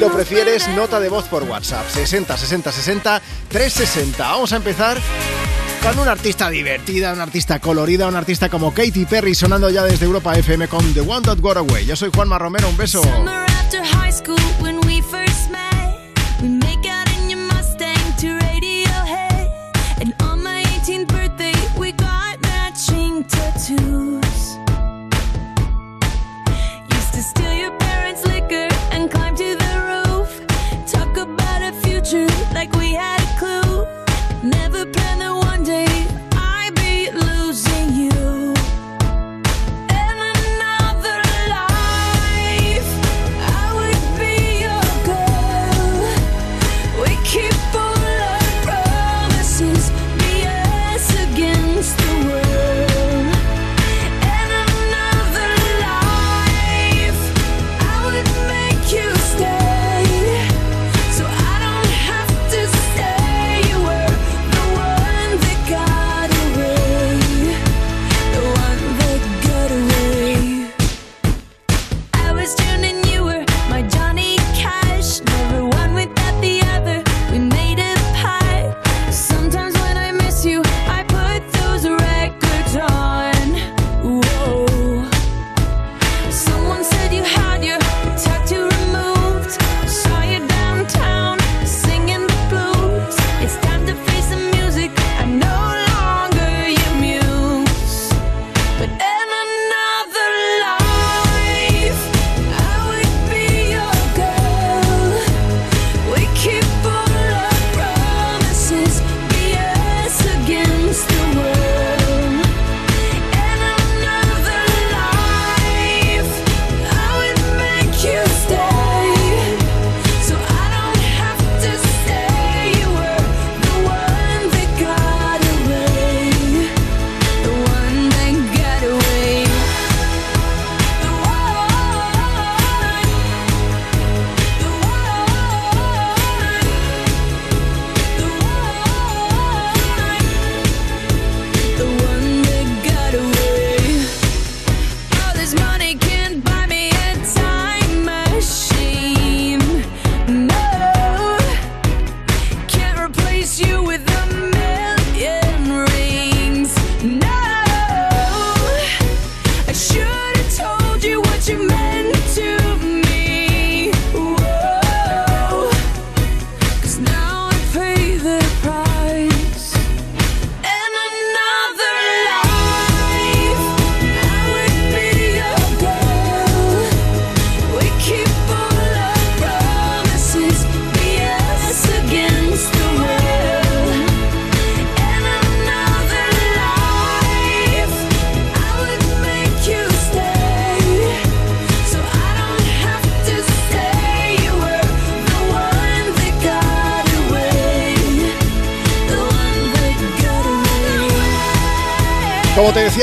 Lo prefieres, nota de voz por WhatsApp. 60 60 60 360. Vamos a empezar con una artista divertida, una artista colorida, una artista como Katy Perry sonando ya desde Europa FM con The One That Got Away. Yo soy Juanma Romero, un beso.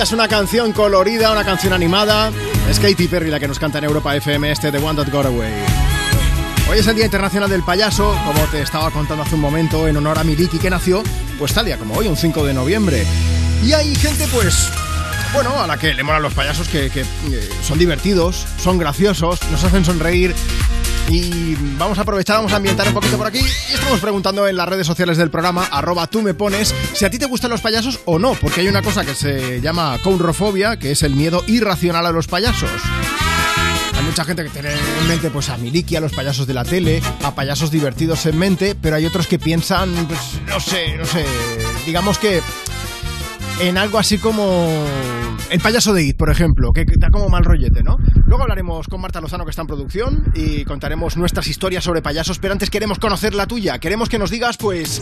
Es una canción colorida, una canción animada. Es Katy Perry la que nos canta en Europa FM este de One That Got Away. Hoy es el Día Internacional del Payaso, como te estaba contando hace un momento, en honor a Miliki que nació, pues tal día como hoy, un 5 de noviembre. Y hay gente, pues, bueno, a la que le molan los payasos, que, que eh, son divertidos, son graciosos, nos hacen sonreír y vamos a aprovechar, vamos a ambientar un poquito por aquí. Y estamos preguntando en las redes sociales del programa, arroba tú me pones, si a ti te gustan los payasos o no, porque hay una cosa que se llama counrofobia, que es el miedo irracional a los payasos. Hay mucha gente que tiene en mente pues a Miliki, a los payasos de la tele, a payasos divertidos en mente, pero hay otros que piensan, pues no sé, no sé, digamos que en algo así como el payaso de It, por ejemplo, que da como mal rollete, ¿no? Luego hablaremos con Marta Lozano, que está en producción, y contaremos nuestras historias sobre payasos, pero antes queremos conocer la tuya. Queremos que nos digas, pues,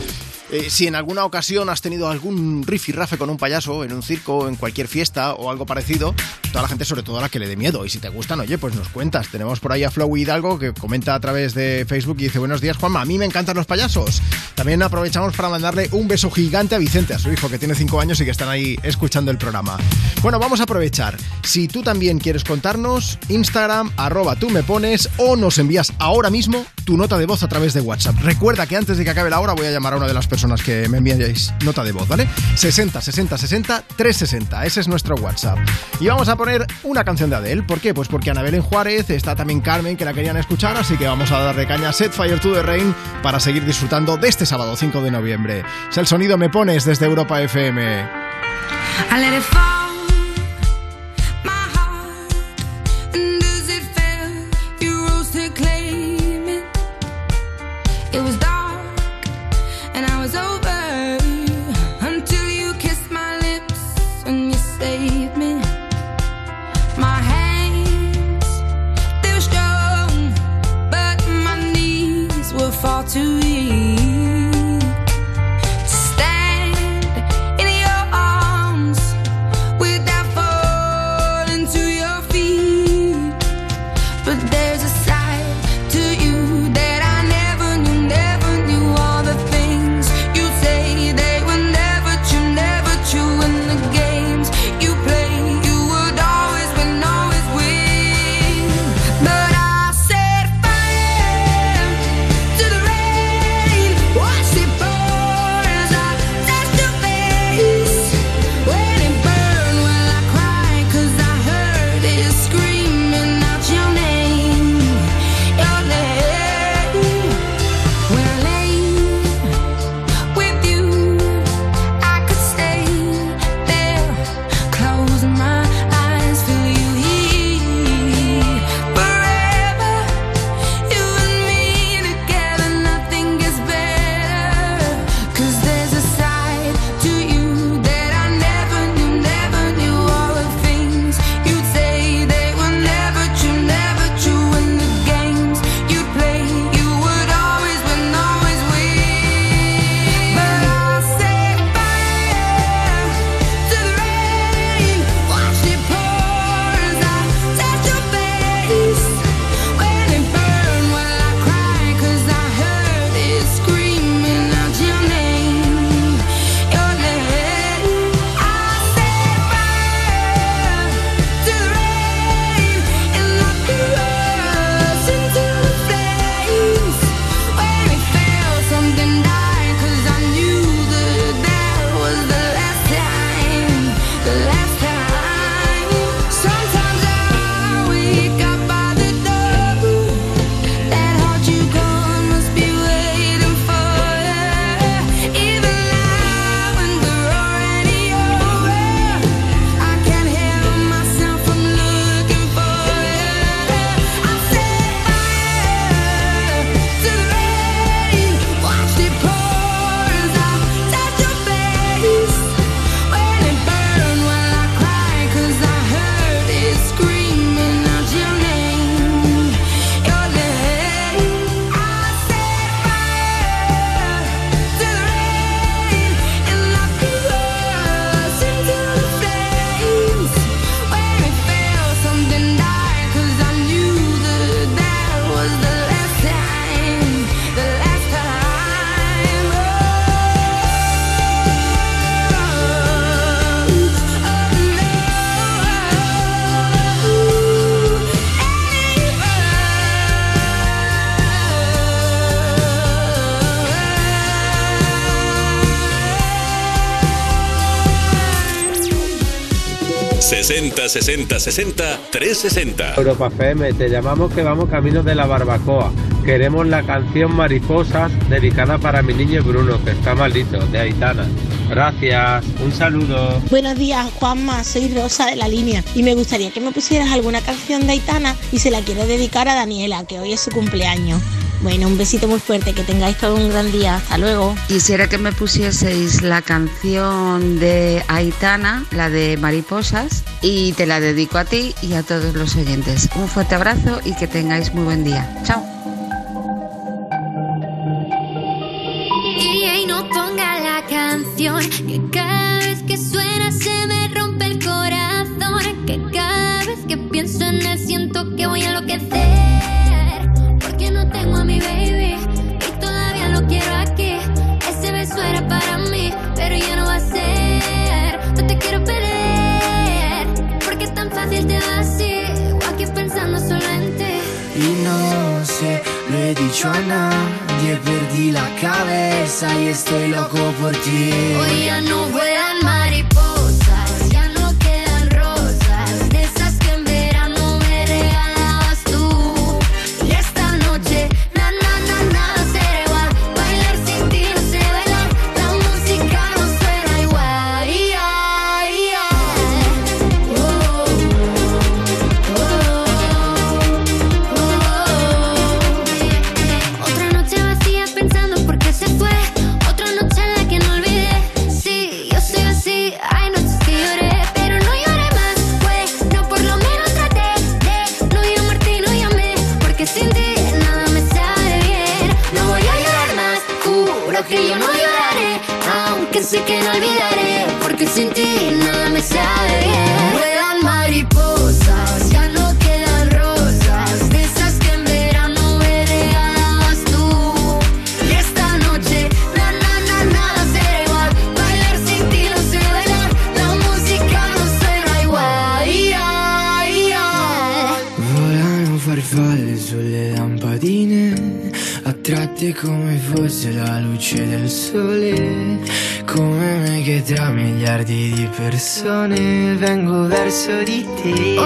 eh, si en alguna ocasión has tenido algún rafe con un payaso en un circo, en cualquier fiesta o algo parecido. Toda la gente, sobre todo a la que le dé miedo. Y si te gustan, oye, pues nos cuentas. Tenemos por ahí a Flow Hidalgo que comenta a través de Facebook y dice: Buenos días, Juanma. A mí me encantan los payasos. También aprovechamos para mandarle un beso gigante a Vicente, a su hijo, que tiene 5 años y que están ahí escuchando el programa. Bueno, vamos a aprovechar. Si tú también quieres contarnos Instagram, arroba tú me pones o nos envías ahora mismo tu nota de voz a través de WhatsApp. Recuerda que antes de que acabe la hora voy a llamar a una de las personas que me enviáis nota de voz, ¿vale? 60 60 60 360, ese es nuestro WhatsApp. Y vamos a poner una canción de Adele, ¿por qué? Pues porque Ana Belén Juárez, está también Carmen que la querían escuchar, así que vamos a darle caña a Set Fire to the Rain para seguir disfrutando de este sábado 5 de noviembre. Es el sonido me pones desde Europa FM. ...60 60 60 360. Europa FM, te llamamos que vamos camino de la barbacoa. Queremos la canción Mariposas dedicada para mi niño Bruno, que está malito, de Aitana. Gracias, un saludo. Buenos días, Juanma, soy Rosa de la línea y me gustaría que me pusieras alguna canción de Aitana y se la quiero dedicar a Daniela, que hoy es su cumpleaños. Bueno, un besito muy fuerte, que tengáis todo un gran día. Hasta luego. Quisiera que me pusieseis la canción de Aitana, la de Mariposas, y te la dedico a ti y a todos los oyentes. Un fuerte abrazo y que tengáis muy buen día. Chao. persona Diez perdí la cabeza y estoy loco por ti Hoy ya no voy persone vengo verso di te.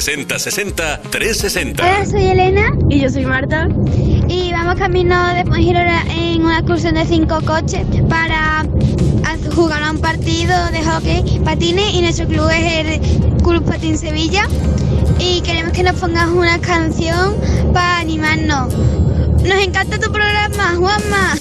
60 60 360. Hola, soy Elena. Y yo soy Marta. Y vamos camino de Fuengirola en una excursión de cinco coches para jugar a un partido de hockey patines y nuestro club es el Club Patín Sevilla. Y queremos que nos pongas una canción para animarnos. Nos encanta tu programa, Juanma.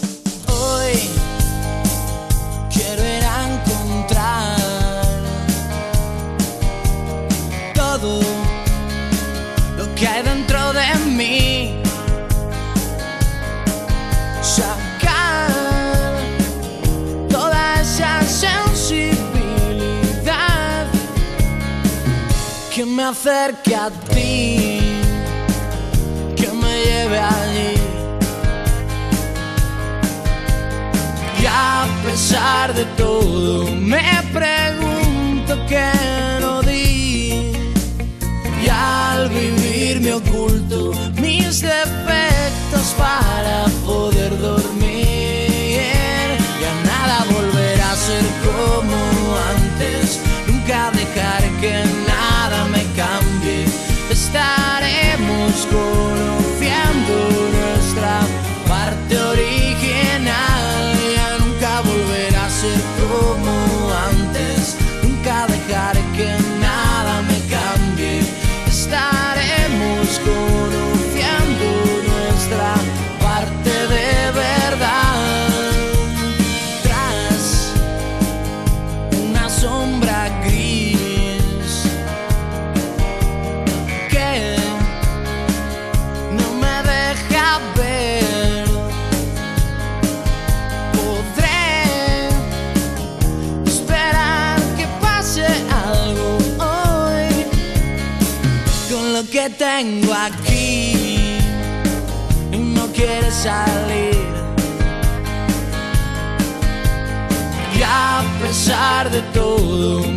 pesar de todo.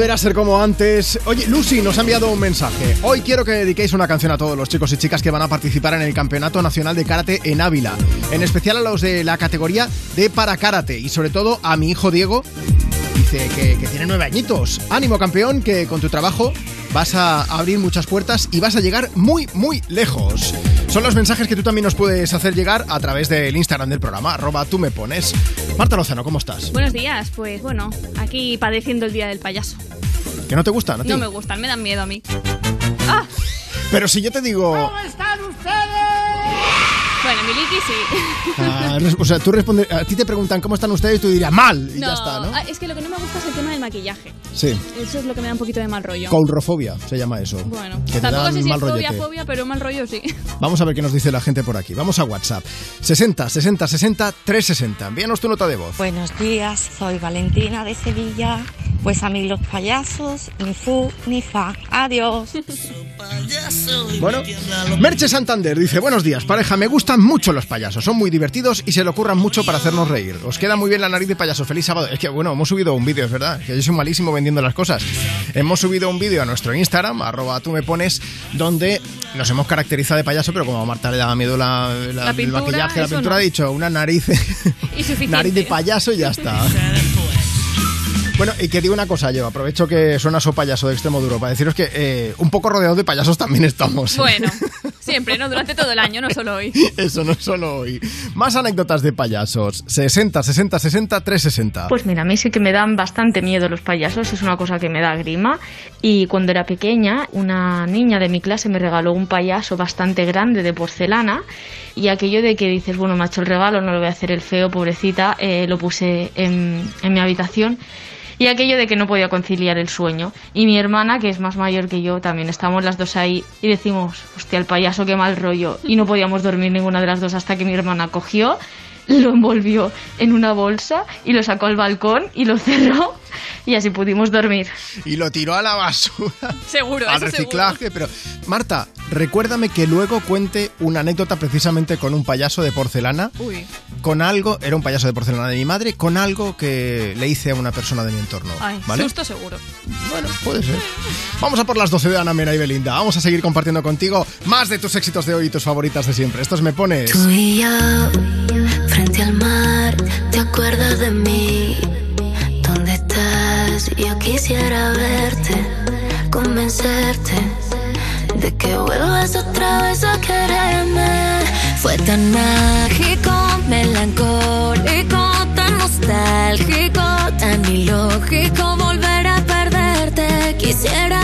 Nada volverá a ser como antes. Oye, Lucy nos ha enviado un mensaje. Hoy quiero que dediquéis una canción a todos los chicos y chicas que van a participar en el Campeonato Nacional de Karate en Ávila. En especial a los de la categoría de para karate y sobre todo a mi hijo Diego. Dice que, que tiene nueve añitos. Ánimo campeón, que con tu trabajo vas a abrir muchas puertas y vas a llegar muy, muy lejos. Son los mensajes que tú también nos puedes hacer llegar a través del Instagram del programa, arroba tú me pones. Marta Lozano, ¿cómo estás? Buenos días, pues bueno, aquí padeciendo el día del payaso. ¿Que no te gustan? a ti? No me gustan, me dan miedo a mí. ¡Ah! Pero si yo te digo... están ustedes? Bueno, Miliki sí. Ah, o sea, tú respondes, a ti te preguntan cómo están ustedes y tú dirías mal y ya está, ¿no? ah, es que lo que no me gusta es el tema del maquillaje. Sí. Eso es lo que me da un poquito de mal rollo. Coulrofobia se llama eso. Bueno, que tampoco sé si mal es fobia, rollete. fobia, pero mal rollo sí. Vamos a ver qué nos dice la gente por aquí. Vamos a WhatsApp. 60 60 60 360. Envíanos tu nota de voz. Buenos días, soy Valentina de Sevilla. Pues a mí los payasos, ni fu ni fa. Adiós. Bueno, Merche Santander dice, buenos días, pareja, me gustan mucho los payasos, son muy divertidos y se le ocurran mucho para hacernos reír. Os queda muy bien la nariz de payaso, feliz sábado. Es que, bueno, hemos subido un vídeo, es verdad, que yo soy malísimo vendiendo las cosas. Hemos subido un vídeo a nuestro Instagram, arroba tú me pones, donde nos hemos caracterizado de payaso, pero como a Marta le daba miedo la, la- La el pintura, maquillaje, la pintura, no. ha dicho una nariz, nariz de payaso y ya está. Bueno, y que digo una cosa, yo aprovecho que suena so payaso de extremo duro para deciros que eh, un poco rodeados de payasos también estamos. Bueno, siempre, ¿no? Durante todo el año, no solo hoy. Eso no solo hoy. Más anécdotas de payasos. 60, 60, 60, 360. Pues mira, a mí sí que me dan bastante miedo los payasos, es una cosa que me da grima. Y cuando era pequeña, una niña de mi clase me regaló un payaso bastante grande de porcelana. Y aquello de que dices, bueno, me ha hecho el regalo, no le voy a hacer el feo, pobrecita, eh, lo puse en, en mi habitación. Y aquello de que no podía conciliar el sueño. Y mi hermana, que es más mayor que yo, también estamos las dos ahí y decimos, hostia, el payaso, qué mal rollo. Y no podíamos dormir ninguna de las dos hasta que mi hermana cogió, lo envolvió en una bolsa y lo sacó al balcón y lo cerró. Y así pudimos dormir. Y lo tiró a la basura. Seguro, al eso reciclaje, pero Marta, recuérdame que luego cuente una anécdota precisamente con un payaso de porcelana. Uy, con algo, era un payaso de porcelana de mi madre, con algo que le hice a una persona de mi entorno, ay, ¿vale? susto seguro. Bueno, puede ser. Vamos a por las 12 de Ana Mena y Belinda. Vamos a seguir compartiendo contigo más de tus éxitos de hoy y tus favoritas de siempre. Estos me pones. Tú y yo, frente al mar, ¿te acuerdas de mí? ¿Dónde estás? Yo quisiera verte, convencerte de que vuelvas otra vez a quererme. Fue tan mágico, melancólico, tan nostálgico, tan ilógico volver a perderte. Quisiera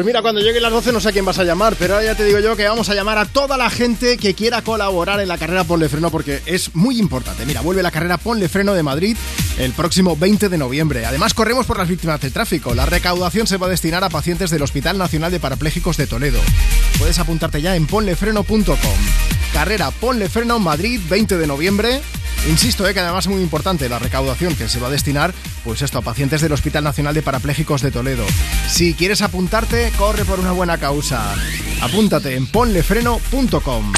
Pues mira, cuando lleguen las 12 no sé a quién vas a llamar, pero ahora ya te digo yo que vamos a llamar a toda la gente que quiera colaborar en la carrera Ponle Freno porque es muy importante. Mira, vuelve la carrera Ponle Freno de Madrid el próximo 20 de noviembre. Además, corremos por las víctimas del tráfico. La recaudación se va a destinar a pacientes del Hospital Nacional de Parapléjicos de Toledo. Puedes apuntarte ya en ponlefreno.com. Carrera Ponle Freno Madrid 20 de noviembre. Insisto, eh, que además es muy importante la recaudación que se va a destinar, pues esto, a pacientes del Hospital Nacional de Parapléjicos de Toledo. Si quieres apuntarte, corre por una buena causa. Apúntate en ponlefreno.com.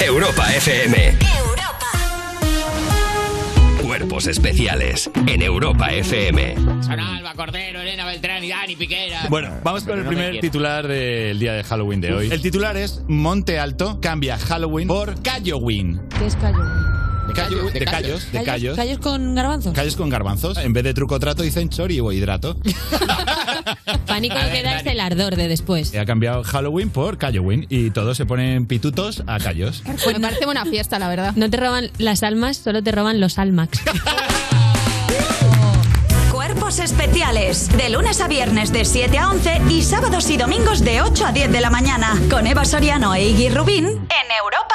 Europa FM. Cuerpos especiales en Europa FM. Son Alba, Cordero, Elena Beltrán y Dani Piquera. Bueno, vamos con el No primer titular del día de Halloween de hoy. El titular es Monte Alto cambia Halloween por Calloween. ¿Qué es callo? De, callos, de callos, de callos. ¿Callos con garbanzos? Callos con garbanzos. En vez de truco trato dicen chori o hidrato. Pánico que da es el ardor de después. Ha cambiado Halloween por Calloween y todos se ponen pitutos a callos. Pues me parece buena fiesta, la verdad. No te roban las almas, solo te roban los almax. Cuerpos especiales. De lunes a viernes de 7 a 11 y sábados y domingos de 8 a 10 de la mañana. Con Eva Soriano e Iggy Rubín en Europa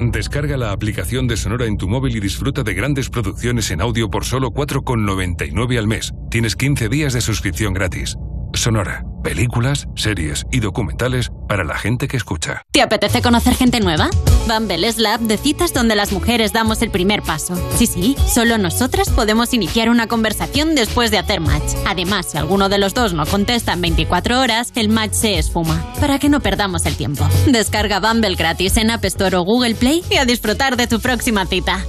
Descarga la aplicación de Sonora en tu móvil y disfruta de grandes producciones en audio por solo 4,99 al mes. Tienes 15 días de suscripción gratis. Sonora, películas, series y documentales para la gente que escucha. ¿Te apetece conocer gente nueva? Bumble es la app de citas donde las mujeres damos el primer paso. Sí, sí, solo nosotras podemos iniciar una conversación después de hacer match. Además, si alguno de los dos no contesta en 24 horas, el match se esfuma. Para que no perdamos el tiempo. Descarga Bumble gratis en App Store o Google Play y a disfrutar de tu próxima cita.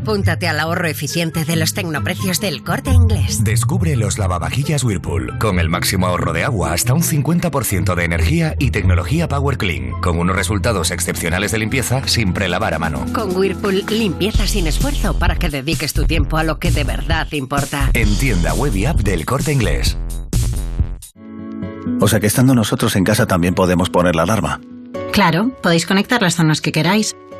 Apúntate al ahorro eficiente de los tecnoprecios del corte inglés. Descubre los lavavajillas Whirlpool, con el máximo ahorro de agua hasta un 50% de energía y tecnología Power Clean, con unos resultados excepcionales de limpieza sin prelavar a mano. Con Whirlpool, limpieza sin esfuerzo para que dediques tu tiempo a lo que de verdad importa. En tienda web y app del corte inglés. O sea que estando nosotros en casa también podemos poner la alarma. Claro, podéis conectar las zonas que queráis,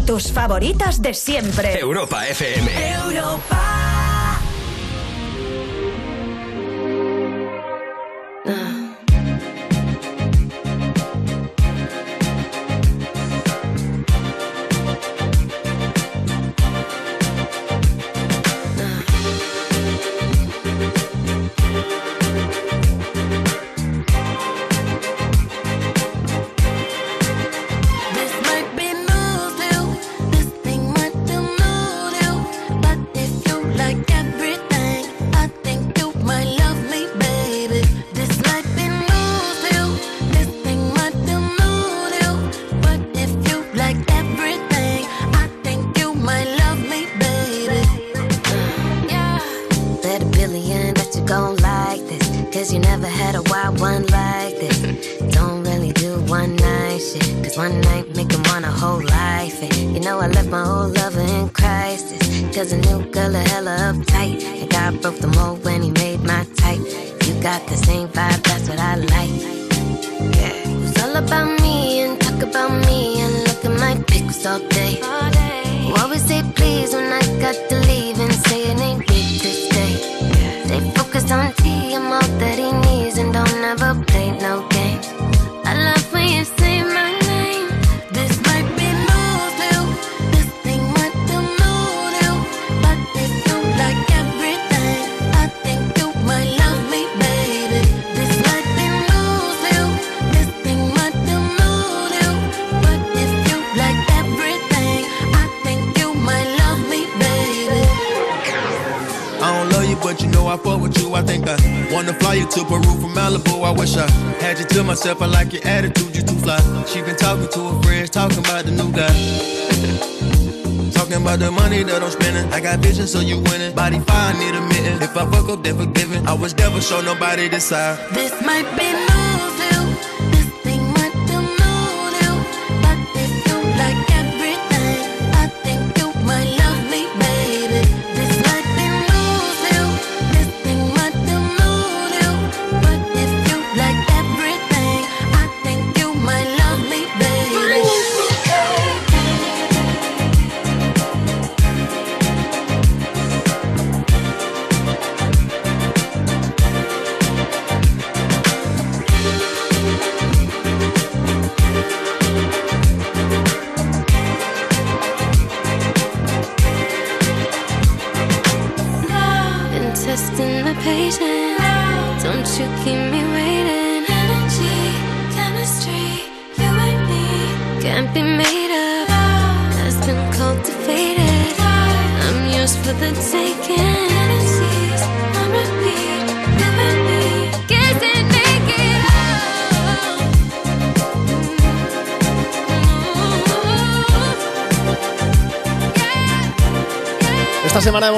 Y tus favoritas de siempre. Europa FM. Europa. Show nobody this side. This might be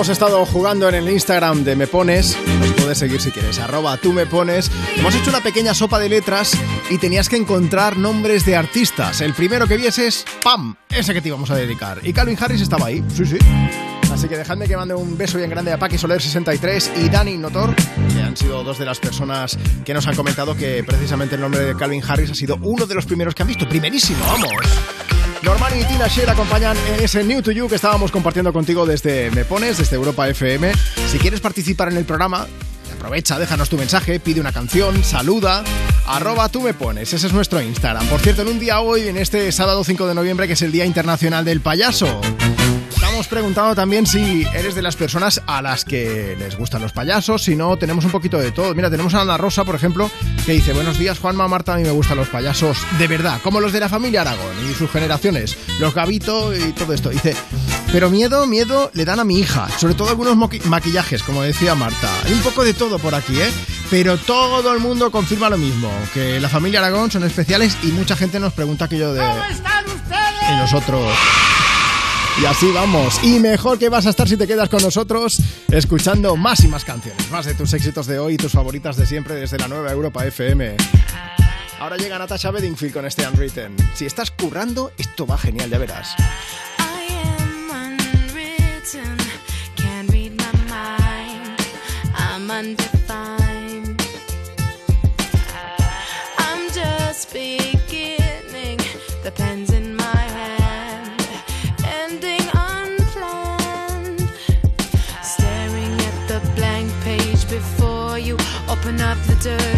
hemos estado jugando en el Instagram de Me Pones. Nos puedes seguir si quieres, arroba tú me pones. Hemos hecho una pequeña sopa de letras y tenías que encontrar nombres de artistas. El primero que vieses, ¡pam! Ese que te íbamos a dedicar. Y Calvin Harris estaba ahí, sí, sí. Así que dejadme que mande un beso bien grande a Paqui Soler63 y Dani Notor, que han sido dos de las personas que nos han comentado que precisamente el nombre de Calvin Harris ha sido uno de los primeros que han visto. Primerísimo, vamos. Norman y Tina Sher acompañan en ese New to You que estábamos compartiendo contigo desde Me Pones, desde Europa FM. Si quieres participar en el programa, aprovecha, déjanos tu mensaje, pide una canción, saluda, arroba tú me pones, ese es nuestro Instagram. Por cierto, en un día hoy, en este sábado 5 de noviembre, que es el Día Internacional del Payaso. Estamos preguntando también si eres de las personas a las que les gustan los payasos, si no, tenemos un poquito de todo. Mira, tenemos a Ana Rosa, por ejemplo, que dice, buenos días Juanma, Marta, a mí me gustan los payasos de verdad, como los de la familia Aragón y sus generaciones, los Gavito y todo esto. Dice, pero miedo, miedo le dan a mi hija, sobre todo algunos maquillajes, como decía Marta. Hay un poco de todo por aquí, ¿eh? Pero todo el mundo confirma lo mismo, que la familia Aragón son especiales y mucha gente nos pregunta aquello de... están ustedes? Y nosotros... Y así vamos. Y mejor que vas a estar si te quedas con nosotros escuchando más y más canciones. Más de tus éxitos de hoy y tus favoritas de siempre desde la nueva Europa FM. Ahora llega Natasha Bedingfield con este Unwritten. Si estás currando, esto va genial, ya verás. after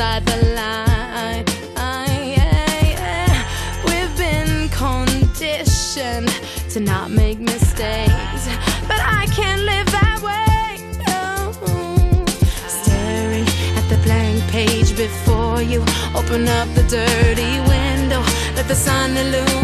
outside the line. Yeah, yeah. We've been conditioned to not make mistakes, but I can't live that way. No. Staring at the blank page before you, open up the dirty window, let the sun illuminate.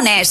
agitadores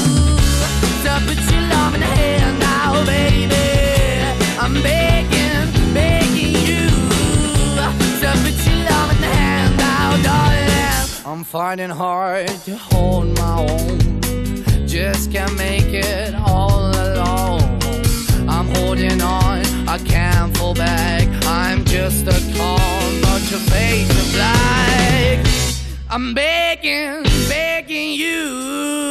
put your love in the hand now, baby. I'm begging, begging you put your love in the hand now, darling. I'm finding hard to hold my own. Just can't make it all alone. I'm holding on, I can't fall back. I'm just a call, but your face is. I'm begging, begging you.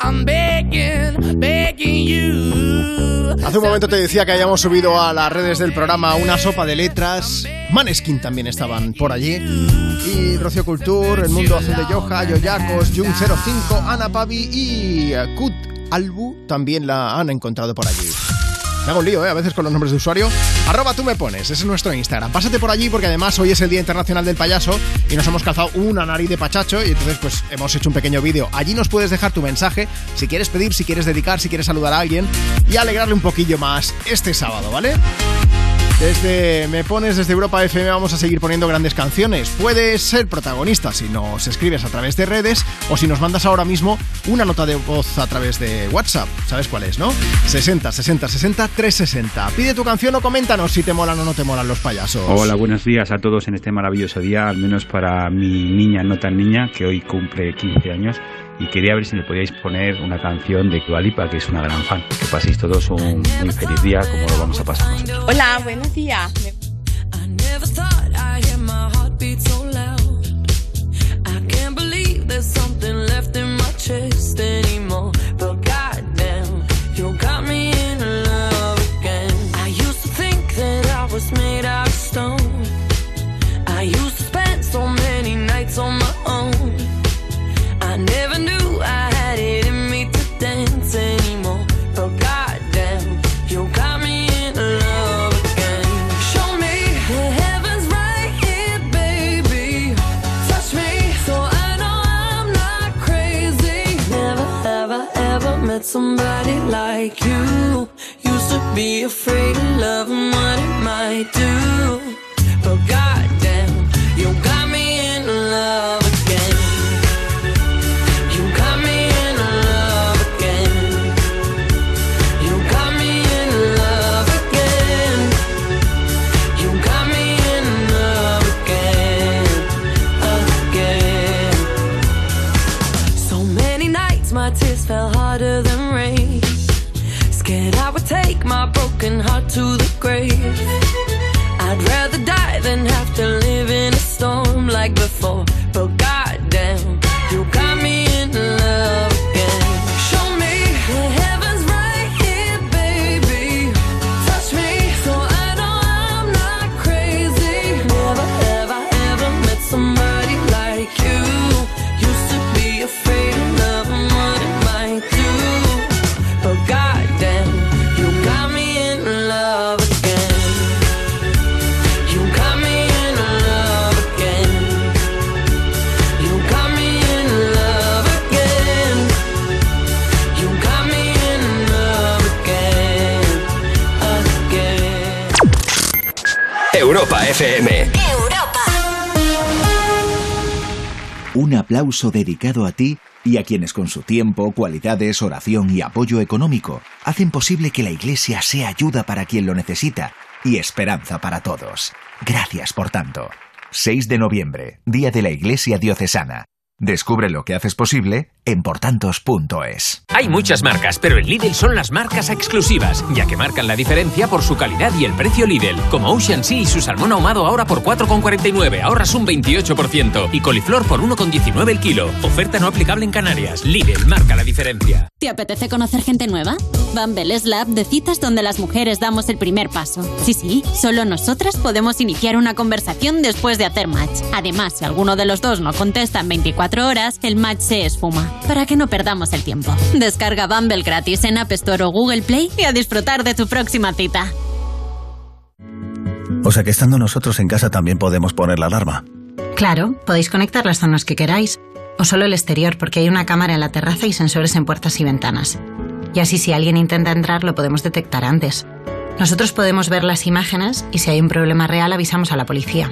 I'm begging, begging you. Hace un momento te decía que hayamos subido a las redes del programa una sopa de letras. Maneskin también estaban por allí. Y Rocío Cultur, El Mundo Azul de Yoja, Yoyakos, Jun 05, Ana Pavi y Kut Albu también la han encontrado por allí. Me hago un lío, ¿eh? A veces con los nombres de usuario. Arroba tú me pones, ese es nuestro Instagram. Pásate por allí porque además hoy es el Día Internacional del Payaso y nos hemos calzado una nariz de pachacho y entonces pues hemos hecho un pequeño vídeo. Allí nos puedes dejar tu mensaje, si quieres pedir, si quieres dedicar, si quieres saludar a alguien y alegrarle un poquillo más este sábado, ¿vale? Desde Me Pones, desde Europa FM vamos a seguir poniendo grandes canciones. Puedes ser protagonista si nos escribes a través de redes o si nos mandas ahora mismo una nota de voz a través de WhatsApp. ¿Sabes cuál es, no? 60 60 60 360. Pide tu canción o coméntanos si te molan o no te molan los payasos. Hola, buenos días a todos en este maravilloso día, al menos para mi niña no tan niña, que hoy cumple 15 años. Y quería ver si le podíais poner una canción de Dua Lipa, que es una gran fan. Que paséis todos un muy feliz día, como lo vamos a pasar nosotros. Hola, buenos días. Never thought I'd hear my heartbeat so loud. I can't believe there's something left in my chest anymore. But goddamn, you got me in love again. I used to think that I was made out of stone. I used to spend so many nights on my own. I never somebody like you. Used to be afraid of love what it might do. But goddamn, to the grave. I'd rather die than have to live in a storm like before. But goddamn, Europa. Un aplauso dedicado a ti y a quienes con su tiempo, cualidades, oración y apoyo económico hacen posible que la Iglesia sea ayuda para quien lo necesita y esperanza para todos. Gracias por tanto. 6 de noviembre, Día de la Iglesia Diocesana. Descubre lo que haces posible en portantos.es. Hay muchas marcas, pero en Lidl son las marcas exclusivas, ya que marcan la diferencia por su calidad y el precio Lidl. Como Ocean Sea y su salmón ahumado ahora por 4,49, ahorras un 28%. Y coliflor por 1,19 el kilo. Oferta no aplicable en Canarias. Lidl marca la diferencia. ¿Te apetece conocer gente nueva? Bumble es la app de citas donde las mujeres damos el primer paso. Sí, sí, solo nosotras podemos iniciar una conversación después de hacer match. Además, si alguno de los dos no contesta en 24 horas, el match se esfuma. Para que no perdamos el tiempo. Descarga Bumble gratis en App Store o Google Play y a disfrutar de tu próxima cita. O sea que estando nosotros en casa también podemos poner la alarma. Claro, podéis conectar las zonas que queráis, o solo el exterior porque hay una cámara en la terraza y sensores en puertas y ventanas. Y así si alguien intenta entrar lo podemos detectar antes. Nosotros podemos ver las imágenes y si hay un problema real avisamos a la policía.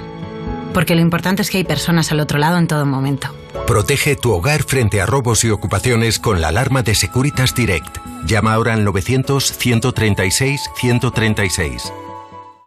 Porque lo importante es que hay personas al otro lado en todo momento. Protege tu hogar frente a robos y ocupaciones con la alarma de Securitas Direct. Llama ahora al 900-136-136.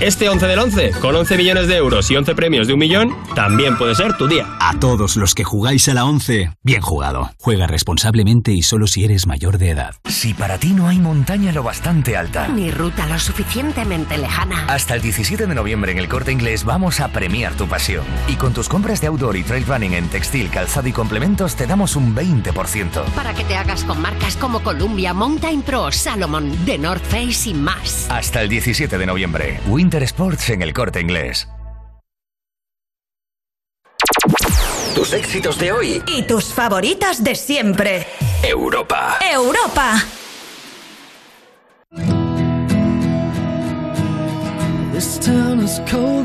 Este 11 del 11, con 11 millones de euros y 11 premios de un millón, también puede ser tu día. A todos los que jugáis a la 11, bien jugado. Juega responsablemente y solo si eres mayor de edad. Si para ti no hay montaña lo bastante alta. Ni ruta lo suficientemente lejana. Hasta el 17 de noviembre en el Corte Inglés vamos a premiar tu pasión. Y con tus compras de outdoor y trail running en textil, calzado y complementos te damos un 20%. Para que te hagas con marcas como Columbia, Mountain Pro, Salomon, The North Face y más. Hasta el 17 de noviembre. Winter Sports en el Corte Inglés. Tus éxitos de hoy. Y tus favoritas de siempre. Europa. Europa. This town is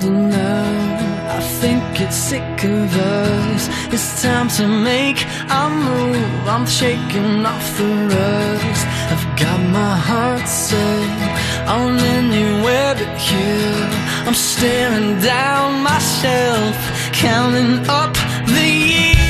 now. I think it's sick of us. It's time to make a move. I'm shaking off the rust. I've got my heart set on anywhere but. I'm staring down myself, counting up the years.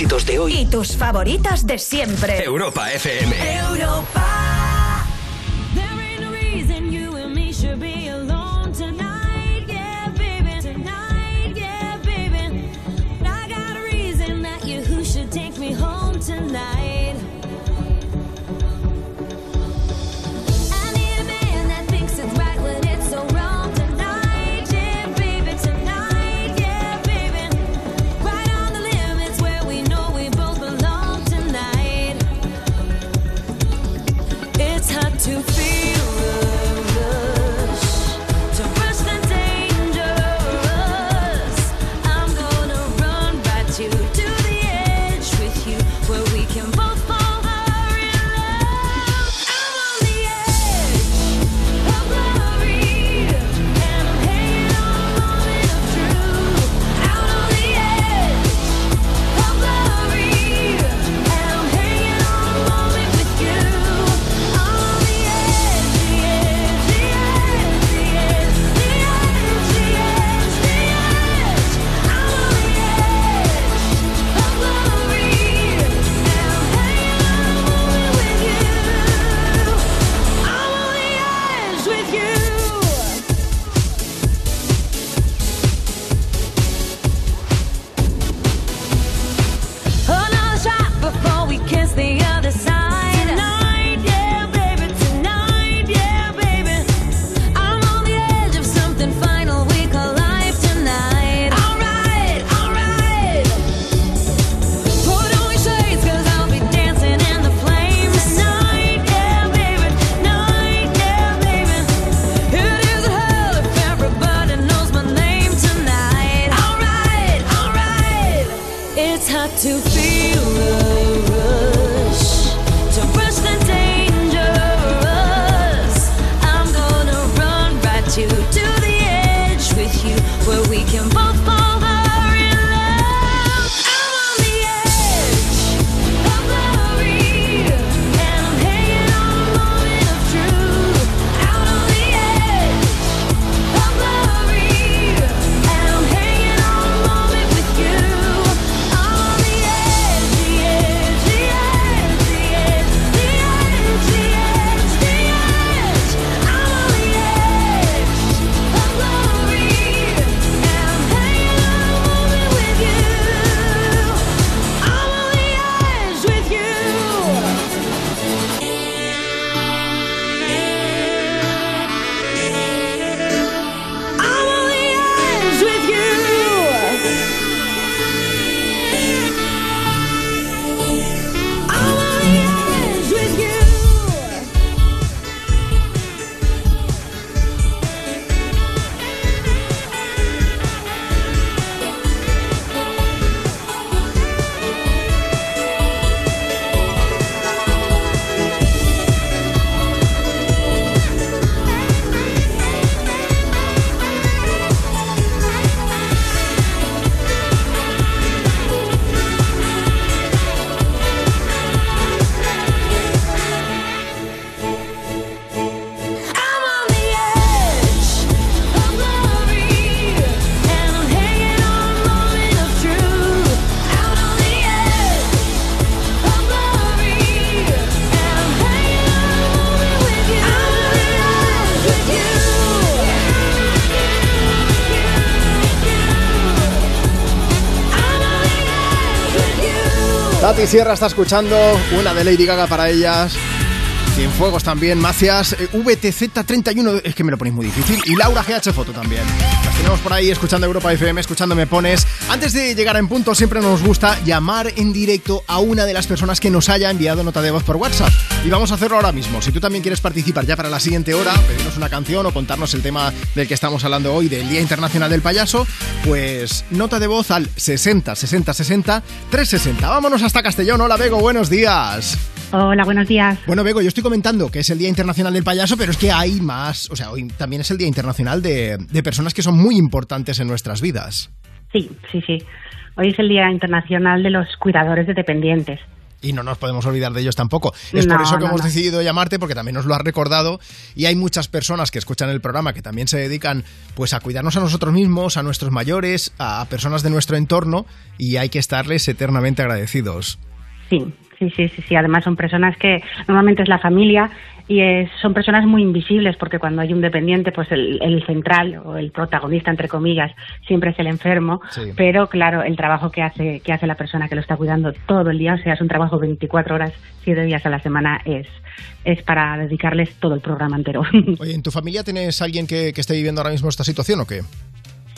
Éxitos de hoy. Y tus favoritas de siempre. Europa FM. Europa. Sierra está escuchando una de Lady Gaga para ellas. Cienfuegos también, Macias, eh, VTZ31, es que me lo ponéis muy difícil, y Laura GH Foto también. Las tenemos por ahí escuchando Europa FM, escuchando Me Pones. Antes de llegar en punto, siempre nos gusta llamar en directo a una de las personas que nos haya enviado nota de voz por WhatsApp. Y vamos a hacerlo ahora mismo. Si tú también quieres participar ya para la siguiente hora, pedirnos una canción o contarnos el tema del que estamos hablando hoy, del Día Internacional del Payaso, pues nota de voz al 60 60 60 360. Vámonos hasta Castellón. Hola, Bego, buenos días. Hola, buenos días. Bueno, Bego, yo estoy comentando que es el Día Internacional del Payaso, pero es que hay más. O sea, hoy también es el Día Internacional de, de personas que son muy importantes en nuestras vidas. Sí, sí, sí. Hoy es el Día Internacional de los Cuidadores de Dependientes. Y no nos podemos olvidar de ellos tampoco. Es por eso que no, hemos no. decidido llamarte, porque también nos lo has recordado. Y hay muchas personas que escuchan el programa que también se dedican pues a cuidarnos a nosotros mismos, a nuestros mayores, a personas de nuestro entorno, y hay que estarles eternamente agradecidos. Sí, sí, sí, sí, sí. Además son personas que normalmente es la familia y es- son personas muy invisibles porque cuando hay un dependiente, pues el, el central o el protagonista, entre comillas, siempre es el enfermo. Sí. Pero claro, el trabajo que hace, que hace la persona que lo está cuidando todo el día, o sea, es un trabajo 24 horas, 7 días a la semana, es, es para dedicarles todo el programa entero. Oye, ¿en tu familia tienes alguien que, que esté viviendo ahora mismo esta situación o qué?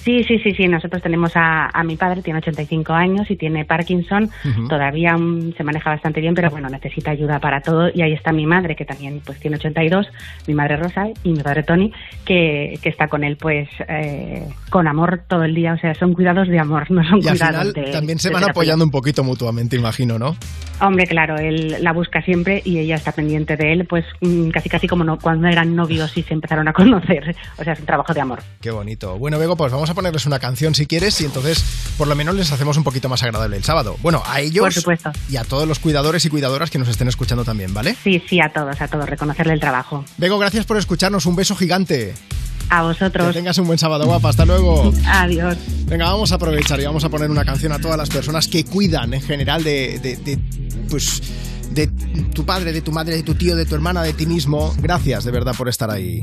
Sí, sí, sí, sí. Nosotros tenemos a, a mi padre, tiene 85 años y tiene Parkinson. Todavía mm, se maneja bastante bien, pero bueno, necesita ayuda para todo. Y ahí está mi madre, que también pues tiene 82, mi madre Rosa y mi padre Tony, que, que está con él pues eh, con amor todo el día. O sea, son cuidados de amor, no son Y al cuidados final de también se de van terapia. apoyando un poquito mutuamente, imagino, ¿no? Hombre, claro, él la busca siempre y ella está pendiente de él, pues mm, casi casi como no, cuando eran novios y se empezaron a conocer. O sea, es un trabajo de amor. Qué bonito. Bueno, Bego, pues vamos a ponerles una canción si quieres y entonces por lo menos les hacemos un poquito más agradable el sábado. Bueno, a ellos Por supuesto. y a todos los cuidadores y cuidadoras que nos estén escuchando también, ¿vale? Sí, sí, a todos, a todos, reconocerle el trabajo. Bego, gracias por escucharnos. Un beso gigante. A vosotros. Que tengas un buen sábado, guapa. Hasta luego. Adiós. Venga, vamos a aprovechar y vamos a poner una canción a todas las personas que cuidan en general de, de- de, pues, de tu padre, de tu madre, de tu tío, de tu hermana, de ti mismo. Gracias de verdad por estar ahí.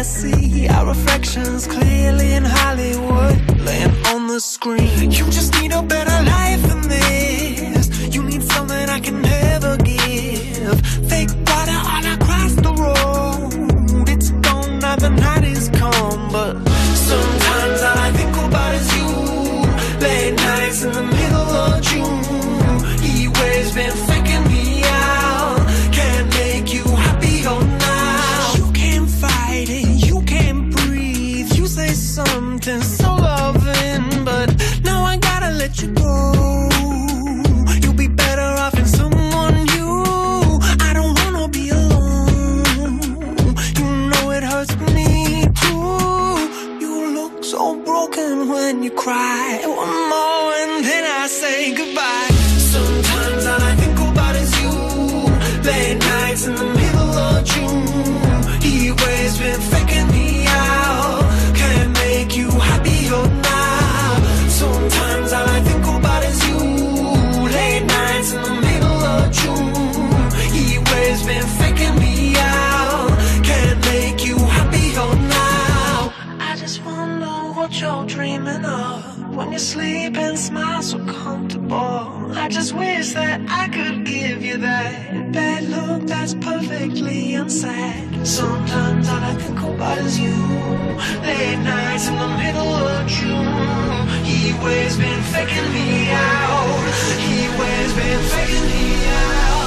I see our reflections clearly in Hollywood, laying on the screen. You just need a better life than this. You need something I can never give. Fake water all across the road. It's gone, nothing I then you cry. One more and then I say goodbye. asleep and smile so comfortable. I just wish that I could give you that bad look that's perfectly unsaid. Sometimes all I think about is you. Late nights in the middle of June. He waves been faking me out. He waves been faking me out.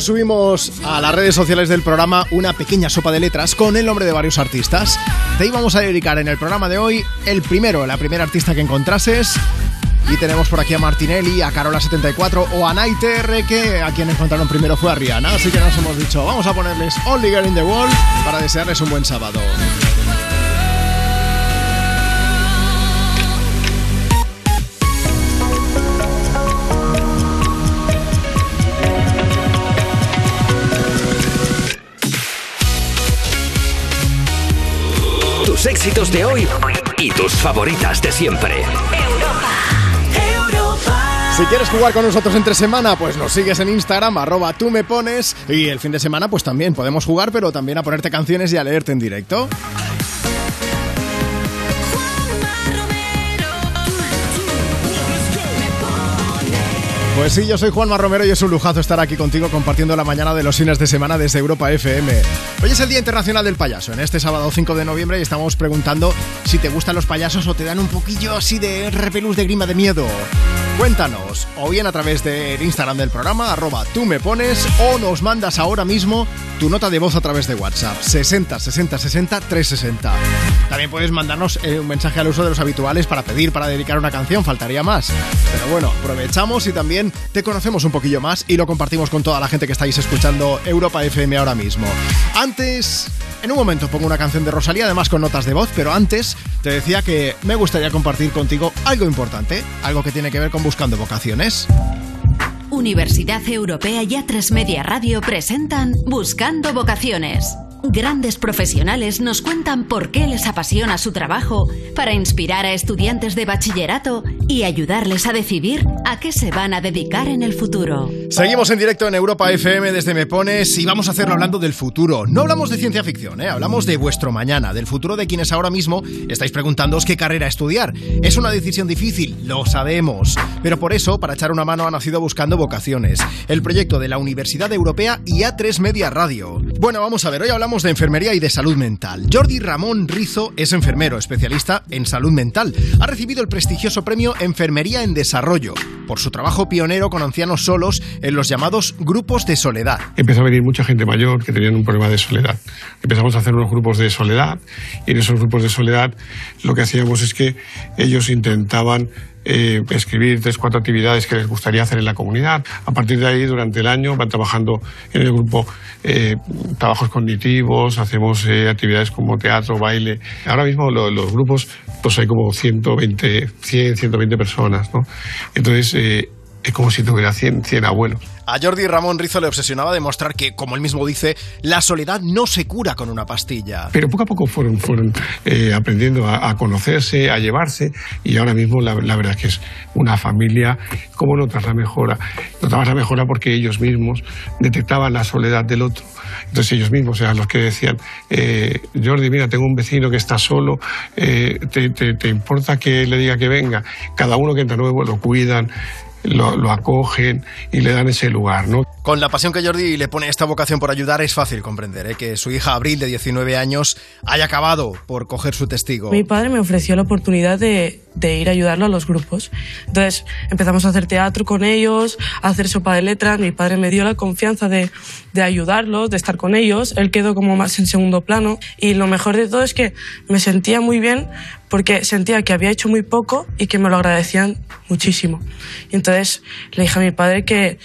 subimos a las redes sociales del programa una pequeña sopa de letras con el nombre de varios artistas. Te íbamos a dedicar en el programa de hoy el primero, la primera artista que encontrases. Y tenemos por aquí a Martinelli, a Carola74 o a Night R, que a quien encontraron primero fue a Rihanna. Así que nos hemos dicho, vamos a ponerles All Girl in the World para desearles un buen sábado. Éxitos de hoy y tus favoritas de siempre. Si quieres jugar con nosotros entre semana, pues nos sigues en Instagram, arroba tú me pones. Y el fin de semana, pues también podemos jugar, pero también a ponerte canciones y a leerte en directo. Pues sí, yo soy Juanma Romero y es un lujazo estar aquí contigo compartiendo la mañana de los fines de semana desde Europa FM. Hoy es el Día Internacional del Payaso, en este sábado 5 de noviembre y estamos preguntando si te gustan los payasos o te dan un poquillo así de repelús de grima de miedo. Cuéntanos, o bien a través del Instagram del programa, arroba tú me pones, o nos mandas ahora mismo tu nota de voz a través de WhatsApp, 60 60 60 360. También puedes mandarnos eh, un mensaje al uso de los habituales para pedir, para dedicar una canción, faltaría más. Pero bueno, aprovechamos y también te conocemos un poquillo más y lo compartimos con toda la gente que estáis escuchando Europa FM ahora mismo. Antes, en un momento pongo una canción de Rosalía, además con notas de voz, pero antes te decía que me gustaría compartir contigo algo importante, algo que tiene que ver con buscando vocaciones. Universidad Europea y A3 Media Radio presentan Buscando Vocaciones. Grandes profesionales nos cuentan por qué les apasiona su trabajo para inspirar a estudiantes de bachillerato y ayudarles a decidir a qué se van a dedicar en el futuro. Seguimos en directo en Europa FM desde Me Pones y vamos a hacerlo hablando del futuro. No hablamos de ciencia ficción, ¿eh? hablamos de vuestro mañana, del futuro de quienes ahora mismo estáis preguntándoos qué carrera estudiar. Es una decisión difícil, lo sabemos, pero por eso, para echar una mano, ha nacido Buscando Vocaciones, el proyecto de la Universidad Europea y A3 Media Radio. Bueno, vamos a ver, hoy hablamos de enfermería y de salud mental. Jordi Ramón Rizo es enfermero, especialista en salud mental. Ha recibido el prestigioso premio Enfermería en Desarrollo por su trabajo pionero con ancianos solos en los llamados grupos de soledad. Empezó a venir mucha gente mayor que tenían un problema de soledad. Empezamos a hacer unos grupos de soledad y en esos grupos de soledad lo que hacíamos es que ellos intentaban eh, escribir tres, cuatro actividades que les gustaría hacer en la comunidad. A partir de ahí, durante el año, van trabajando en el grupo eh, trabajos cognitivos, hacemos eh, actividades como teatro, baile. Ahora mismo lo- los grupos, pues hay como 120, 100, 120 personas, ¿no? Entonces, es como si tuviera 100, 100 abuelos. A Jordi Ramón Rizo le obsesionaba demostrar que, como él mismo dice, la soledad no se cura con una pastilla. Pero poco a poco fueron, fueron eh, aprendiendo a, a conocerse, a llevarse, y ahora mismo la, la verdad es que es una familia, ¿cómo notas la mejora? Notabas la mejora porque ellos mismos detectaban la soledad del otro. Entonces ellos mismos eran los que decían, eh, Jordi, mira, tengo un vecino que está solo, eh, te, te- te importa que le diga que venga? Cada uno que entra nuevo lo cuidan, lo, lo acogen y le dan ese lugar, ¿no? Con la pasión que Jordi le pone a esta vocación por ayudar es fácil comprender ¿eh? que su hija Abril, de 19 años, haya acabado por coger su testigo. Mi padre me ofreció la oportunidad de, de ir a ayudarlo a los grupos. Entonces empezamos a hacer teatro con ellos, a hacer sopa de letras. Mi padre me dio la confianza de, de ayudarlos, de estar con ellos. Él quedó como más en segundo plano. Y lo mejor de todo es que me sentía muy bien porque sentía que había hecho muy poco y que me lo agradecían muchísimo. Y entonces le dije a mi padre que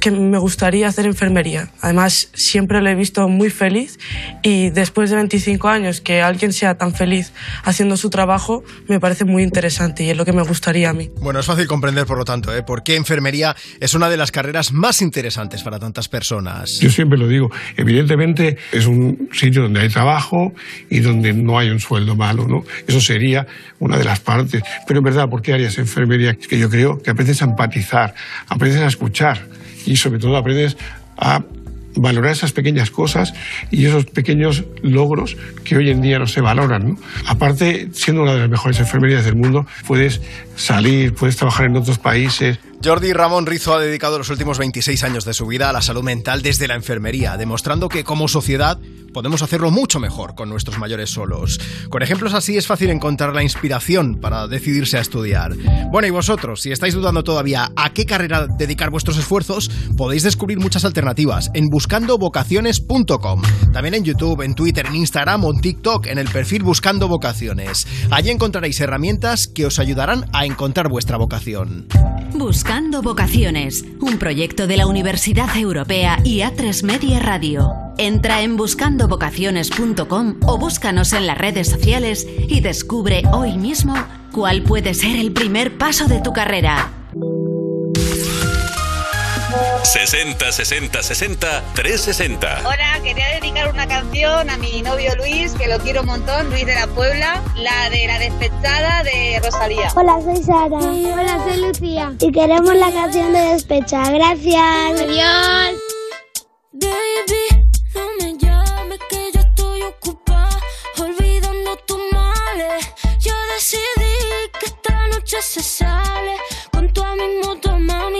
que me gustaría hacer enfermería. Además, siempre lo he visto muy feliz y después de 25 años que alguien sea tan feliz haciendo su trabajo me parece muy interesante y es lo que me gustaría a mí. Bueno, es fácil comprender, por lo tanto, ¿eh? por qué enfermería es una de las carreras más interesantes para tantas personas. Yo siempre lo digo, evidentemente es un sitio donde hay trabajo y donde no hay un sueldo malo, ¿no? Eso sería una de las partes. Pero en verdad, ¿por qué harías enfermería? Es que yo creo que aprendes a empatizar, aprendes a escuchar y sobre todo aprendes a valorar esas pequeñas cosas y esos pequeños logros que hoy en día no se valoran. Aparte, siendo una de las mejores enfermerías del mundo, puedes salir, puedes trabajar en otros países. Jordi Ramón Rizo ha dedicado los últimos 26 años de su vida a la salud mental desde la enfermería, demostrando que como sociedad podemos hacerlo mucho mejor con nuestros mayores solos. Con ejemplos así es fácil encontrar la inspiración para decidirse a estudiar. Bueno, y vosotros, si estáis dudando todavía a qué carrera dedicar vuestros esfuerzos, podéis descubrir muchas alternativas en buscandovocaciones.com. También en YouTube, en Twitter, en Instagram o en TikTok, en el perfil Buscando Vocaciones. Allí encontraréis herramientas que os ayudarán a encontrar vuestra vocación. Buscando Vocaciones, un proyecto de la Universidad Europea y A3 Media Radio. Entra en buscandovocaciones.com o búscanos en las redes sociales y descubre hoy mismo cuál puede ser el primer paso de tu carrera. 60 60 60 360. Hola, quería dedicar una canción a mi novio Luis, que lo quiero un montón, Luis de la Puebla, la de la despechada de Rosalía. Hola, soy Sara. Hola, soy Lucía. Y queremos la canción de despecha. Gracias. Adiós. Baby, no me llames que yo estoy ocupada olvidando tus males. Yo decidí que esta noche se sale con toda mi moto, mami,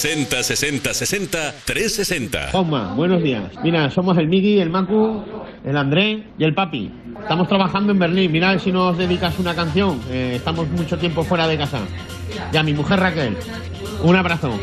60 60 60 360. Juanma, buenos días. Mira, somos el Miki, el Macu, el André y el Papi. Estamos trabajando en Berlín. Mira si nos dedicas una canción. Eh, estamos mucho tiempo fuera de casa. Y a mi mujer Raquel. Un abrazo.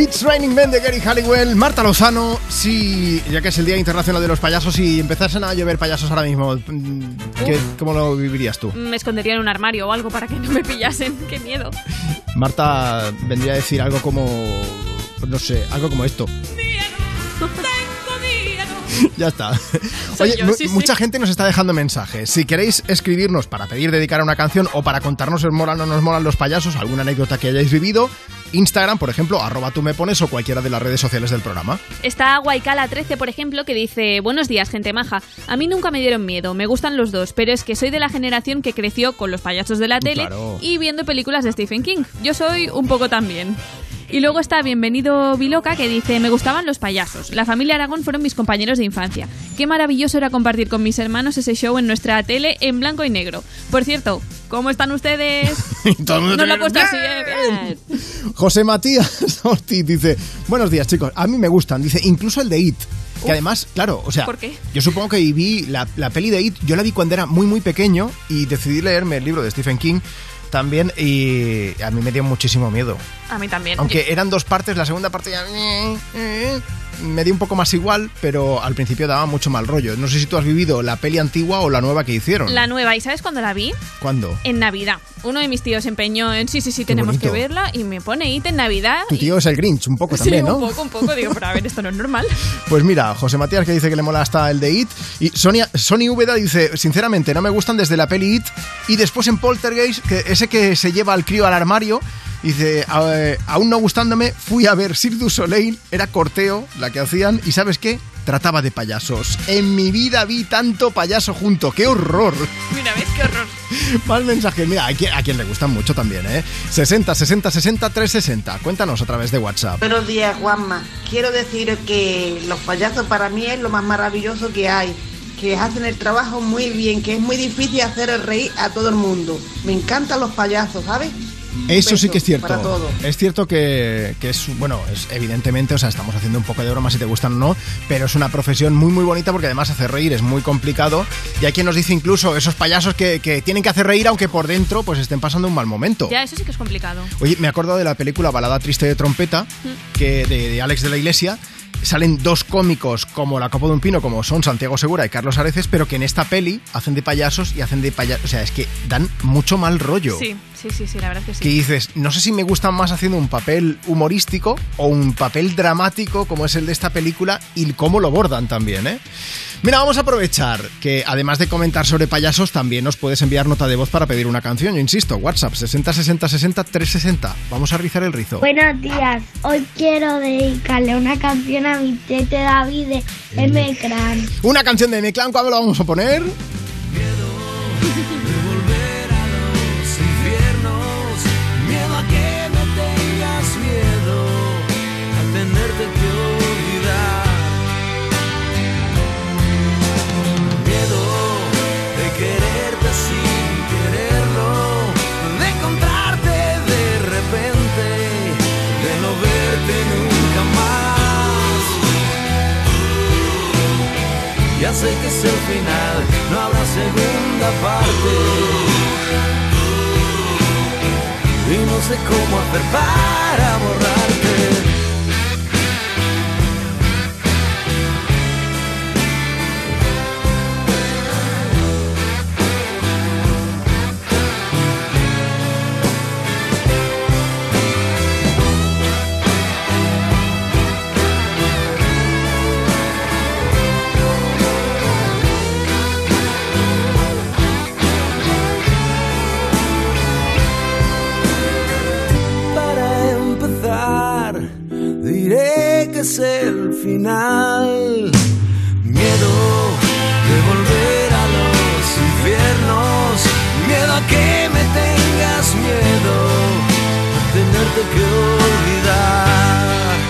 It's Raining Men de Gary Halliwell, Marta Lozano, sí, ya que es el Día Internacional de los Payasos y empezasen a llover payasos ahora mismo, mm, ¿qué- ¿cómo lo vivirías tú? Me escondería en un armario o algo para que no me pillasen. Qué miedo. Marta vendría a decir algo como, no sé, algo como esto. Ya está. Soy Oye, yo, sí, sí. mucha gente nos está dejando mensajes. Si queréis escribirnos para pedir dedicar a una canción o para contarnos si os molan o no nos molan los payasos, alguna anécdota que hayáis vivido, Instagram, por ejemplo, arroba tú me pones o cualquiera de las redes sociales del programa. Está Guaycala13, por ejemplo, que dice: Buenos días, gente maja. A mí nunca me dieron miedo, me gustan los dos, pero es que soy de la generación que creció con los payasos de la tele Claro. y viendo películas de Stephen King. Yo soy un poco también. Y luego está Bienvenido Biloca que dice, me gustaban los payasos. La familia Aragón fueron mis compañeros de infancia. Qué maravilloso era compartir con mis hermanos ese show en nuestra tele en blanco y negro. Por cierto, ¿cómo están ustedes? Todo el mundo No lo ha tiene- puesto así, ¿eh? Bien. José Matías Ortiz dice, buenos días chicos, a mí me gustan, dice, incluso el de It. Que además, claro, o sea, ¿Por qué? yo supongo que vi la, la peli de It, yo la vi cuando era muy muy pequeño y decidí leerme el libro de Stephen King también y a mí me dio muchísimo miedo. A mí también. Aunque eran dos partes, la segunda parte ya eh, eh, me dio un poco más igual, pero al principio daba mucho mal rollo. No sé si tú has vivido la peli antigua o la nueva que hicieron. La nueva, ¿y sabes cuándo la vi? ¿Cuándo? En Navidad. Uno de mis tíos se empeñó en sí, sí, sí, tenemos bonito. que verla y me pone IT en Navidad. Tu tío es el Grinch, un poco Sí, también, ¿no? un poco, un poco. Digo, pero a ver, esto no es normal. Pues mira, José Matías que dice que le mola hasta el de It. Y Sonia, Sony Úbeda dice, sinceramente, no me gustan desde la peli It. Y después en Poltergeist, que ese que se lleva al crío al armario, dice, "A- eh, aún no gustándome, fui a ver Cirque du Soleil, era corteo la que hacían. ¿Y sabes qué? Trataba de payasos. En mi vida vi tanto payaso junto. ¡Qué horror! Mira, ¿ves qué horror? Más mensajes. Mira, a quien, a quien le gustan mucho también, ¿eh? 60, 60, 60, 360. Cuéntanos a través de WhatsApp. Buenos días, Juanma. Quiero decir que los payasos para mí es lo más maravilloso que hay, que hacen el trabajo muy bien, que es muy difícil hacer el reír a todo el mundo. Me encantan los payasos, ¿sabes? Eso sí que es cierto. para. Es cierto que, que es, bueno, es evidentemente, o sea, estamos haciendo un poco de broma si te gustan o no, pero es una profesión muy, muy bonita porque además hacer reír es muy complicado. Y hay quien nos dice incluso esos payasos que, que tienen que hacer reír aunque por dentro pues estén pasando un mal momento. Ya, eso sí que es complicado. Oye, me acuerdo de la película Balada Triste de Trompeta, que de, de Alex de la Iglesia. Salen dos cómicos como la copa de un pino, como son Santiago Segura y Carlos Areces, pero que en esta peli hacen de payasos y hacen de payasos. O sea, es que dan mucho mal rollo. Sí, sí, sí, sí, la verdad es que sí. Que dices, no sé si me gustan más haciendo un papel humorístico o un papel dramático como es el de esta película y cómo lo bordan también, ¿eh? Mira, vamos a aprovechar que además de comentar sobre payasos, también nos puedes enviar nota de voz para pedir una canción. Yo insisto, WhatsApp 60 60 60 360. Vamos a rizar el rizo. Buenos días, hoy quiero dedicarle una canción a mi tete David de M-Clan. Una canción de M-Clan, ¿cuándo la vamos a poner? Sé que es el final, no habrá segunda parte. Y no sé cómo hacer para borrarte. Miedo de volver a los infiernos, miedo a que me tengas miedo, a tenerte que olvidar.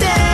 me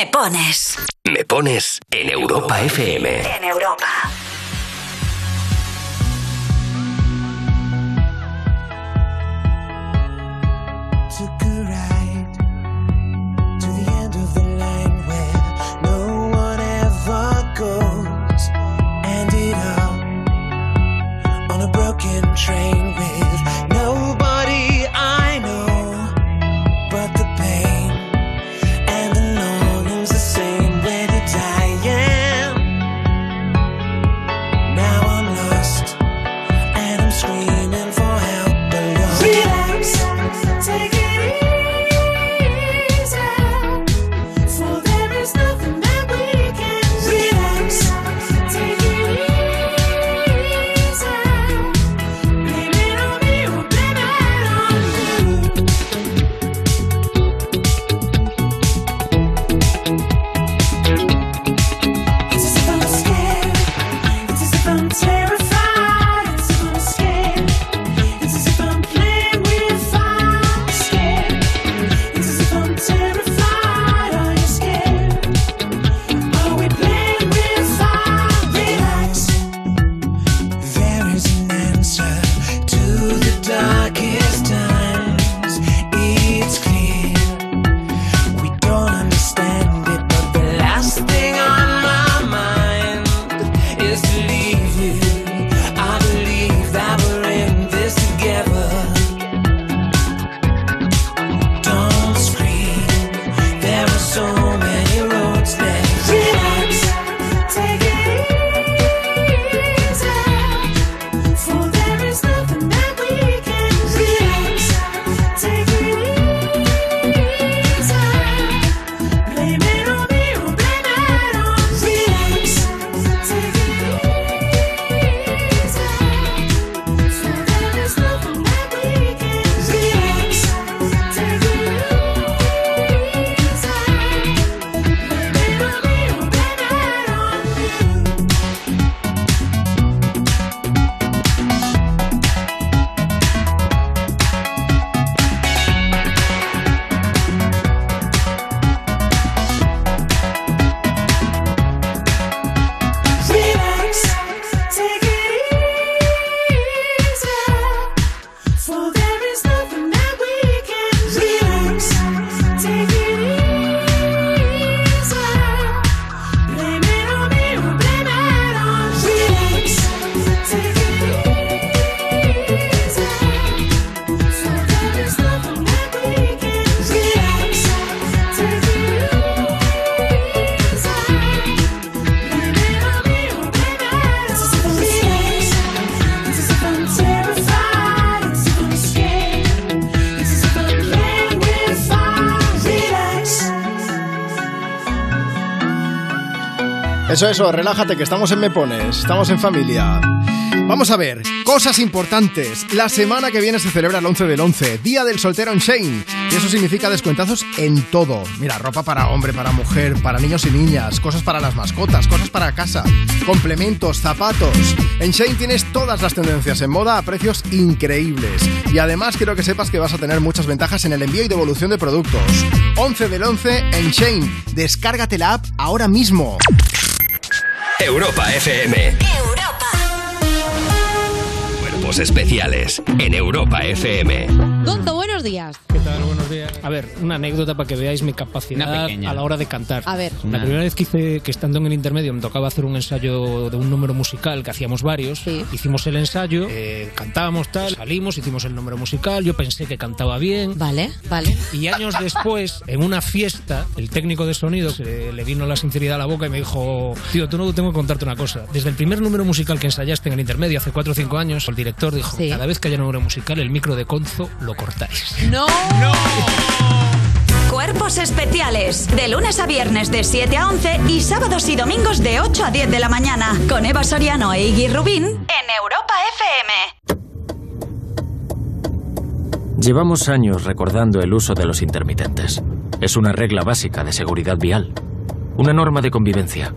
Me pones. Me pones en Europa FM. En Europa. Eso, eso, relájate que estamos en Me Pones, estamos en familia. Vamos a ver, cosas importantes. La semana que viene se celebra el 11 del 11, Día del Soltero en Shane. Y eso significa descuentazos en todo. Mira, ropa para hombre, para mujer, para niños y niñas, cosas para las mascotas, cosas para casa, complementos, zapatos. En Shane tienes todas las tendencias en moda a precios increíbles. Y además quiero que sepas que vas a tener muchas ventajas en el envío y devolución de productos. 11 del 11 en Shane. Descárgate la app ahora mismo. Europa FM. Cuerpos especiales en Europa FM. Gonzo, buenos días. ¿Qué tal? Buenos días. A ver, una anécdota para que veáis mi capacidad a la hora de cantar. A ver. La primera vez que hice, que estando en el intermedio, me tocaba hacer un ensayo de un número musical, que hacíamos varios. Hicimos el ensayo, eh, cantábamos tal, salimos, hicimos el número musical, yo pensé que cantaba bien. Vale, vale. Y años después, en una fiesta, el técnico de sonido se le vino la sinceridad a la boca y me dijo, tío, tú no tengo que contarte una cosa. Desde el primer número musical que ensayaste en el intermedio hace 4 o 5 años, el director dijo, cada vez que haya número musical, el micro de Conzo lo cortáis. ¡No! Cuerpos especiales. De lunes a viernes de 7 a 11 y sábados y domingos de 8 a 10 de la mañana. Con Eva Soriano e Iggy Rubín en Europa FM. Llevamos años recordando el uso de los intermitentes. Es una regla básica de seguridad vial, una norma de convivencia,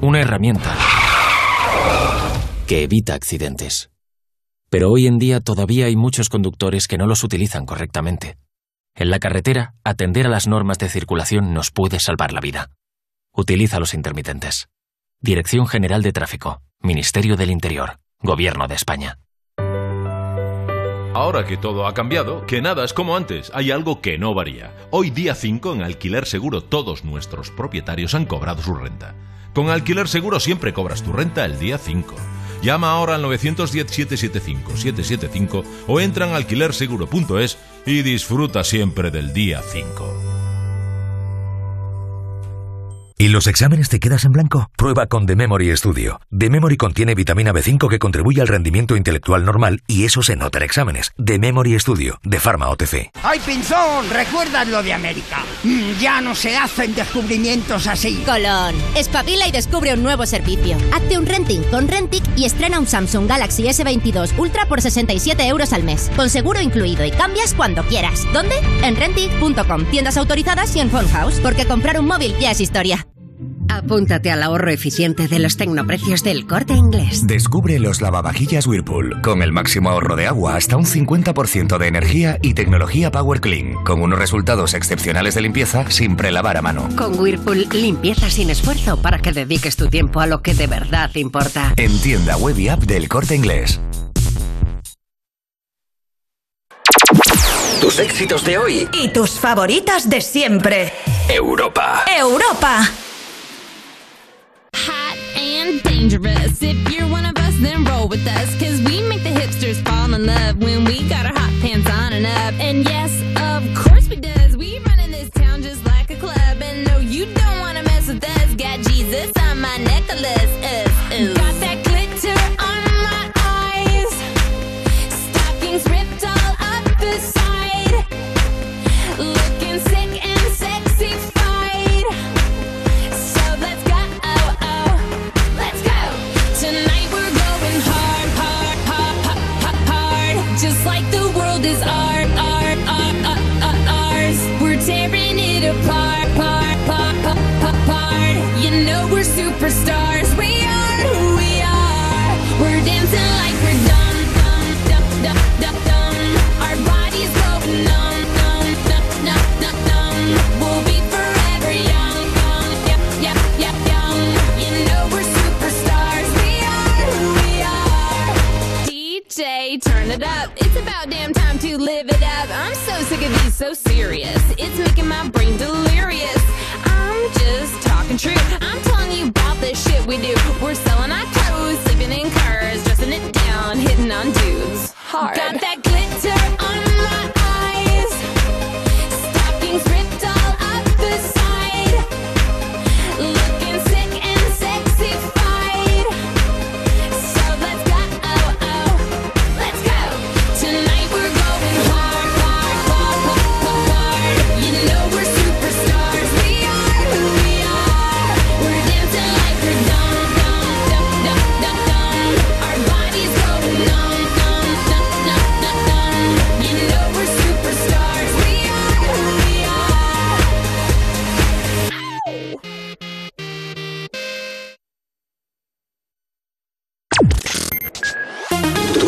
una herramienta que evita accidentes. Pero hoy en día todavía hay muchos conductores que no los utilizan correctamente. En la carretera, atender a las normas de circulación nos puede salvar la vida. Utiliza los intermitentes. Dirección General de Tráfico, Ministerio del Interior, Gobierno de España. Ahora que todo ha cambiado, que nada es como antes, hay algo que no varía. Hoy día 5 en Alquiler Seguro todos nuestros propietarios han cobrado su renta. Con Alquiler Seguro siempre cobras tu renta el día 5. Llama ahora al 910-775-775 o entra en alquilerseguro.es y disfruta siempre del día 5. ¿Y los exámenes te quedas en blanco? Prueba con The Memory Studio. The Memory contiene vitamina B5 que contribuye al rendimiento intelectual normal y eso se nota en exámenes. The Memory Studio, de Pharma OTC. ¡Ay, Pinzón! ¿Recuerdas lo de América? Mm, ya no se hacen descubrimientos así. Colón, espabila y descubre un nuevo servicio. Hazte un renting con Rentic y estrena un Samsung Galaxy S22 Ultra por 67 euros al mes, con seguro incluido y cambias cuando quieras. ¿Dónde? En Rentic.com, tiendas autorizadas y en Phone House, porque comprar un móvil ya es historia. Apúntate al ahorro eficiente de los tecnoprecios del corte inglés. Descubre los lavavajillas Whirlpool, con el máximo ahorro de agua hasta un 50% de energía y tecnología Power Clean, con unos resultados excepcionales de limpieza sin prelavar a mano. Con Whirlpool, limpieza sin esfuerzo para que dediques tu tiempo a lo que de verdad importa. En tienda web y app del corte inglés. Tus éxitos de hoy. Y tus favoritas de siempre. Europa. Europa. Hot and dangerous. If you're one of us, then roll with us. Cause we make the hipsters fall in love when we got our hot pants on and up. And yes, of course so serious. It's making my brain delirious. I'm just talking true. I'm telling you about the shit we do. We're selling our clothes, sleeping in cars, dressing it down, hitting on dudes. Hard. Got that glitter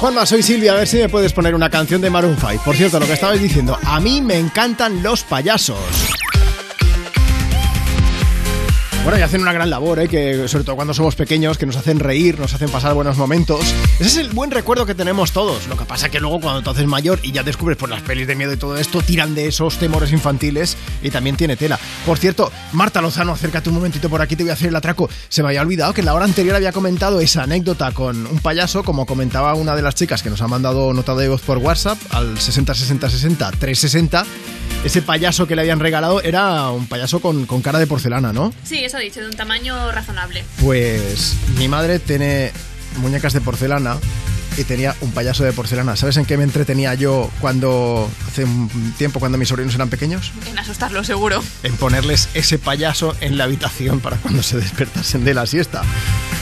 Juanma, soy Silvia, a ver si me puedes poner una canción de Maroon 5. Por cierto, lo que estabais diciendo, a mí me encantan los payasos. Bueno, y hacen una gran labor, ¿eh? que sobre todo cuando somos pequeños, que nos hacen reír, nos hacen pasar buenos momentos. Ese es el buen recuerdo que tenemos todos. Lo que pasa que luego cuando te haces mayor y ya descubres por las pelis de miedo y todo esto, tiran de esos temores infantiles y también tiene tela. Por cierto, Marta Lozano, acércate un momentito por aquí, te voy a hacer el atraco. Se me había olvidado que en la hora anterior había comentado esa anécdota con un payaso, como comentaba una de las chicas que nos ha mandado nota de voz por WhatsApp al 60 60 60 360. Ese payaso que le habían regalado era un payaso con, con cara de porcelana, ¿no? Sí, eso ha dicho, de un tamaño razonable. Pues mi madre tiene muñecas de porcelana y tenía un payaso de porcelana. ¿Sabes en qué me entretenía yo cuando hace un tiempo cuando mis sobrinos eran pequeños? En asustarlo, seguro. En ponerles ese payaso en la habitación para cuando se despertasen de la siesta.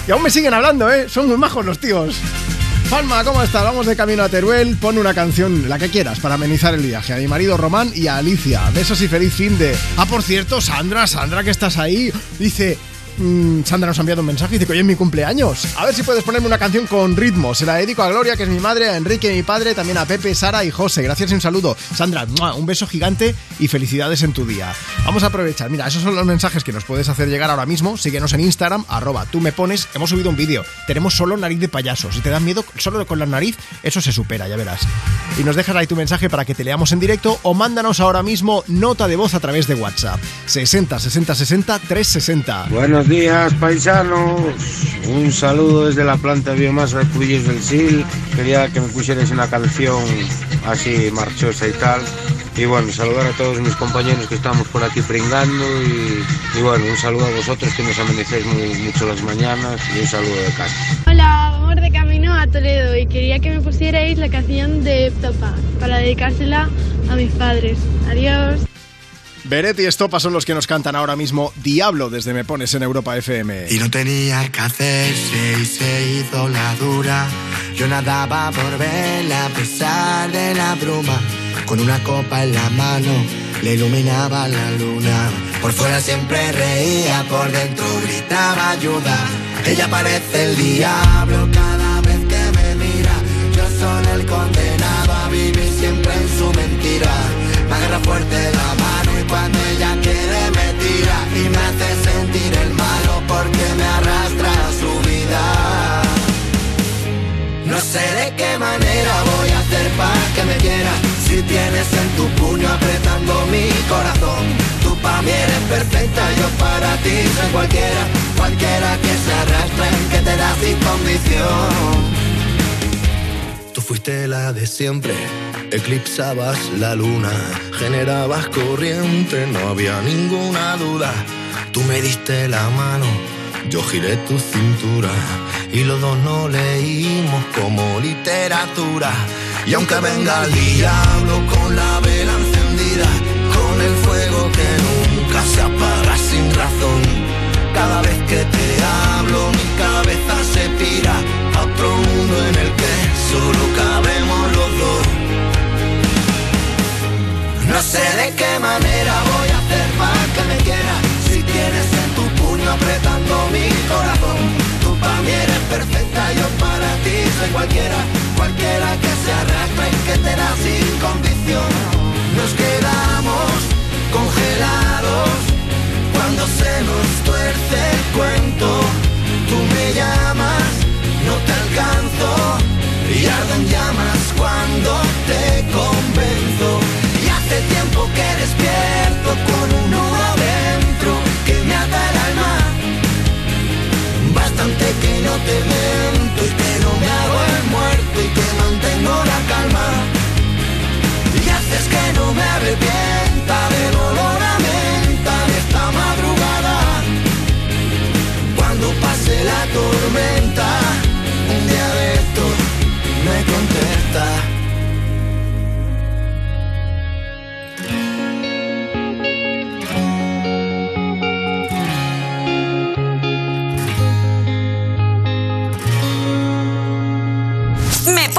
Y aún me siguen hablando, ¿eh? Son muy majos los tíos. Palma, ¿cómo estás? Vamos de camino a Teruel. Pon una canción, la que quieras, para amenizar el viaje. A mi marido Román y a Alicia. Besos y feliz fin de. Ah, por cierto, Sandra, Sandra, que estás ahí. Dice. Mm, Sandra nos ha enviado un mensaje y dice que hoy es mi cumpleaños. A ver si puedes ponerme una canción con ritmo. Se la dedico a Gloria, que es mi madre, a Enrique, mi padre, también a Pepe, Sara y José. Gracias y un saludo. Sandra, un beso gigante y felicidades en tu día. Vamos a aprovechar. Mira, esos son los mensajes que nos puedes hacer llegar ahora mismo. Síguenos en Instagram, arroba tú me pones. Hemos subido un vídeo. Tenemos solo nariz de payaso. Si te da miedo solo con la nariz, eso se supera, ya verás. Y nos dejas ahí tu mensaje para que te leamos en directo o mándanos ahora mismo nota de voz a través de WhatsApp. 60 60 60 360. Buenos días, paisanos. Un saludo desde la planta de biomasa de Cuyes del Sil. Quería que me pusierais una canción así marchosa y tal. Y bueno, saludar a todos mis compañeros que estamos por aquí pringando. Y, y bueno, un saludo a vosotros que nos amenicéis muy, mucho las mañanas. Y un saludo de casa. Hola, vamos de camino a Toledo y quería que me pusierais la canción de Topa para dedicársela a mis padres. Adiós. Beret y Estopa son los que nos cantan ahora mismo Diablo desde Me Pones en Europa FM. Y no tenía que hacerse y se hizo la dura. Yo nadaba por verla a pesar de la bruma. Con una copa en la mano le iluminaba la luna. Por fuera siempre reía, por dentro gritaba ayuda. Ella parece el diablo cada vez que me mira. Yo soy el condenado a vivir siempre en su mentira. Me agarra fuerte la cuando ella quiere me tira y me hace sentir el malo porque me arrastra a su vida. No sé de qué manera voy a hacer para que me quiera Si tienes en tu puño apretando mi corazón Tú pa' mí eres perfecta, yo para ti soy cualquiera, cualquiera que se arrastre, que te da sin condición. Fuiste la de siempre, eclipsabas la luna, generabas corriente, no había ninguna duda. Tú me diste la mano, yo giré tu cintura y los dos no leímos como literatura. Y aunque venga el diablo con la vela encendida, con el fuego que nunca se apaga sin razón, cada vez que te hablo mi cabeza se pira a otro en el que solo cabemos los dos. No sé de qué manera voy a hacer para que me quieras Si tienes en tu puño apretando mi corazón Tú para mí eres perfecta, yo para ti soy cualquiera. Cualquiera que se arrastre y que te da sin condición. Nos quedamos congelados Cuando se nos tuerce el cuento. Tú me llamas, alcanzo Y ardo en llamas cuando te convenzo y hace tiempo que despierto con un nudo dentro que me ata el alma. Bastante que no te miento y que no me hago el muerto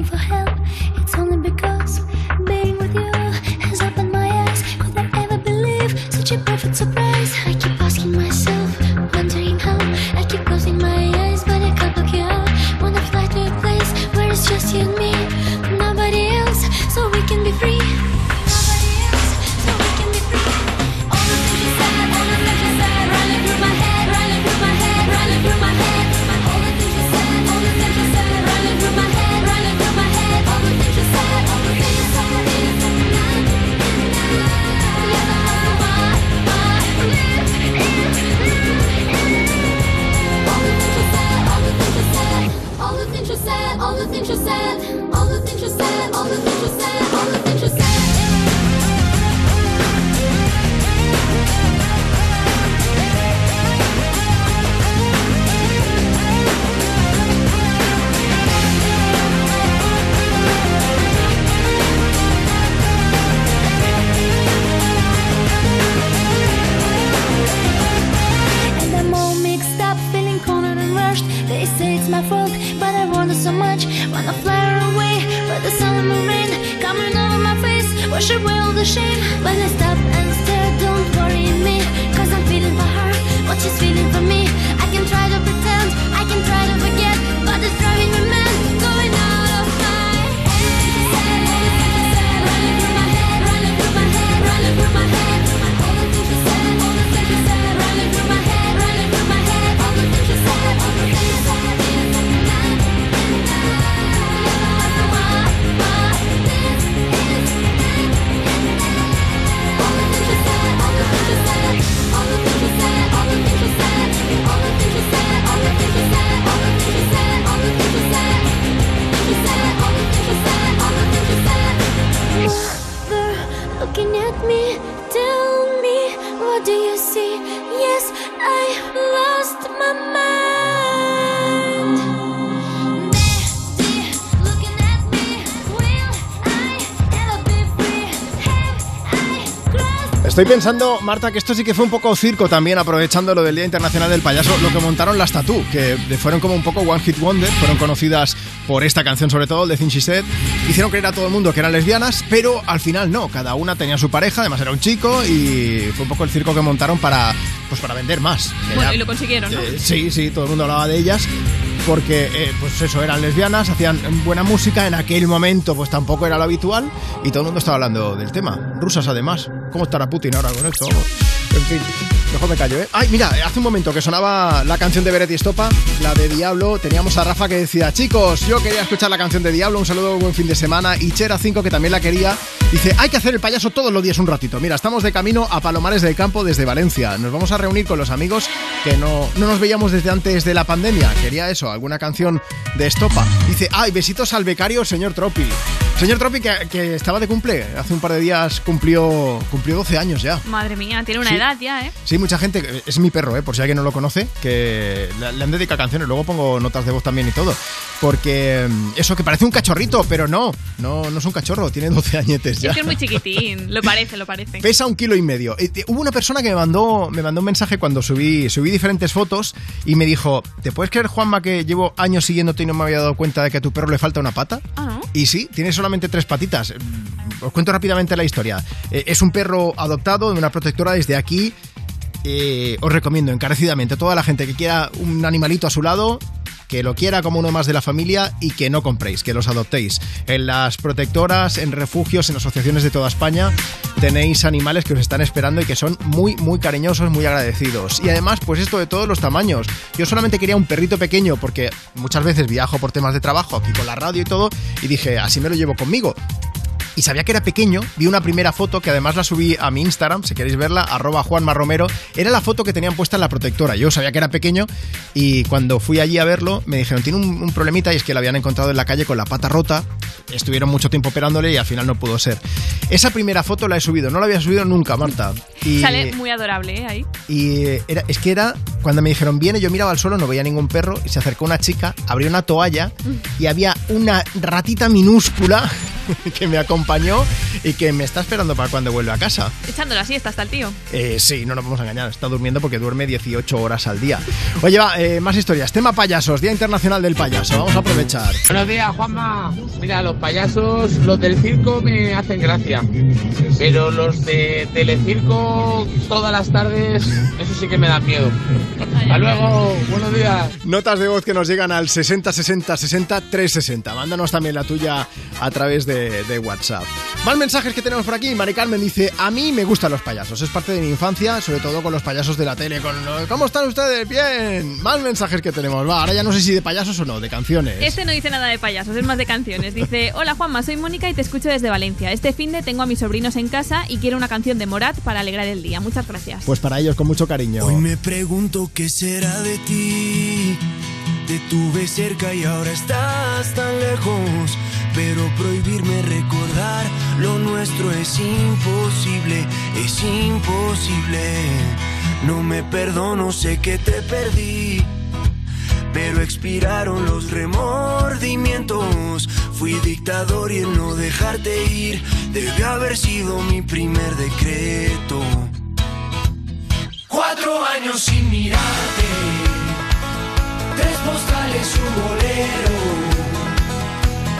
For help, it's only because being with you has opened my eyes. Could I ever believe such a perfect surprise? You said, all the things you said, all the things you said, all. They say it's my fault, so much. Wanna fly away, but the sun and the rain coming over my face. Wash away all the shame. When I stop and stare, don't worry me, cause I'm feeling for her, what she's feeling for me. I can try to pretend, I can try to forget, but it's driving me mad, going out of my head. Running through my head, running through my head, running through my head. looking at me. Tell me, what do you see? Yes, I lost my mind. Estoy pensando, Marta, que esto sí que fue un poco circo también, aprovechando lo del Día Internacional del Payaso, lo que montaron las Tatú, que fueron como un poco One Hit Wonder, fueron conocidas por esta canción sobre todo, el de She Said. Hicieron creer a todo el mundo que eran lesbianas, pero al final no, cada una tenía su pareja, además era un chico, y fue un poco el circo que montaron para, pues para vender más. Bueno, ya- y lo consiguieron, ¿no? eh, sí, sí, todo el mundo hablaba de ellas. Porque, eh, pues eso, eran lesbianas, hacían buena música, en aquel momento pues tampoco era lo habitual y todo el mundo estaba hablando del tema. Rusas además. ¿Cómo estará Putin ahora con esto? En fin, mejor me callo, ¿eh? Ay, mira, hace un momento que sonaba la canción de Beret y Estopa, la de Diablo, teníamos a Rafa que decía, chicos, yo quería escuchar la canción de Diablo, un saludo, buen fin de semana, y Chera 5 que también la quería, dice, hay que hacer el payaso todos los días un ratito. Mira, estamos de camino a Palomares del Campo desde Valencia, nos vamos a reunir con los amigos que no, no nos veíamos desde antes de la pandemia, quería eso, alguna canción de Estopa. Dice, ay, besitos al becario, señor Tropi. Señor Tropi, que, que estaba de cumple, hace un par de días cumplió, cumplió 12 años ya. Madre mía, tiene una Sí. edad ya, ¿eh? Sí, mucha gente, es mi perro, ¿eh? por si alguien no lo conoce, que le, le han dedicado canciones, luego pongo notas de voz también y todo. Porque mm, eso que parece un cachorrito, pero no, no, no es un cachorro, tiene 12 añetes Es que es muy chiquitín, lo parece, lo parece. Pesa un kilo y medio. Eh, hubo una persona que me mandó, me mandó un mensaje cuando subí, subí diferentes fotos y me dijo, ¿te puedes creer, Juanma, que llevo años siguiéndote y no me había dado cuenta de que a tu perro le falta una pata? Ah, ¿no? Y sí, tiene solamente tres patitas. Os cuento rápidamente la historia. Eh, es un perro adoptado de una protectora desde aquí. Eh, os recomiendo encarecidamente a toda la gente que quiera un animalito a su lado que lo quiera como uno más de la familia y que no compréis, que los adoptéis. En las protectoras, en refugios, en asociaciones de toda España tenéis animales que os están esperando y que son muy, muy cariñosos, muy agradecidos. Y además, pues esto de todos los tamaños. Yo solamente quería un perrito pequeño porque muchas veces viajo por temas de trabajo aquí con la radio y todo y dije, así me lo llevo conmigo y sabía que era pequeño, vi una primera foto que además la subí a mi Instagram, si queréis verla, arroba Juanma Romero, era la foto que tenían puesta en la protectora, yo sabía que era pequeño y cuando fui allí a verlo me dijeron, tiene un, un problemita y es que lo habían encontrado en la calle con la pata rota, estuvieron mucho tiempo operándole y al final no pudo ser. Esa primera foto la he subido, no la había subido nunca, Marta. Y, Sale muy adorable, ¿eh? Ahí. y era, es que era, cuando me dijeron viene, yo miraba al suelo, no veía ningún perro y se acercó una chica, abrió una toalla y había una ratita minúscula que me acompañó y que me está esperando para cuando vuelva a casa. Echando la siesta hasta el tío. Eh, sí, no nos vamos a engañar, está durmiendo porque duerme 18 horas al día. Oye, va, eh, más historias. Tema payasos, Día Internacional del Payaso. Vamos a aprovechar. Buenos días, Juanma. Mira, los payasos, los del circo me hacen gracia. Pero los de telecirco todas las tardes, eso sí que me da miedo. Hasta luego, buenos días. Notas de voz que nos llegan al 60 60 60 360. Mándanos también la tuya a través de, de WhatsApp. Más mensajes que tenemos por aquí. Mari Carmen dice: A mí me gustan los payasos. Es parte de mi infancia, sobre todo con los payasos de la tele. Con los- ¿Cómo están ustedes? Bien. Más mensajes que tenemos. Va, ahora ya no sé si de payasos o no, de canciones. Este no dice nada de payasos, es más de canciones. Dice, hola Juanma, soy Mónica y te escucho desde Valencia. Este fin de tengo a mis sobrinos en casa y quiero una canción de Morat para alegrar el día. Muchas gracias. Pues para ellos, con mucho cariño. Hoy me pregunto qué será de ti. Te tuve cerca y ahora estás tan lejos. Pero prohibirme recordar lo nuestro es imposible, es imposible. No me perdono, sé que te perdí. Pero expiraron los remordimientos. Fui dictador y el no dejarte ir debe haber sido mi primer decreto. Cuatro años sin mirarte, tres postales, un bolero.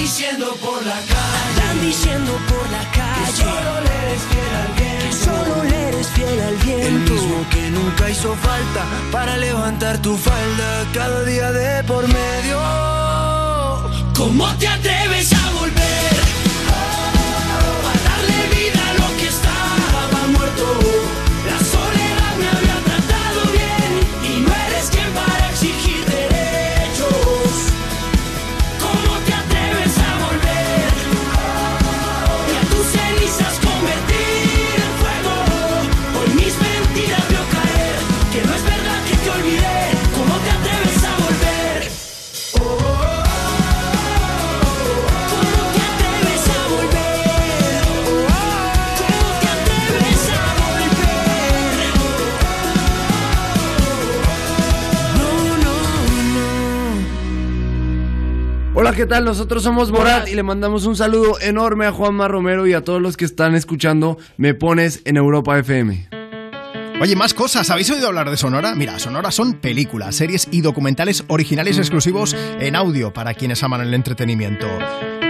Diciendo por la calle. Andan diciendo por la calle. Que solo le eres fiel al viento. Que solo le eres fiel al viento. El mismo que nunca hizo falta para levantar tu falda cada día de por medio. ¿Cómo te atreves a ¿qué tal? Nosotros somos Borat y le mandamos un saludo enorme a Juanma Romero y a todos los que están escuchando Me Pones en Europa FM. Oye, más cosas. ¿Habéis oído hablar de Sonora? Mira, Sonora son películas, series y documentales originales exclusivos en audio para quienes aman el entretenimiento.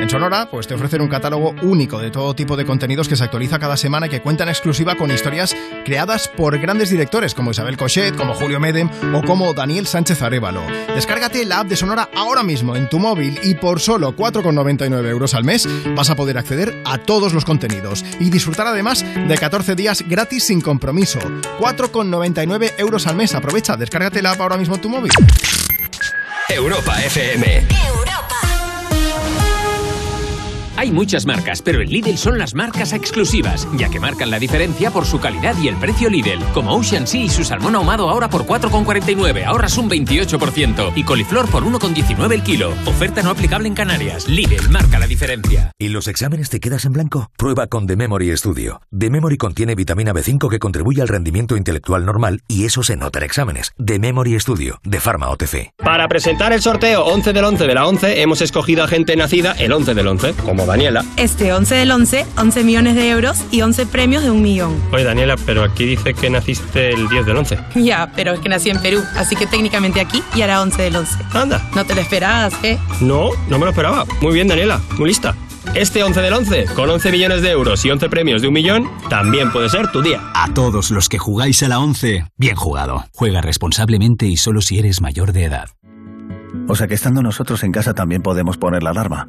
En Sonora, pues te ofrecen un catálogo único de todo tipo de contenidos que se actualiza cada semana y que cuenta en exclusiva con historias creadas por grandes directores como Isabel Cochet, como Julio Medem o como Daniel Sánchez Arevalo. Descárgate la app de Sonora ahora mismo en tu móvil y por solo 4,99 euros al mes vas a poder acceder a todos los contenidos y disfrutar además de 14 días gratis sin compromiso. 4,99 euros al mes. Aprovecha, descárgate la app ahora mismo en tu móvil. Europa FM. Hay muchas marcas, pero en Lidl son las marcas exclusivas, ya que marcan la diferencia por su calidad y el precio Lidl. Como Ocean Sea y su salmón ahumado ahora por 4,49, ahorras un 28%. Y coliflor por 1,19 el kilo. Oferta no aplicable en Canarias. Lidl marca la diferencia. ¿Y los exámenes te quedas en blanco? Prueba con The Memory Studio. The Memory contiene vitamina B5 que contribuye al rendimiento intelectual normal y eso se nota en exámenes. The Memory Studio, de Pharma OTC. Para presentar el sorteo 11 del 11 de la 11, hemos escogido a gente nacida el 11 del 11, como Daniela. Este 11 del 11, 11 millones de euros y 11 premios de un millón. Oye, Daniela, pero aquí dice que naciste el 10 del 11. Ya, pero es que nací en Perú, así que técnicamente aquí y hará 11 del 11. Anda. No te lo esperabas, ¿eh? No, no me lo esperaba. Muy bien, Daniela, muy lista. Este 11 del 11, con 11 millones de euros y 11 premios de un millón, también puede ser tu día. A todos los que jugáis a la 11, bien jugado. Juega responsablemente y solo si eres mayor de edad. O sea que estando nosotros en casa también podemos poner la alarma.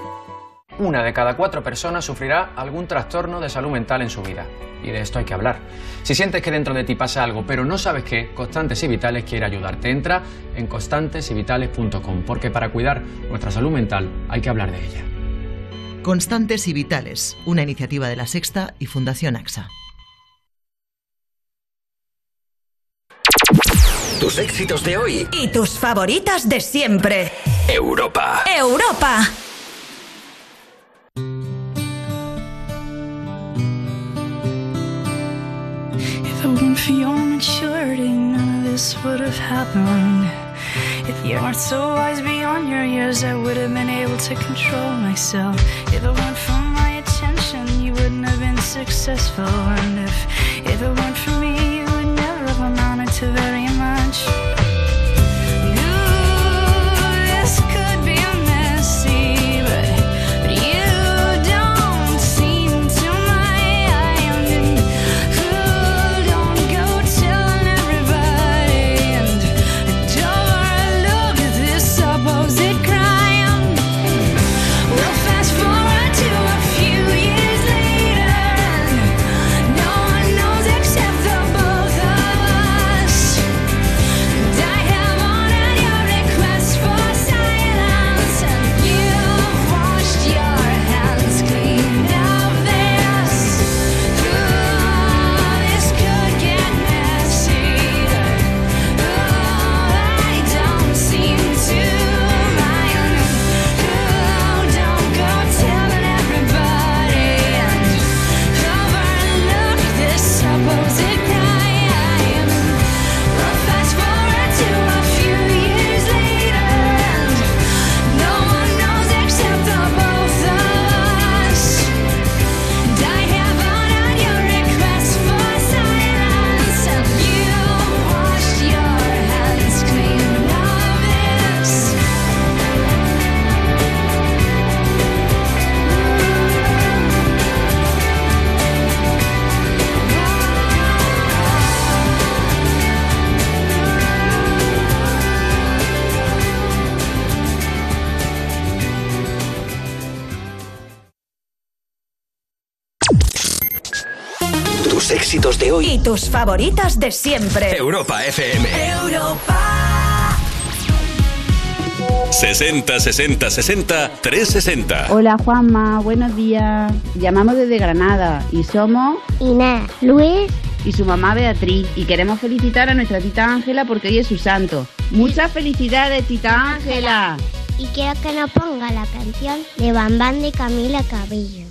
Una de cada cuatro personas sufrirá algún trastorno de salud mental en su vida. Y de esto hay que hablar. Si sientes que dentro de ti pasa algo, pero no sabes qué, Constantes y Vitales quiere ayudarte. Entra en constantesyvitales.com, porque para cuidar nuestra salud mental hay que hablar de ella. Constantes y Vitales, una iniciativa de la Sexta y Fundación AXA. Tus éxitos de hoy. Y tus favoritas de siempre. Europa. Europa. For your maturity, none of this would have happened. If you weren't so wise beyond your years, I would have been able to control myself. If it weren't for my attention, you wouldn't have been successful. And if, if it weren't for me, you would never have amounted to very much. Éxitos de hoy. Y tus favoritas de siempre. Europa FM. Europa. 60 60 60 360. Hola Juanma, buenos días. Llamamos desde Granada y somos Inés, Luis y su mamá Beatriz y queremos felicitar a nuestra tita Ángela porque hoy es su santo. Muchas felicidades, tita Ángela. Y quiero que nos ponga la canción de Bam Bam de Camila Cabello.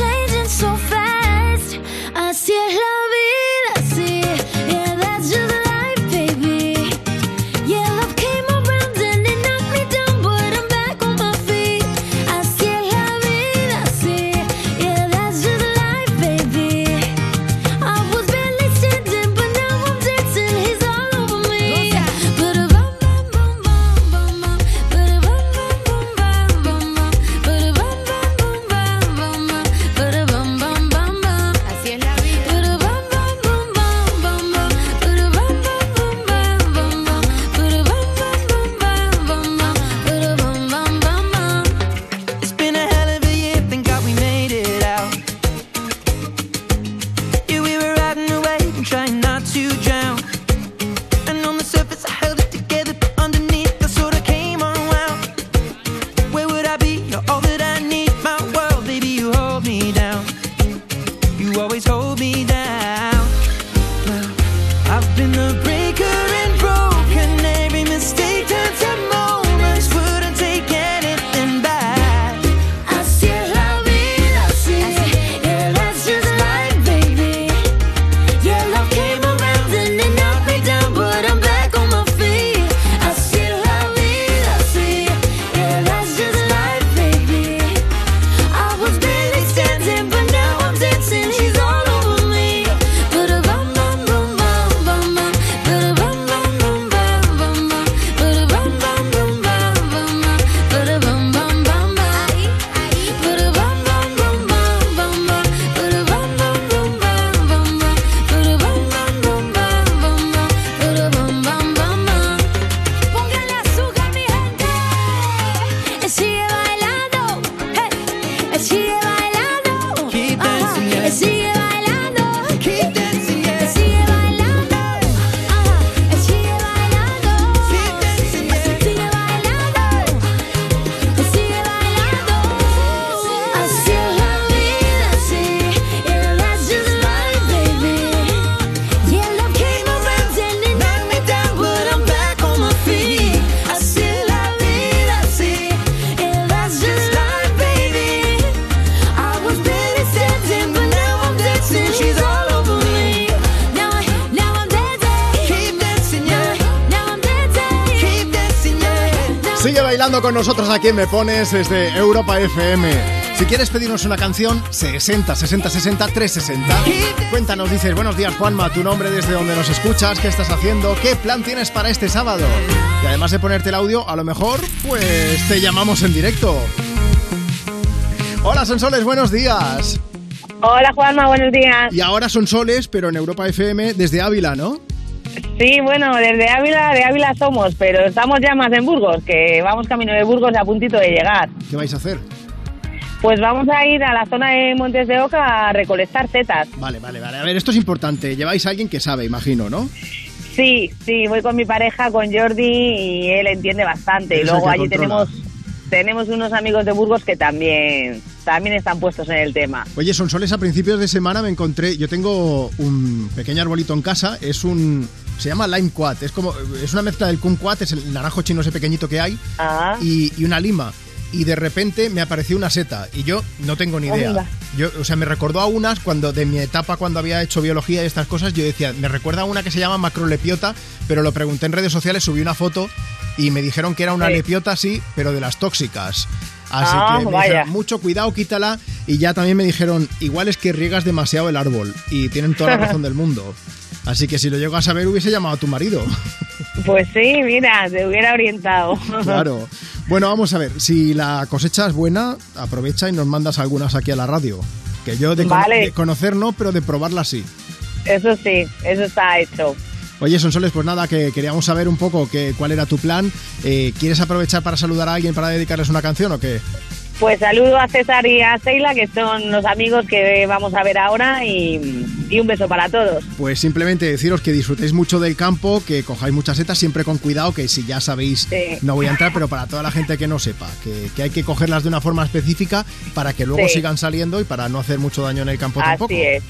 changing so fast. Así es la vida, sí, yeah, that's just aquí en Me Pones desde Europa FM. Si quieres pedirnos una canción, 60 60 60 360. Cuéntanos, dices, buenos días Juanma, tu nombre desde donde nos escuchas, qué estás haciendo, qué plan tienes para este sábado. Y además de ponerte el audio, a lo mejor, pues te llamamos en directo. Hola Sonsoles, buenos días. Hola Juanma, buenos días. Y ahora Sonsoles, pero en Europa FM desde Ávila, ¿no? Sí, bueno, desde Ávila, de Ávila somos, pero estamos ya más en Burgos, que vamos camino de Burgos a puntito de llegar. ¿Qué vais a hacer? Pues vamos a ir a la zona de Montes de Oca a recolectar setas. Vale, vale, vale. A ver, esto es importante. Lleváis a alguien que sabe, imagino, ¿no? Sí, sí, voy con mi pareja, con Jordi, y él entiende bastante. Y luego allí controla. tenemos tenemos unos amigos de Burgos que también, también están puestos en el tema. Oye, Sonsoles, a principios de semana me encontré. Yo tengo un pequeño arbolito en casa. Es un. Se llama Lime Quat. Es como. Es una mezcla del kumquat, es el naranjo chino ese pequeñito que hay. Ah. Y, y una lima. Y de repente me apareció una seta. Y yo no tengo ni idea. Yo, o sea, me recordó a unas cuando de mi etapa cuando había hecho biología y estas cosas, yo decía, me recuerda a una que se llama macrolepiota, pero lo pregunté en redes sociales, subí una foto y me dijeron que era una Sí. lepiota, sí, pero de las tóxicas. Así Ah, que me vaya. dijeron, mucho cuidado, quítala. Y ya también me dijeron, igual es que riegas demasiado el árbol. Y tienen toda la razón del mundo. Así que si lo llego a saber hubiese llamado a tu marido. Pues sí, mira, te hubiera orientado. Claro. Bueno, vamos a ver, si la cosecha es buena, aprovecha y nos mandas algunas aquí a la radio. Que yo de, Vale. de conocer no, pero de probarlas sí. Eso sí, eso está hecho. Oye, Sonsoles, pues nada, que queríamos saber un poco que, cuál era tu plan. Eh, ¿Quieres aprovechar para saludar a alguien para dedicarles una canción o qué? Pues saludo a César y a Seila, que son los amigos que vamos a ver ahora, y, y un beso para todos. Pues simplemente deciros que disfrutéis mucho del campo, que cojáis muchas setas, siempre con cuidado, que si ya sabéis, no voy a entrar, pero para toda la gente que no sepa, que, que hay que cogerlas de una forma específica para que luego Sí. sigan saliendo y para no hacer mucho daño en el campo tampoco. Así es.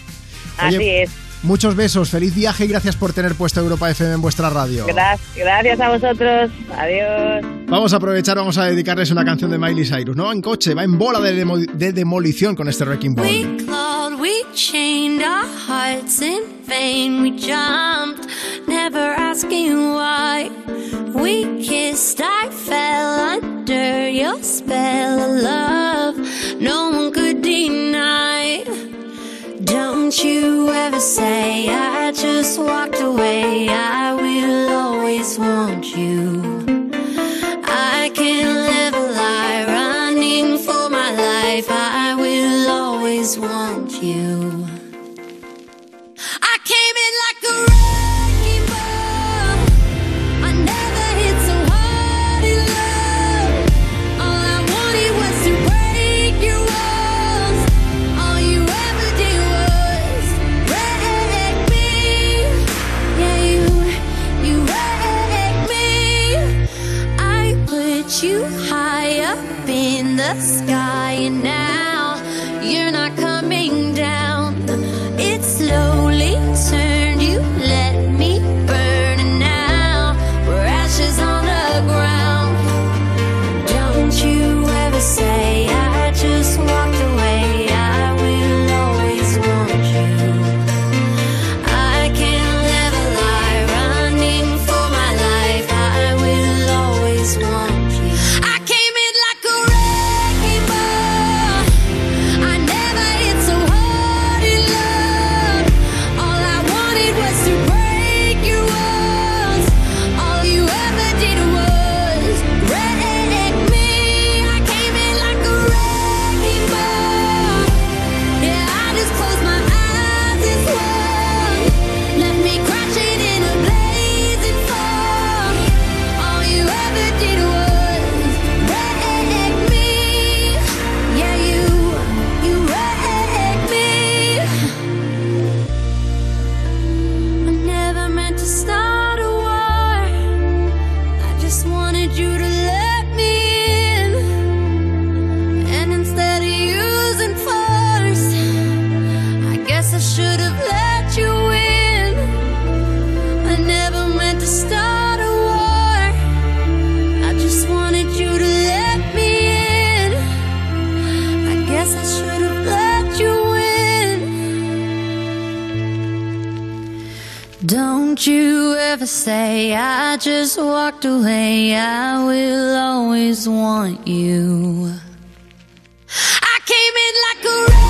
Oye, Así es. Muchos besos, feliz viaje y gracias por tener puesto Europa FM en vuestra radio. Gracias, gracias a vosotros. Adiós. Vamos a aprovechar, vamos a dedicarles una canción de Miley Cyrus. No va en coche, va en bola de, demo- de demolición con este Wrecking Ball. We clawed, we chained our hearts in vain. We jumped, never asking why. We kissed, I fell under your spell of love. No one could deny. Don't you ever say I just walked away. I will always want you. I can't live a lie running for my life. I will always want you. I came the sky, and now you ever say I just walked away. I will always want you. I came in like a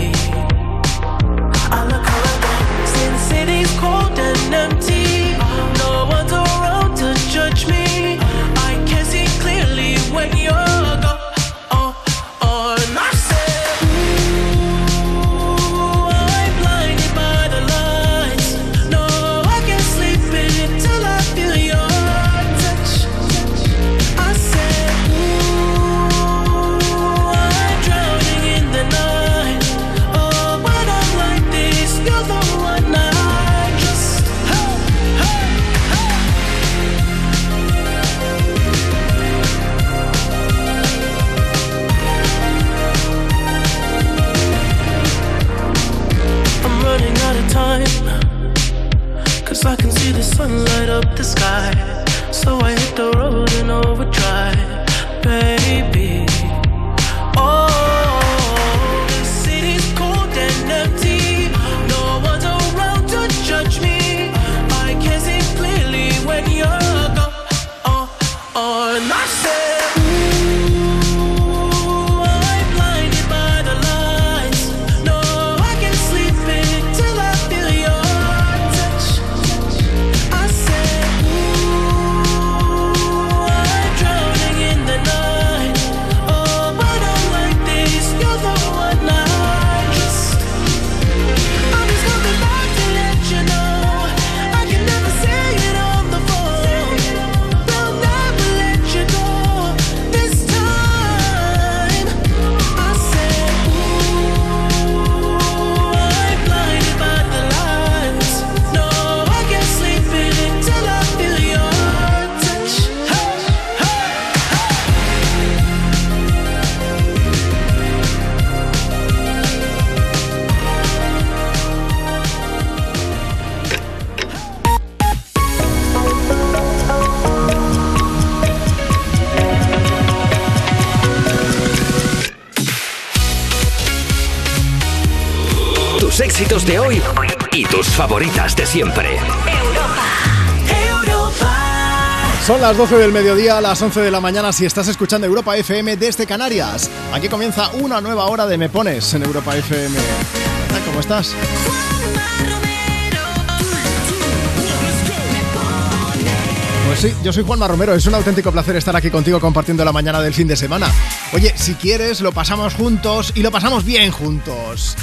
Cold and empty. Up the sky. So I éxitos de hoy y tus favoritas de siempre. Son las 12 del mediodía, las 11 de la mañana si estás escuchando Europa FM desde Canarias. Aquí comienza una nueva hora de Me Pones en Europa FM. ¿Cómo estás? Pues sí, yo soy Juanma Romero, es un auténtico placer estar aquí contigo compartiendo la mañana del fin de semana. Oye, si quieres, lo pasamos juntos y lo pasamos bien juntos.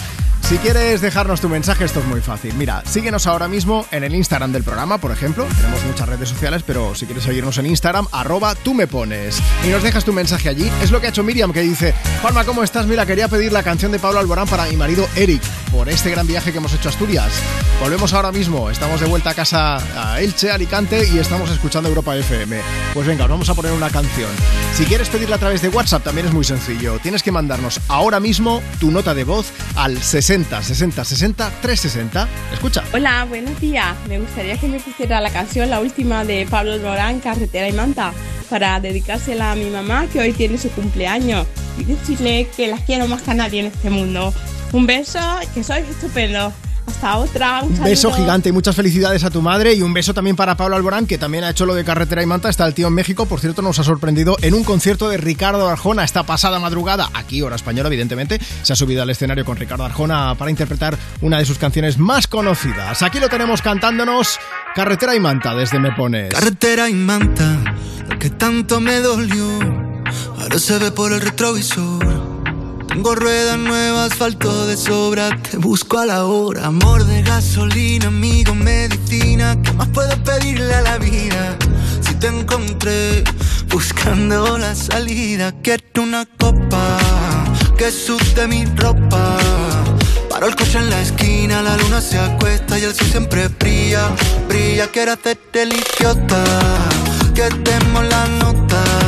Si quieres dejarnos tu mensaje, esto es muy fácil. Mira, síguenos ahora mismo en el Instagram del programa, por ejemplo. Tenemos muchas redes sociales, pero si quieres seguirnos en Instagram, arroba tú me pones. Y nos dejas tu mensaje allí. Es lo que ha hecho Miriam, que dice, Juanma, ¿cómo estás? Mira, quería pedir la canción de Pablo Alborán para mi marido Eric, por este gran viaje que hemos hecho a Asturias. Volvemos ahora mismo, estamos de vuelta a casa a Elche, Alicante, y estamos escuchando Europa FM. Pues venga, vamos a poner una canción. Si quieres pedirla a través de WhatsApp, también es muy sencillo. Tienes que mandarnos ahora mismo tu nota de voz al 60 60 60 360. Escucha. Hola, buenos días. Me gustaría que me pusiera la canción, la última de Pablo Morán, Carretera y Manta, para dedicársela a mi mamá que hoy tiene su cumpleaños y decirle que las quiero más que a nadie en este mundo. Un beso, que sois estupendo. Hasta otra. Un, beso gigante y muchas felicidades a tu madre y un beso también para Pablo Alborán, que también ha hecho lo de carretera y manta. Está el tío en México, por cierto, nos ha sorprendido en un concierto de Ricardo Arjona esta pasada madrugada, aquí, hora española, evidentemente. Se ha subido al escenario con Ricardo Arjona para interpretar una de sus canciones más conocidas. Aquí lo tenemos cantándonos Carretera y manta desde Me Pones. Carretera y manta, lo que tanto me dolió, ahora se ve por el retrovisor. Tengo ruedas nuevas, asfalto de sobra, te busco a la hora. Amor de gasolina, amigo, medicina, ¿qué más puedo pedirle a la vida? Si te encontré buscando la salida, quiero una copa que sude mi ropa. Paro el coche en la esquina, la luna se acuesta y el sol siempre brilla, brilla. Quiero hacerte el idiota, que demos la nota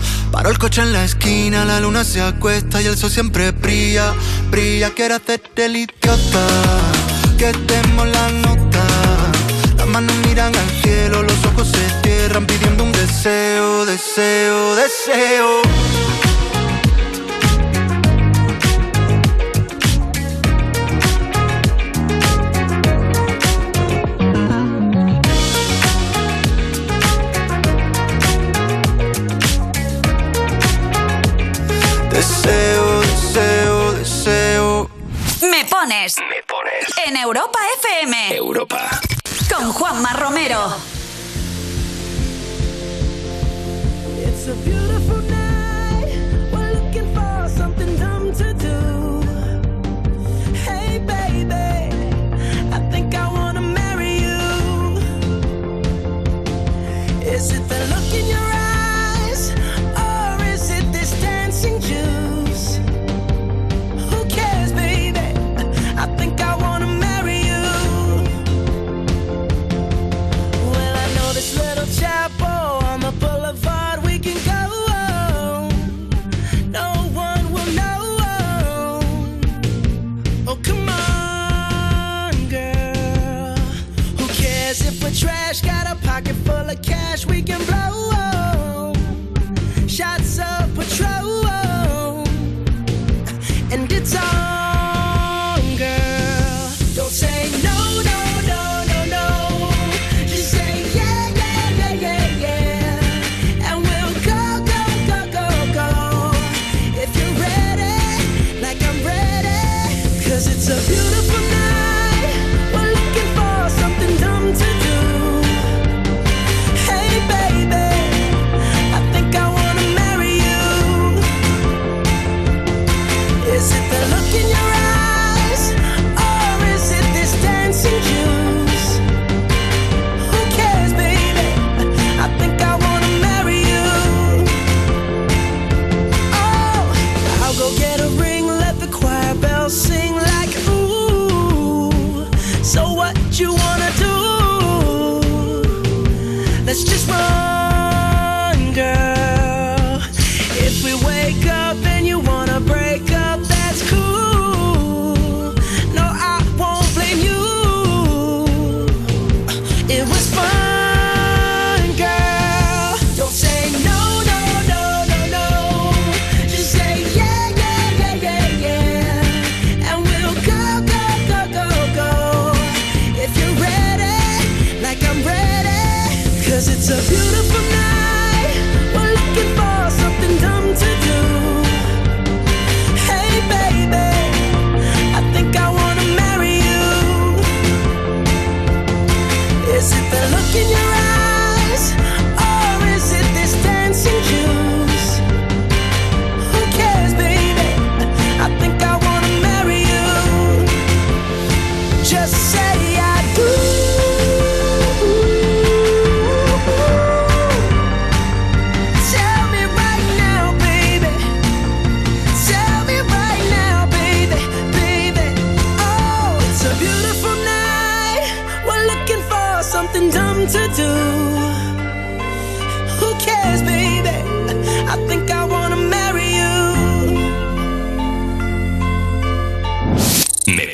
Paró el coche en la esquina, la luna se acuesta y el sol siempre brilla. Brilla, quiero hacerte el idiota, que demos la nota. Las manos miran al cielo, los ojos se cierran pidiendo un deseo, deseo, deseo. Deseo, deseo, deseo. Me pones. Me pones. En Europa FM. Europa. Con Juanma Romero. got a pocket full of cash we can blow. Shots of patrol, and it's on.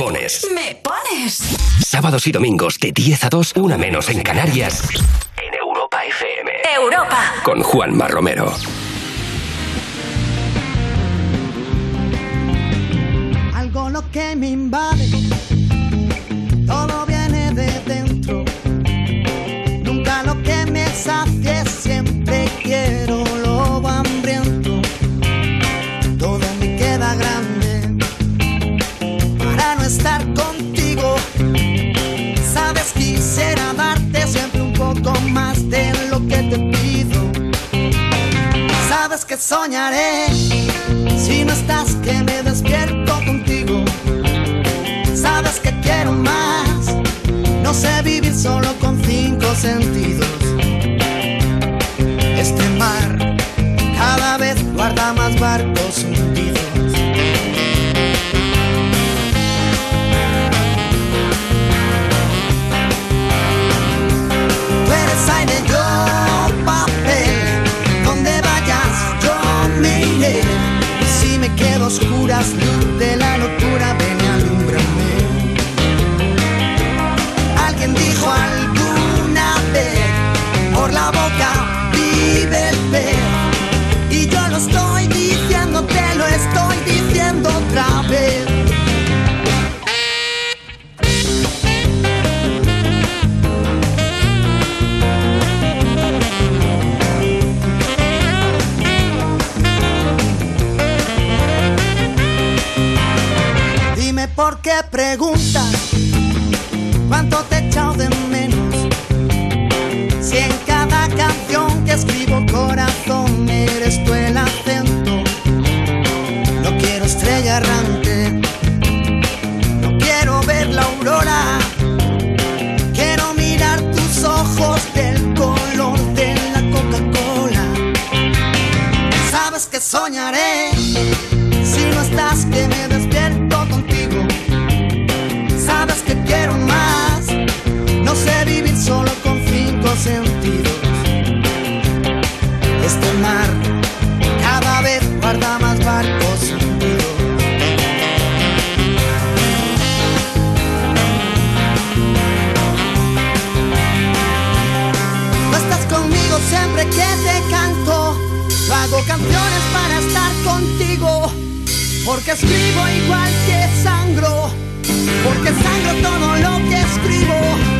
pones. Me pones. Sábados y domingos de 10 a 2, una menos en Canarias. En Europa FM. Europa. Con Juanma Romero. Algo lo que me invade soñaré. Si no estás, que me despierto contigo. Sabes que quiero más. No sé vivir solo con cinco sentidos. Este mar ¿Por qué preguntas? Porque escribo igual que sangro. Porque sangro todo lo que escribo.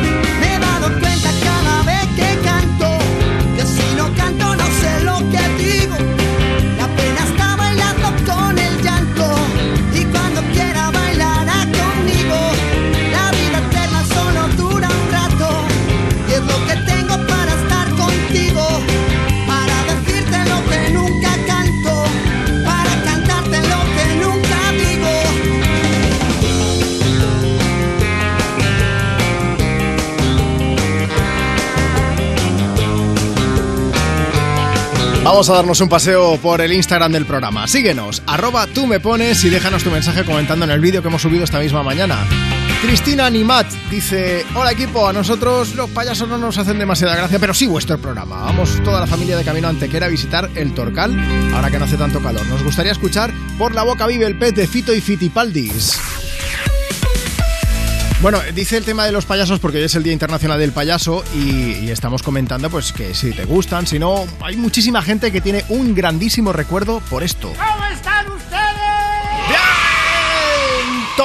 Vamos a darnos un paseo por el Instagram del programa. Síguenos, arroba tú me pones y déjanos tu mensaje comentando en el vídeo que hemos subido esta misma mañana. Cristina Animat dice, hola equipo, a nosotros los payasos no nos hacen demasiada gracia, pero sí vuestro programa. Vamos toda la familia de Camino Antequera a visitar el Torcal, ahora que no hace tanto calor. Nos gustaría escuchar Por la boca vive el pez de Fito y Fitipaldis. Bueno, dice el tema de los payasos porque hoy es el Día Internacional del Payaso y, y estamos comentando pues que si te gustan, si no, hay muchísima gente que tiene un grandísimo recuerdo por esto.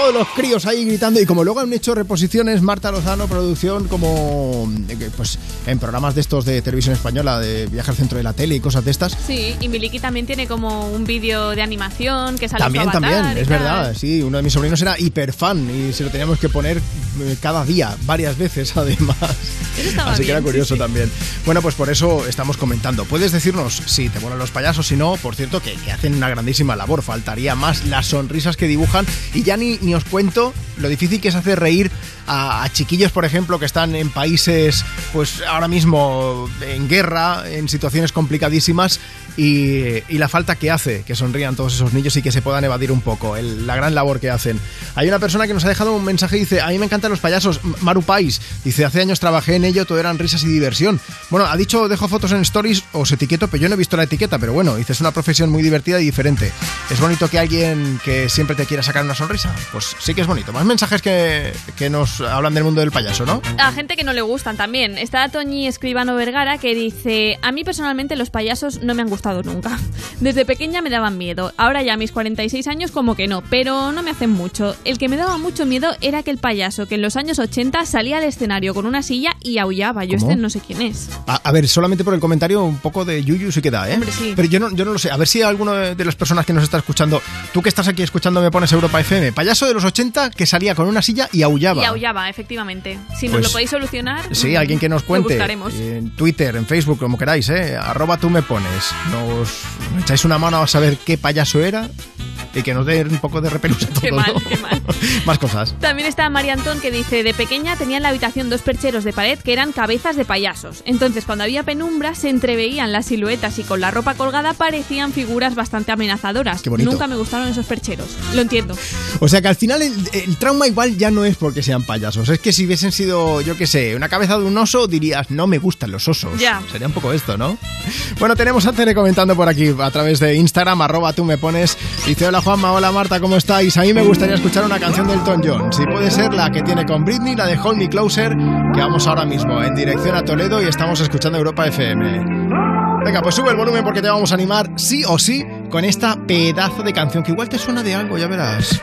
Todos los críos ahí gritando y como luego han hecho reposiciones Marta Lozano, producción como eh, pues en programas de estos de televisión española, de viaje al centro de la tele y cosas de estas. Sí, y Miliki también tiene como un vídeo de animación que sale También, su avatar también, es verdad, sí, uno de mis sobrinos era hiperfan y se lo teníamos que poner eh, cada día, varias veces además. Así que bien, era sí, curioso sí. también. Bueno, pues por eso estamos comentando. Puedes decirnos si te molan los payasos, si no, por cierto, que, que hacen una grandísima labor. Faltaría más las sonrisas que dibujan y ya ni, ni os cuento lo difícil que es hacer reír a, a chiquillos, por ejemplo, que están en países, pues ahora mismo en guerra, en situaciones complicadísimas y, la falta que hace que sonrían todos esos niños y que se puedan evadir un poco, la gran labor que hacen. Hay una persona que nos ha dejado un mensaje y dice, a mí me encantan los payasos, Maru Pais, dice, hace años trabajé en ello, todo eran risas y diversión. Bueno, ha dicho, dejo fotos en stories, os etiqueto, pero yo no he visto la etiqueta, pero bueno, dice, es una profesión muy divertida y diferente. Es bonito que alguien que siempre te quiera sacar una sonrisa, pues sí que es bonito. Más mensajes que, que nos hablan del mundo del payaso, ¿no? A gente que no le gustan también. Está Toñi Escribano Vergara que dice: A mí personalmente los payasos no me han gustado nunca. Desde pequeña me daban miedo. Ahora ya a mis 46 años, como que no, pero no me hacen mucho. El que me daba mucho miedo era aquel payaso que en los años 80 salía al escenario con una silla y aullaba. Yo ¿Cómo? este no sé quién es. A, a ver, solamente por el comentario, un poco de yuyu sí que da, ¿eh? Hombre, sí. Pero yo no, yo no lo sé. A ver si alguno de las personas que nos está escuchando, tú que estás aquí escuchando, me pones Europa FM. Payaso de los 80 que salía con una silla y aullaba. Y aullaba, efectivamente. Si nos Pues, lo podéis solucionar, Sí, alguien que nos lo cuente. buscaremos. En Twitter, en Facebook, como queráis, ¿eh? Arroba tú me pones. Nos echáis una mano a saber qué payaso era y que nos dé un poco de repelús a todos, Qué mal, ¿no? qué mal. Más cosas. También está María Antón que dice, de pequeña tenía en la habitación dos percheros de pared que eran cabezas de payasos. Entonces cuando había penumbra se entreveían las siluetas y con la ropa colgada parecían figuras bastante amenazadoras. Qué bonito. Nunca me gustaron esos percheros. Lo entiendo. O sea que al final el, el trauma igual ya no es porque sean payasos. Es que si hubiesen sido, yo qué sé, una cabeza de un oso, dirías, no me gustan los osos. Ya. Sería un poco esto, ¿no? Bueno, tenemos a Tere comentando por aquí a través de Instagram, arroba tú me pones. Dice, hola Juanma, hola Marta, ¿cómo estáis? A mí me gustaría escuchar una canción de Elton John. Si puede ser la que tiene con Britney, la de Hold Me Closer, que vamos ahora mismo en dirección a Toledo y estamos escuchando Europa FM. Venga, pues sube el volumen porque te vamos a animar sí o sí con esta pedazo de canción que igual te suena de algo, ya verás.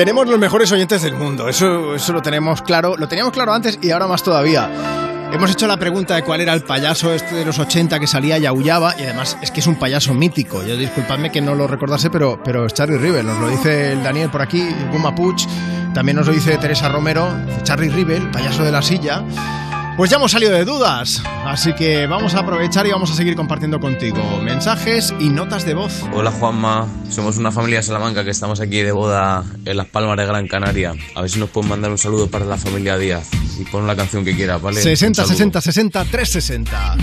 Tenemos los mejores oyentes del mundo, eso, eso lo tenemos claro, lo teníamos claro antes y ahora más todavía. Hemos hecho la pregunta de cuál era el payaso este de los 80 que salía y aullaba, y además es que es un payaso mítico. Yo disculpadme que no lo recordase, pero, pero es Charlie Rivel. Nos lo dice el Daniel por aquí, Guma Puch. También nos lo dice Teresa Romero, Charlie Rivel, payaso de la silla. Pues ya hemos salido de dudas, así que vamos a aprovechar y vamos a seguir compartiendo contigo mensajes y notas de voz. Hola Juanma, somos una familia de Salamanca que estamos aquí de boda en Las Palmas de Gran Canaria. A ver si nos pueden mandar un saludo para la familia Díaz y pon la canción que quiera, ¿vale? 60, Un saludo. 60, 60, 360.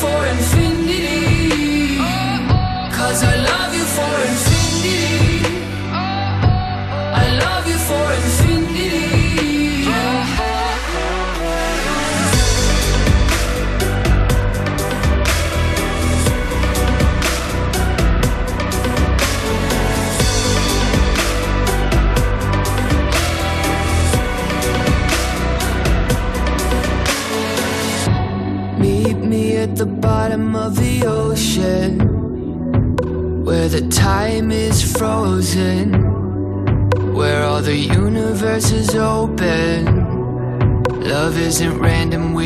For infinity. Cause I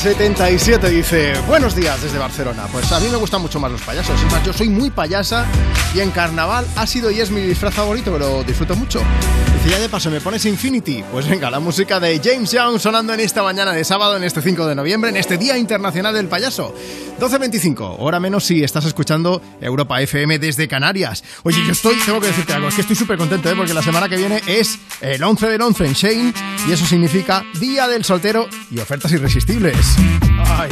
Lunax77 dice, buenos días desde Barcelona. Pues a mí me gustan mucho más los payasos. Es más, yo soy muy payasa y en carnaval ha sido y es mi disfraz favorito, pero disfruto mucho. Dice, ya de paso, ¿me pones Infinity? Pues venga, la música de James Young sonando en esta mañana de sábado, en este 5 de noviembre, en este Día Internacional del Payaso. 12.25, hora menos si estás escuchando Europa FM desde Canarias. Oye, yo estoy, tengo que decirte algo, es que estoy súper contento, ¿eh? porque la semana que viene es el 11 del 11 en Shane y eso significa Día del Soltero y ofertas irresistibles. Ay,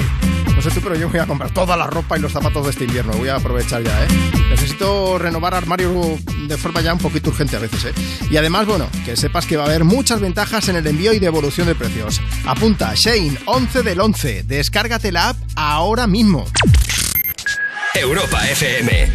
no sé tú, pero yo voy a comprar toda la ropa y los zapatos de este invierno. Voy a aprovechar ya, ¿eh? Necesito renovar armario de forma ya un poquito urgente a veces, ¿eh? Y además, bueno, que sepas que va a haber muchas ventajas en el envío y devolución de precios. Apunta, Shane, 11 del 11. Descárgate la app ahora mismo. Europa FM.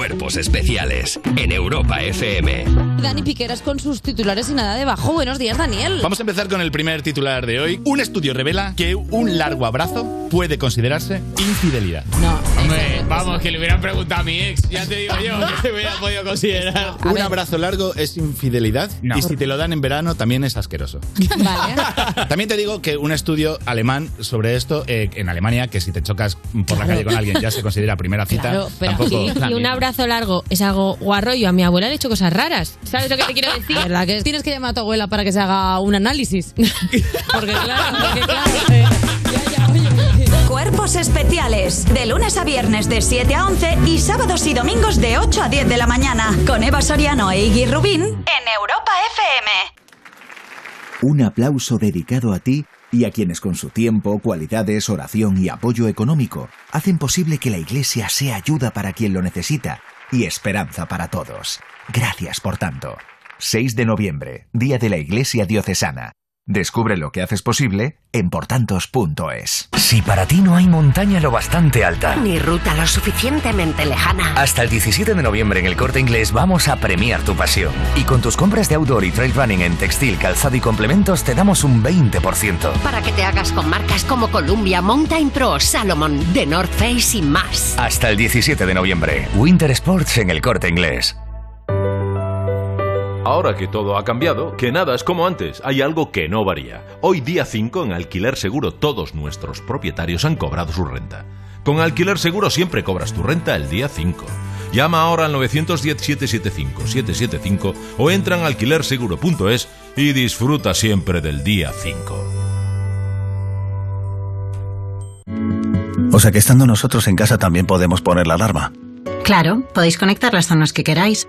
Cuerpos especiales en Europa FM. Dani Piqueras con sus titulares y nada debajo. Buenos días, Daniel. Vamos a empezar con el primer titular de hoy. Un estudio revela que un largo abrazo puede considerarse infidelidad. No, Hombre, vamos, que le hubieran preguntado a mi ex. Ya te digo yo, que se hubiera podido considerar. Un abrazo largo es infidelidad y si te lo dan en verano también es asqueroso. También te digo que un estudio alemán sobre esto eh, en Alemania, que si te chocas por la calle con alguien ya se considera primera cita, Claro, pero tampoco... aquí- Y un abrazo largo es algo guarro. Yo a mi abuela le he hecho cosas raras. ¿Sabes lo que te quiero decir? ¿Verdad que tienes que llamar a tu abuela para que se haga un análisis? Porque claro, porque claro. eh, ya, ya, Tiempos especiales. De lunes a viernes de 7 a 11 y sábados y domingos de 8 a 10 de la mañana. Con Eva Soriano e Iggy Rubín en Europa FM. Un aplauso dedicado a ti y a quienes con su tiempo, cualidades, oración y apoyo económico hacen posible que la Iglesia sea ayuda para quien lo necesita y esperanza para todos. Gracias por tanto. 6 de noviembre, Día de la Iglesia Diocesana. Descubre lo que haces posible en portantos.es. Si para ti no hay montaña lo bastante alta. Ni ruta lo suficientemente lejana. Hasta el 17 de noviembre en el Corte Inglés vamos a premiar tu pasión. Y con tus compras de outdoor y trail running en textil, calzado y complementos te damos un 20%. Para que te hagas con marcas como Columbia, Mountain Pro, Salomon, The North Face y más. Hasta el 17 de noviembre. Winter Sports en el Corte Inglés. Ahora que todo ha cambiado, que nada es como antes, hay algo que no varía. Hoy día 5 en Alquiler Seguro todos nuestros propietarios han cobrado su renta. Con Alquiler Seguro siempre cobras tu renta el día 5. Llama ahora al 910-775-775 o entra en alquilerseguro.es y disfruta siempre del día 5. O sea que estando nosotros en casa también podemos poner la alarma. Claro, podéis conectar las zonas que queráis,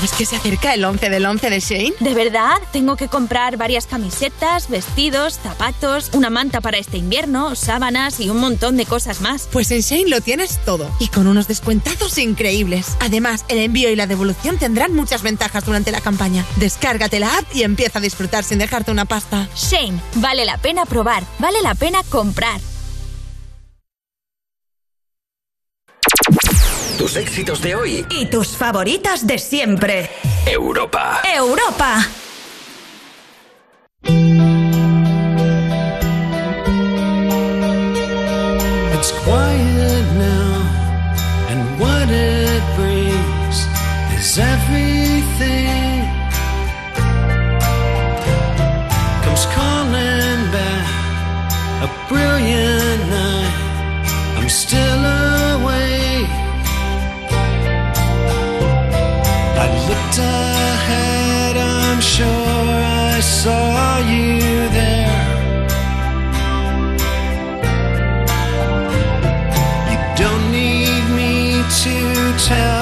¿Sabes que se acerca el 11 del 11 de Shane? ¿De verdad? Tengo que comprar varias camisetas, vestidos, zapatos, una manta para este invierno, sábanas y un montón de cosas más. Pues en Shane lo tienes todo y con unos descuentazos increíbles. Además, el envío y la devolución tendrán muchas ventajas durante la campaña. Descárgate la app y empieza a disfrutar sin dejarte una pasta. Shane, vale la pena probar, vale la pena comprar. Tus éxitos de hoy. Y tus favoritas de siempre. Europa. Europa. It's quiet now, and what it brings is everything. Comes calling back a brilliant looked ahead, I'm sure I saw you there. You don't need me to tell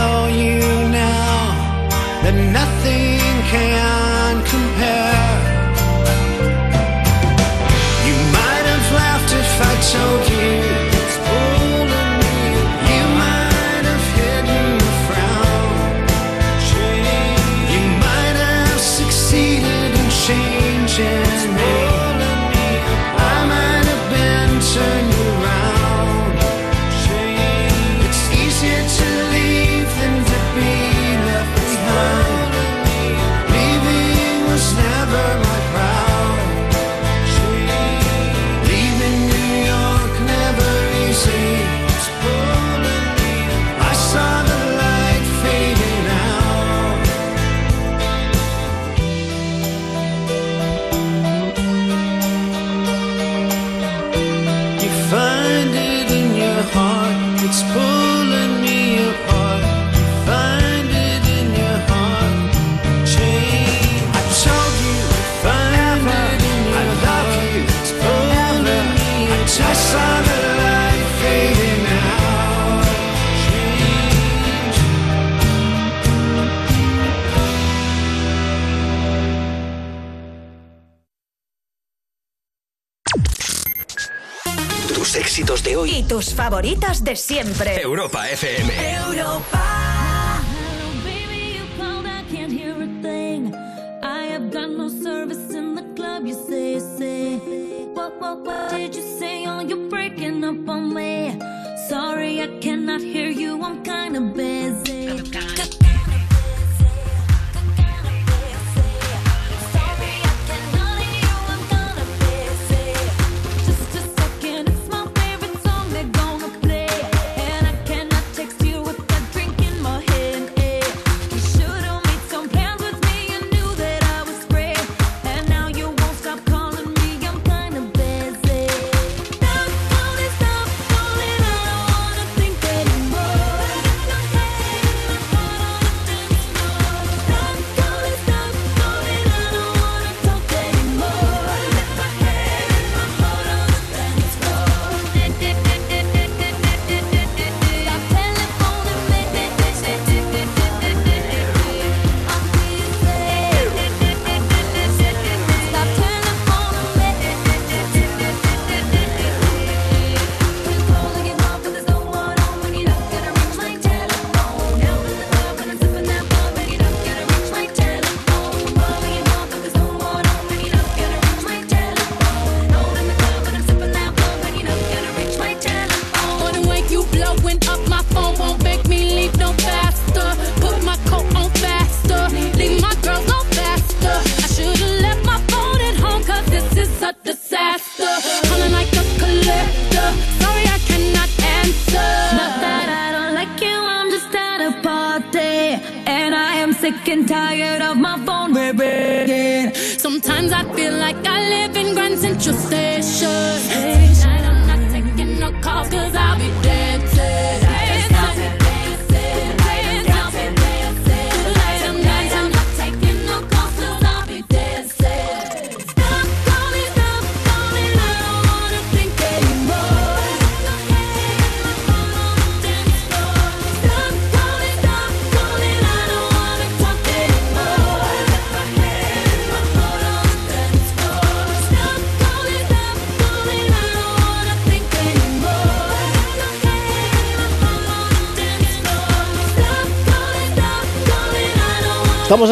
Tus éxitos de hoy. Y tus favoritas de siempre. Europa FM. Europa. can't hear a thing. I have got no service in the club, you say, say. What, what, what did you say? Oh, you're breaking up on me. Sorry, I cannot hear you, I'm kinda busy.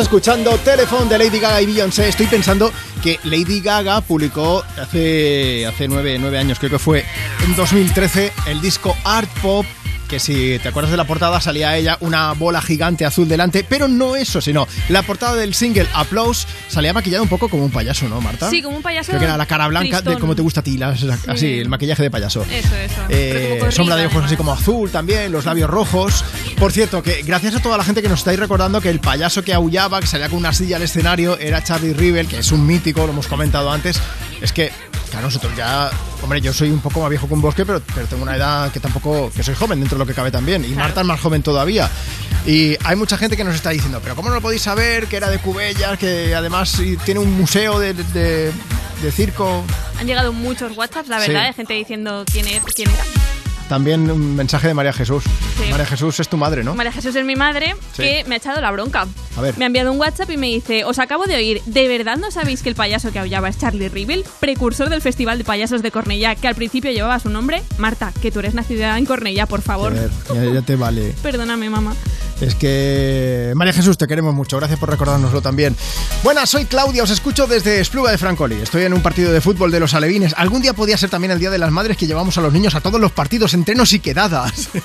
Escuchando Telephone de Lady Gaga y Beyoncé. Estoy pensando que Lady Gaga publicó hace, hace nueve, nueve años, creo que fue en 2013, el disco Art Pop. Que si te acuerdas de la portada salía ella una bola gigante azul delante, pero no eso, sino la portada del single Applause salía maquillada un poco como un payaso, ¿no, Marta? Sí, como un payaso. Creo que era la cara blanca de cómo te gusta a ti, así, el maquillaje de payaso. Eso, eso. Eh, sombra de ojos así como azul también, los labios rojos. Por cierto, que gracias a toda la gente que nos estáis recordando que el payaso que aullaba, que salía con una silla al escenario, era Charlie Rivel, que es un mítico, lo hemos comentado antes. Es que, claro, nosotros ya. Hombre, yo soy un poco más viejo que un bosque, pero, pero tengo una edad que tampoco. que soy joven dentro de lo que cabe también. Y Marta es más joven todavía. Y hay mucha gente que nos está diciendo, pero ¿cómo no lo podéis saber? Que era de Cubellas, que además tiene un museo de, de- de circo. Han llegado muchos WhatsApps, la Sí. verdad, de gente diciendo quién era. Quién era. También un mensaje de María Jesús. María Jesús es tu madre, ¿no? María Jesús es mi madre, Sí. que me ha echado la bronca. A ver. Me ha enviado un WhatsApp y me dice, os acabo de oír, ¿de verdad no sabéis que el payaso que aullaba es Charlie Rivel, precursor del Festival de Payasos de Cornellá, que al principio llevaba su nombre? Marta, que tú eres nacida en Cornellá, por favor. A ver, ya, ya te vale. Perdóname, mamá. Es que María Jesús, te queremos mucho. Gracias por recordárnoslo también. Buenas, soy Claudia, os escucho desde Espluga de Francoli. Estoy en un partido de fútbol de los alevines. Algún día podía ser también el Día de las Madres que llevamos a los niños a todos los partidos, entrenos y quedadas.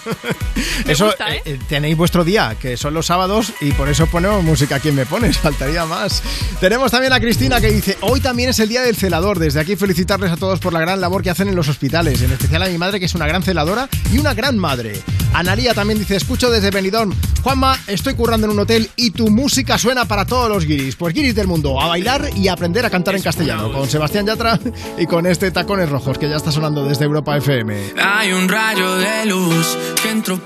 eso gusta, ¿eh? eh, tenéis vuestro día, que son los sábados, y por eso ponemos música. ¿Quién me pones? Faltaría más. Tenemos también a Cristina que dice: Hoy también es el Día del Celador. Desde aquí felicitarles a todos por la gran labor que hacen en los hospitales, en especial a mi madre, que es una gran celadora y una gran madre. Analía también dice: Escucho desde Benidorm. Juanma, estoy currando en un hotel y tu música suena para todos los guiris. Pues guiris del mundo, a bailar y a aprender a cantar en castellano. Con Sebastián Yatra y con este Tacones Rojos que ya está sonando desde Europa FM. Hay un rayo de luz que entró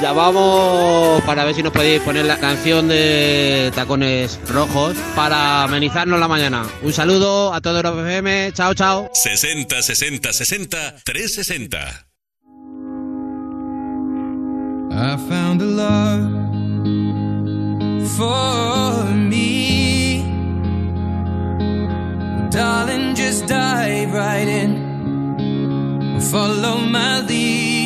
Días. Llamamos para ver si nos podéis poner la canción de Tacones Rojos para amenizarnos la mañana. Un saludo a todo Europa FM. Chao, chao. 60 60 60 360. I found a love for me. Darling, just dive right in. Follow my lead.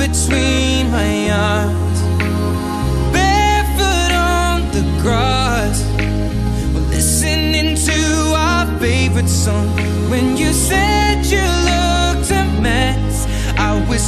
Between my arms. Barefoot on the grass. Listening to our favorite song. When you said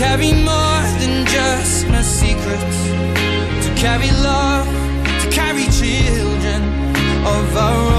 Carry more than just my secrets, to carry love, to carry children of our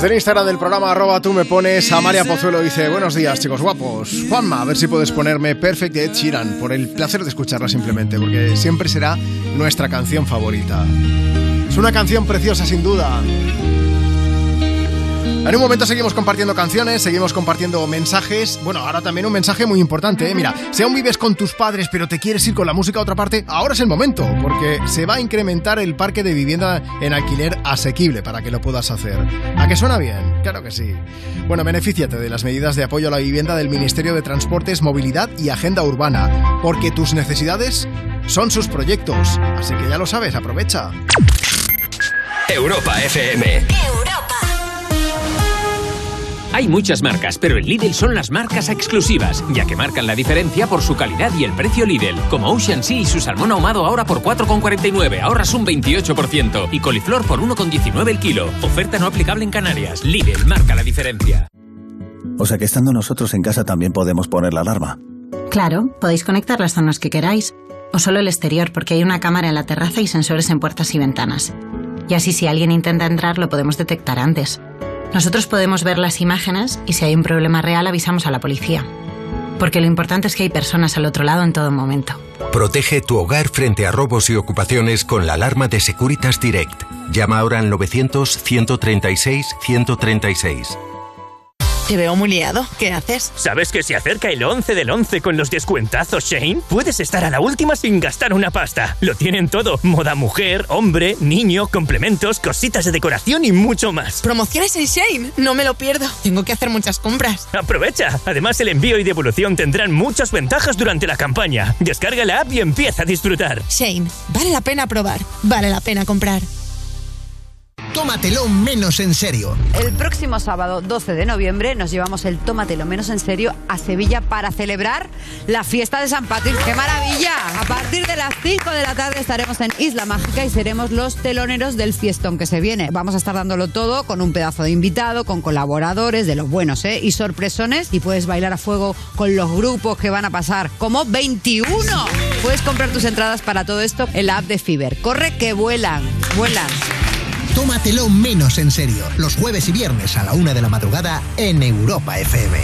Desde el Instagram del programa arroba tú me pones a María Pozuelo dice Buenos días chicos guapos Juanma, a ver si puedes ponerme Perfect Ed Sheeran Por el placer de escucharla simplemente Porque siempre será nuestra canción favorita. Es una canción preciosa sin duda en un momento seguimos compartiendo canciones, seguimos compartiendo mensajes. Bueno, ahora también un mensaje muy importante, ¿eh? Mira, si aún vives con tus padres pero te quieres ir con la música a otra parte, ahora es el momento, porque se va a incrementar el parque de vivienda en alquiler asequible para que lo puedas hacer. ¿A que suena bien? Claro que sí. Bueno, benefíciate de las medidas de apoyo a la vivienda del Ministerio de Transportes, Movilidad y Agenda Urbana, porque tus necesidades son sus proyectos. Así que ya lo sabes, aprovecha. Europa FM. Hay muchas marcas, pero en Lidl son las marcas exclusivas, ya que marcan la diferencia por su calidad y el precio Lidl. Como Ocean Sea y su salmón ahumado ahora por 4,49, ahorras un 28%. Y coliflor por 1,19 el kilo. Oferta no aplicable en Canarias. Lidl marca la diferencia. O sea que estando nosotros en casa también podemos poner la alarma. Claro, podéis conectar las zonas que queráis, o solo el exterior porque hay una cámara en la terraza y sensores en puertas y ventanas. Y así si alguien intenta entrar lo podemos detectar antes. Nosotros podemos ver las imágenes y si hay un problema real avisamos a la policía. Porque lo importante es que hay personas al otro lado en todo momento. Protege tu hogar frente a robos y ocupaciones con la alarma de Securitas Direct. Llama ahora al 900-136-136. Te veo muy liado. ¿Qué haces? ¿Sabes que se acerca el 11 del 11 con los descuentazos Shane? Puedes estar a la última sin gastar una pasta. Lo tienen todo. Moda mujer, hombre, niño, complementos, cositas de decoración y mucho más. Promociones en Shane. No me lo pierdo. Tengo que hacer muchas compras. Aprovecha. Además, el envío y devolución tendrán muchas ventajas durante la campaña. Descarga la app y empieza a disfrutar. Shane, vale la pena probar. Vale la pena comprar. Tómatelo menos en serio. El próximo sábado 12 de noviembre nos llevamos el Tómatelo menos en serio a Sevilla para celebrar la fiesta de San Patrick. ¡Qué maravilla! A partir de las 5 de la tarde estaremos en Isla Mágica y seremos los teloneros del fiestón que se viene. Vamos a estar dándolo todo con un pedazo de invitado, con colaboradores de los buenos, ¿eh? Y sorpresones y puedes bailar a fuego con los grupos que van a pasar como 21. Puedes comprar tus entradas para todo esto en la app de Fiber. Corre que vuelan, vuelan. Tómatelo menos en serio. Los jueves y viernes a la una de la madrugada en Europa FM.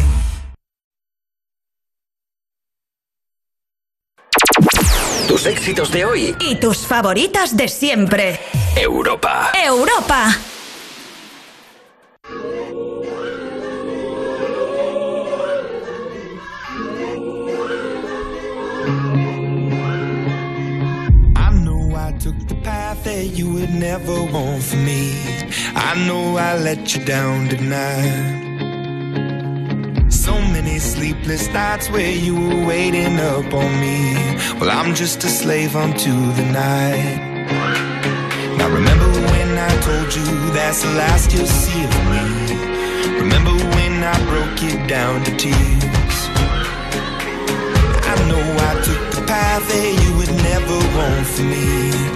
Tus éxitos de hoy. Y tus favoritas de siempre. Europa. Europa. Took the path that you would never want for me. I know I let you down tonight. So many sleepless nights where you were waiting up on me. Well, I'm just a slave unto the night. Now remember when I told you that's the last you'll see of me. Remember when I broke you down to tears. I know I took the path that you would never want for me.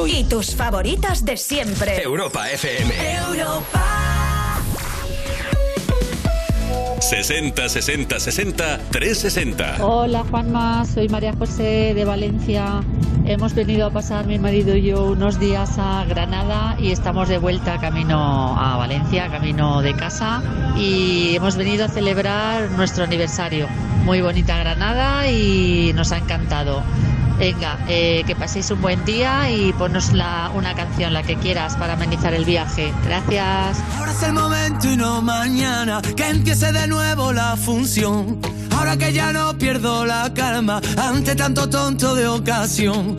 Hoy. Y tus favoritas de siempre. Europa FM. Europa. 60 60 60 360. Hola Juanma, soy María José de Valencia. Hemos venido a pasar mi marido y yo unos días a Granada y estamos de vuelta camino a Valencia, camino de casa y hemos venido a celebrar nuestro aniversario. Muy bonita Granada y nos ha encantado. Venga, eh, que paséis un buen día y ponnos la- una canción, la que quieras, para amenizar el viaje. Gracias. Ahora es el momento y no mañana que empiece de nuevo la función. Ahora que ya no pierdo la calma ante tanto tonto de ocasión.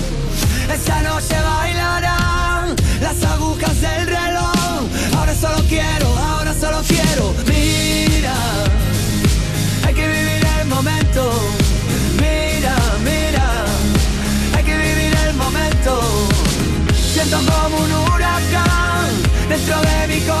Esa noche bailarán las agujas del reloj. Ahora solo quiero, ahora solo quiero. Mira, hay que vivir el momento. Mira, mira, hay que vivir el momento. Siento como un huracán dentro de mi corazón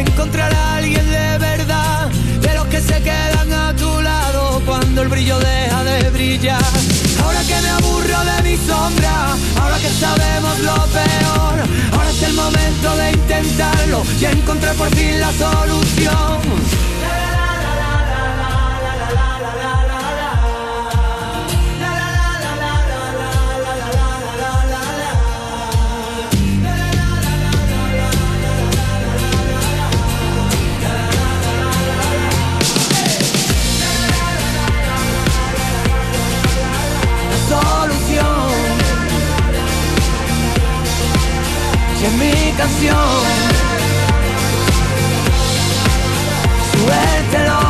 Encontrar a alguien de verdad. De los que se quedan a tu lado cuando el brillo deja de brillar. Ahora que me aburro de mi sombra, ahora que sabemos lo peor, ahora es el momento de intentarlo y encontrar por fin la solución. En mi canción, suéltelo.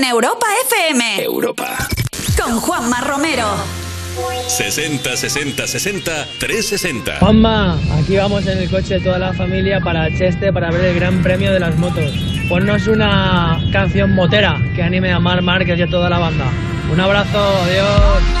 En Europa FM. Europa. Con Juanma Romero. 60 60 60 360. Juanma, aquí vamos en el coche de toda la familia para Cheste para ver el Gran Premio de las Motos. Ponnos una canción motera que anime a Mar Márquez y a toda la banda. Un abrazo, adiós.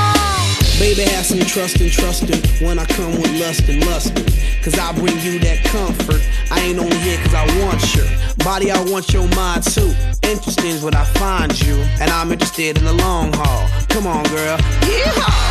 Baby, have some trust and trusting when I come with lust and lusting. Cause I bring you that comfort. I ain't only here cause I want your body, I want your mind too. Interesting is what I find you, and I'm interested in the long haul. Come on, girl. Yeehaw!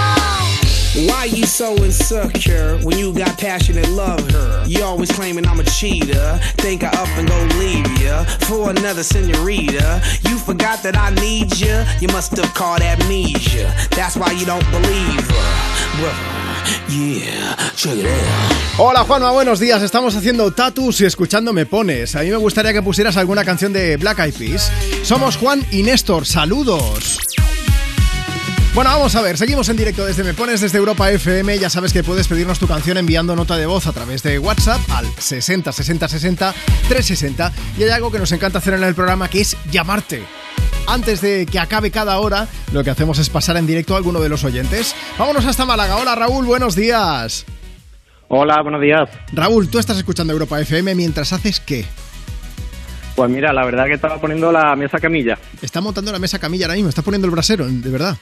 Why you so insecure when you got passionate love her? You always claiming I'm a cheater. Think I up and go leave ya for another senorita. You forgot that I need ya. You must have caught amnesia. That's why you don't believe her, brother. Yeah. Hola Juanma, buenos días. Estamos haciendo tatus y escuchando Me Pones. A mí me gustaría que pusieras alguna canción de Black Eyed Peas. Somos Juan y Néstor. Saludos. Bueno, vamos a ver, seguimos en directo desde Me Pones desde Europa FM. Ya sabes que puedes pedirnos tu canción enviando nota de voz a través de WhatsApp al 60 60 60 360. Y hay algo que nos encanta hacer en el programa que es llamarte. Antes de que acabe cada hora, lo que hacemos es pasar en directo a alguno de los oyentes. Vámonos hasta Málaga. Hola Raúl, buenos días. Hola, buenos días. Raúl, tú estás escuchando Europa FM mientras haces qué? Pues mira, la verdad que estaba poniendo la mesa camilla. Está montando la mesa camilla ahora mismo, está poniendo el brasero, de verdad.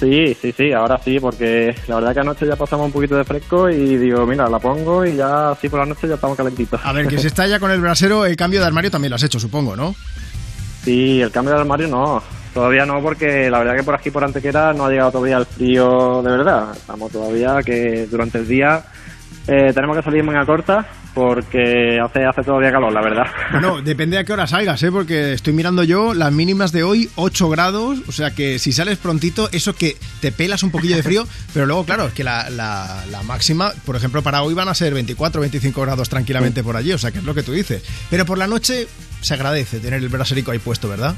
Sí, sí, sí, ahora sí, porque la verdad que anoche ya pasamos un poquito de fresco y digo, mira, la pongo y ya así por la noche ya estamos calentitos. A ver, que si está ya con el brasero, el cambio de armario también lo has hecho, supongo, ¿no? Sí, el cambio de armario no, todavía no, porque la verdad que por aquí, por Antequera, no ha llegado todavía el frío de verdad. Estamos todavía que durante el día eh, tenemos que salir manga corta porque hace, hace todavía calor, la verdad. Bueno, depende a qué hora salgas, ¿eh? porque estoy mirando yo las mínimas de hoy, 8 grados, o sea que si sales prontito, eso que te pelas un poquillo de frío, pero luego, claro, es que la, la, la máxima, por ejemplo, para hoy van a ser 24, 25 grados tranquilamente por allí, o sea que es lo que tú dices. Pero por la noche se agradece tener el braserico ahí puesto, ¿verdad?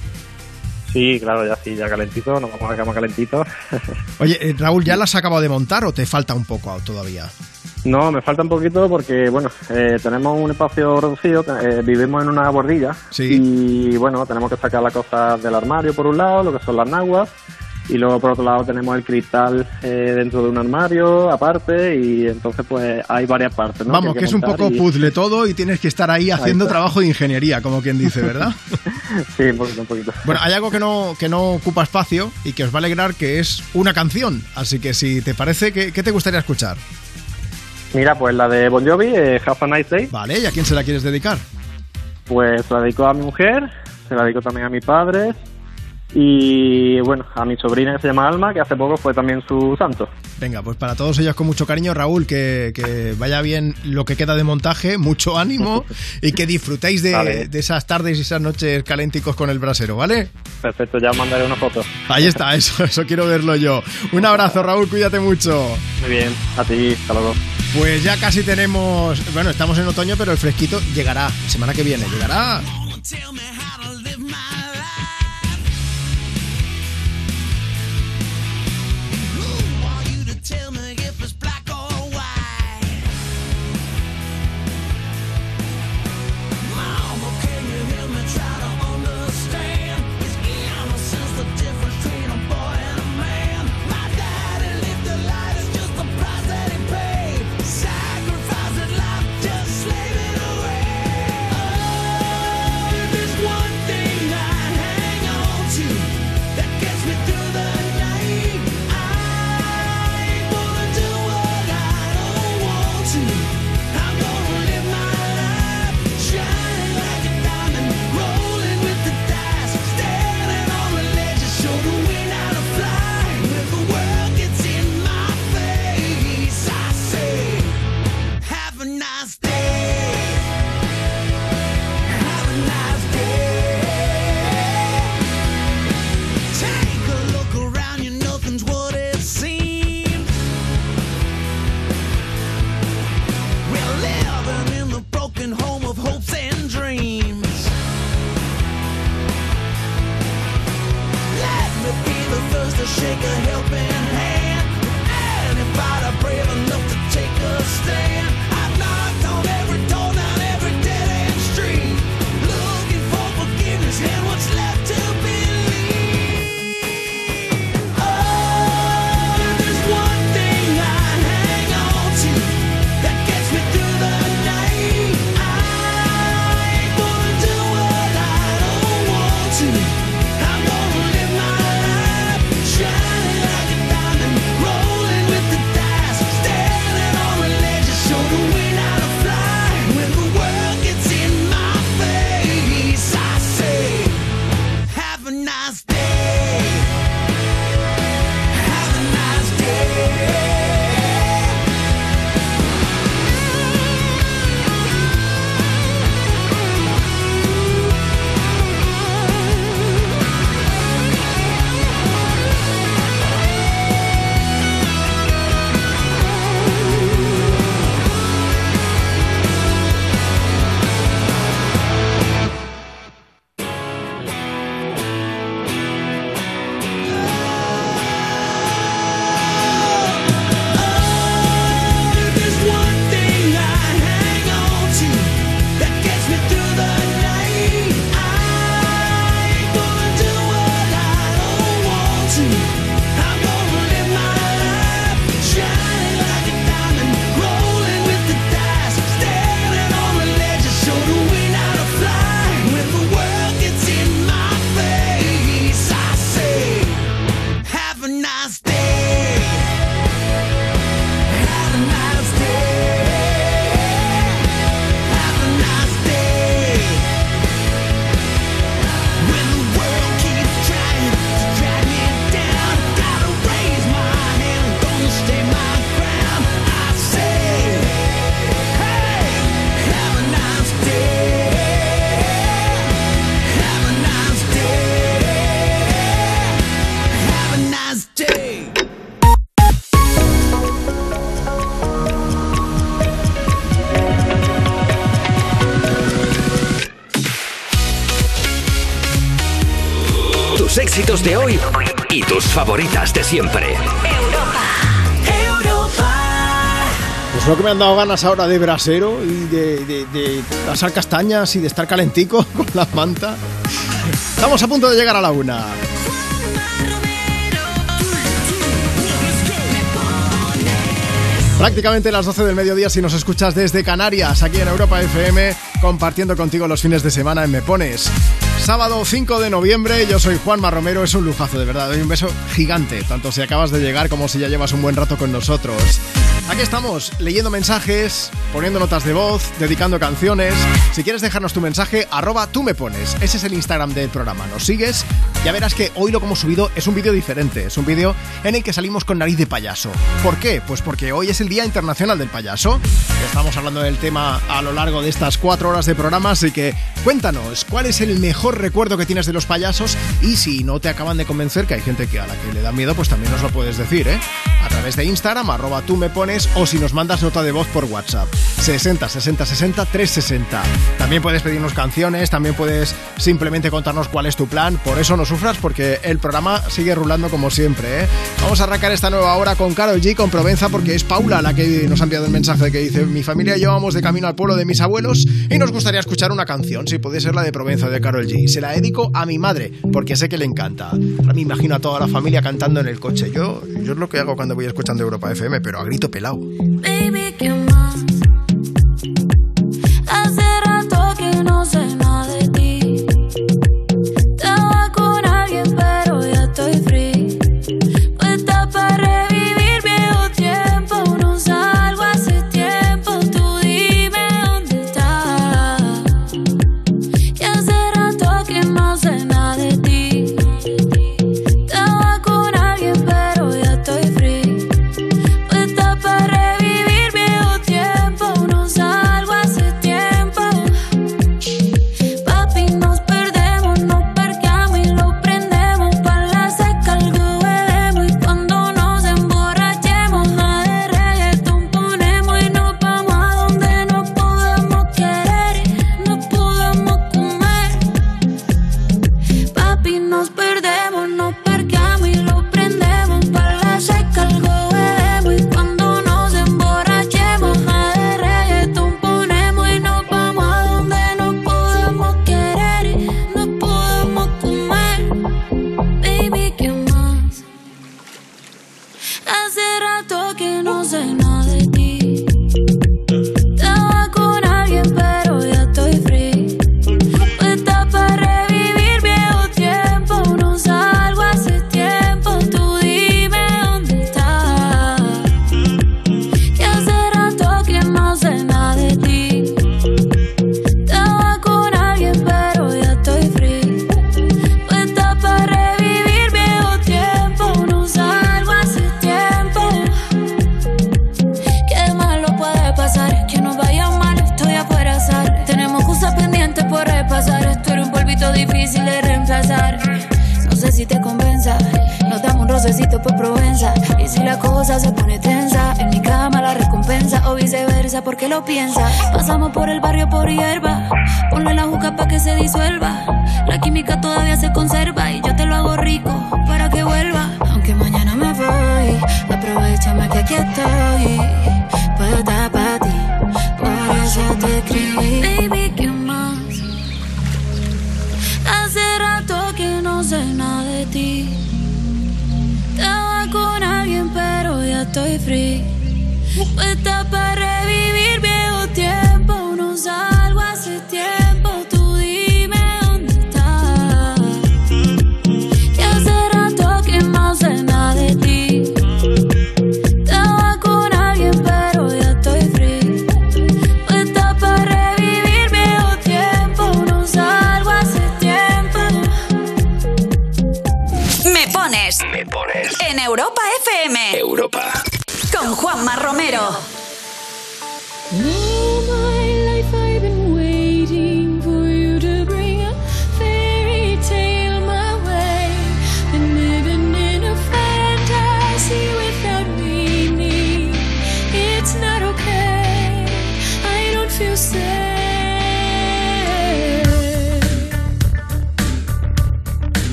Sí, claro, ya sí, ya calentito, nos vamos a la cama calentito. Oye, eh, Raúl, ¿ya las has acabado de montar o te falta un poco todavía? No, me falta un poquito porque, bueno, eh, tenemos un espacio reducido, eh, vivimos en una bordilla y, bueno, tenemos que sacar las cosas del armario por un lado, lo que son las naguas, y luego por otro lado tenemos el cristal eh, dentro de un armario aparte y entonces pues hay varias partes. ¿no? Vamos, hay que, es un poco y- puzzle todo y tienes que estar ahí haciendo trabajo de ingeniería, como quien dice, ¿verdad? sí, un poquito, un poquito. Bueno, hay algo que no, que no ocupa espacio y que os va a alegrar, que es una canción. Así que si te parece, ¿qué, qué te gustaría escuchar? Mira, pues la de Bon Jovi, eh, Have a Nice Day. Vale, ¿y a quién se la quieres dedicar? Pues la dedico a mi mujer, se la dedico también a mi padre y bueno, a mi sobrina que se llama Alma, que hace poco fue también su santo. Venga, pues para todos ellos con mucho cariño, Raúl, que, que vaya bien lo que queda de montaje, mucho ánimo y que disfrutéis de, Vale. de esas tardes y esas noches calénticos con el brasero, ¿vale? Perfecto, ya os mandaré una foto. Ahí está, eso, eso quiero verlo yo. Un abrazo, Raúl, cuídate mucho. Muy bien, a ti, hasta luego. Pues ya casi tenemos, bueno, estamos en otoño, pero el fresquito llegará, semana que viene, llegará. A helping favoritas de siempre. Pues lo que me han dado ganas ahora de brasero y de, de, de asar castañas y de estar calentico con la manta. Estamos a punto de llegar a la una. Prácticamente las 12 del mediodía si nos escuchas desde Canarias, aquí en Europa FM, compartiendo contigo los fines de semana en Me Pones. Sábado 5 de noviembre, yo soy Juanma Romero, es un lujazo de verdad, doy un beso gigante, tanto si acabas de llegar como si ya llevas un buen rato con nosotros. Aquí estamos, leyendo mensajes, poniendo notas de voz, dedicando canciones. Si quieres dejarnos tu mensaje, arroba tú me pones. Ese es el Instagram del programa. Nos sigues, ya verás que hoy lo que hemos subido es un vídeo diferente. Es un vídeo en el que salimos con nariz de payaso. ¿Por qué? Pues porque hoy es el Día Internacional del Payaso. Estamos hablando del tema a lo largo de estas cuatro horas de programa, así que cuéntanos, ¿cuál es el mejor recuerdo que tienes de los payasos? Y si no te acaban de convencer, que hay gente que a la que le da miedo, pues también nos lo puedes decir, ¿eh? A través de Instagram, arroba tú me pones o si nos mandas nota de voz por WhatsApp. 60 60 60 360. También puedes pedirnos canciones, también puedes simplemente contarnos cuál es tu plan. Por eso no sufras, porque el programa sigue rulando como siempre. ¿eh? Vamos a arrancar esta nueva hora con Carol G, con Provenza, porque es Paula la que nos ha enviado el mensaje que dice: Mi familia y yo vamos de camino al pueblo de mis abuelos y nos gustaría escuchar una canción, si puede ser la de Provenza de Carol G. Se la dedico a mi madre, porque sé que le encanta. Ahora me imagino a toda la familia cantando en el coche. Yo, yo es lo que hago cuando voy escuchando Europa FM, pero a grito pelado.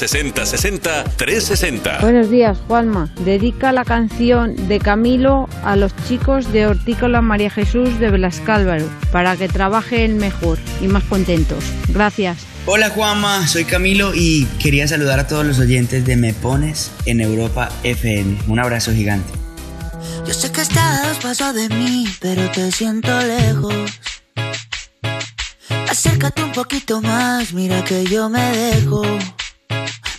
60 60 360. Buenos días, Juanma. Dedica la canción de Camilo a los chicos de Hortícola María Jesús de Velascálvaro para que trabajen mejor y más contentos. Gracias. Hola Juanma, soy Camilo y quería saludar a todos los oyentes de Me Pones en Europa FM. Un abrazo gigante. Yo sé que estás paso de mí, pero te siento lejos. Acércate un poquito más, mira que yo me dejo.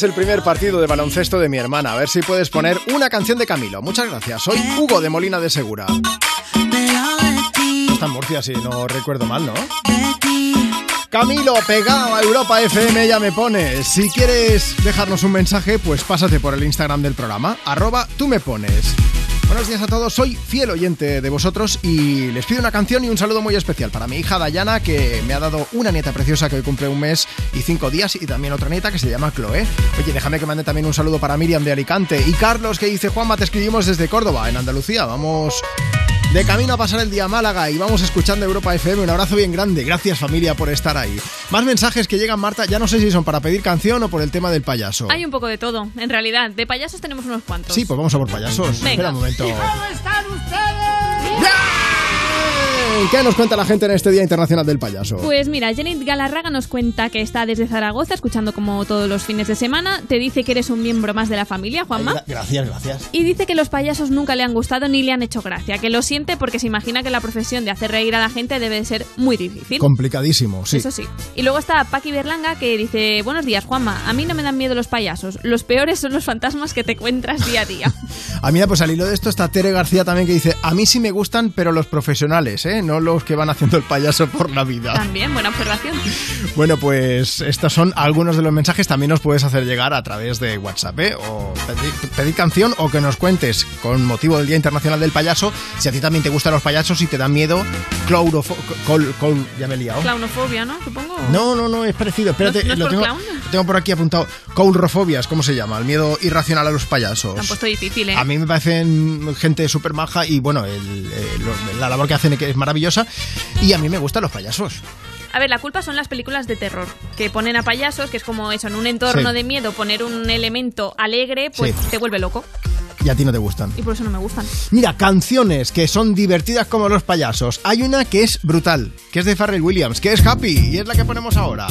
es el primer partido de baloncesto de mi hermana. A ver si puedes poner una canción de Camilo. Muchas gracias. Soy Hugo de Molina de Segura. Está en Murcia, si no recuerdo mal, ¿no? Camilo, pegado a Europa FM, ya me pones. Si quieres dejarnos un mensaje, pues pásate por el Instagram del programa, arroba tú me pones. Buenos días a todos, soy fiel oyente de vosotros y les pido una canción y un saludo muy especial para mi hija Dayana, que me ha dado una nieta preciosa que hoy cumple un mes y cinco días, y también otra nieta que se llama Chloe. Oye, déjame que mande también un saludo para Miriam de Alicante y Carlos que dice, Juanma, te escribimos desde Córdoba, en Andalucía. Vamos de camino a pasar el día a Málaga y vamos escuchando Europa FM. Un abrazo bien grande. Gracias familia por estar ahí. Más mensajes que llegan, Marta. Ya no sé si son para pedir canción o por el tema del payaso. Hay un poco de todo, en realidad. De payasos tenemos unos cuantos. Sí, pues vamos a por payasos. Venga. Espera un momento. ¿Cómo están ustedes? ¿Qué nos cuenta la gente en este Día Internacional del Payaso? Pues mira, Janet Galarraga nos cuenta que está desde Zaragoza, escuchando como todos los fines de semana. Te dice que eres un miembro más de la familia, Juanma. Gracias, gracias. Y dice que los payasos nunca le han gustado ni le han hecho gracia, que lo siente porque se imagina que la profesión de hacer reír a la gente debe de ser muy difícil. Complicadísimo, sí. Eso sí. Y luego está Paqui Berlanga que dice, buenos días Juanma, a mí no me dan miedo los payasos, los peores son los fantasmas que te encuentras día a día. Ah, mira, pues al hilo de esto está Tere García también que dice, a mí sí me gustan, pero los profesionales, ¿eh? No los que van haciendo el payaso por la vida. También, buena observación. Bueno, pues estos son algunos de los mensajes. También nos puedes hacer llegar a través de WhatsApp, ¿eh? O pedir, pedir canción o que nos cuentes con motivo del Día Internacional del Payaso si a ti también te gustan los payasos y te dan miedo. Claurofo... Col, col- ya me he liado. Clownofobia, ¿no? Supongo. No, no, no, es parecido. Espérate, ¿No- no es lo, por tengo, clown? lo tengo por aquí apuntado. Coulrofobia, es como se llama, el miedo irracional a los payasos. Han puesto difícil, ¿eh? A mí me parecen gente súper maja y bueno, el- eh, la labor que hacen es maravillosa y a mí me gustan los payasos. A ver, la culpa son las películas de terror, que ponen a payasos, que es como eso, en un entorno Sí. de miedo, poner un elemento alegre, pues Sí. te vuelve loco. Y a ti no te gustan. Y por eso no me gustan. Mira, canciones que son divertidas como los payasos. Hay una que es brutal, que es de Pharrell Williams, que es Happy y es la que ponemos ahora.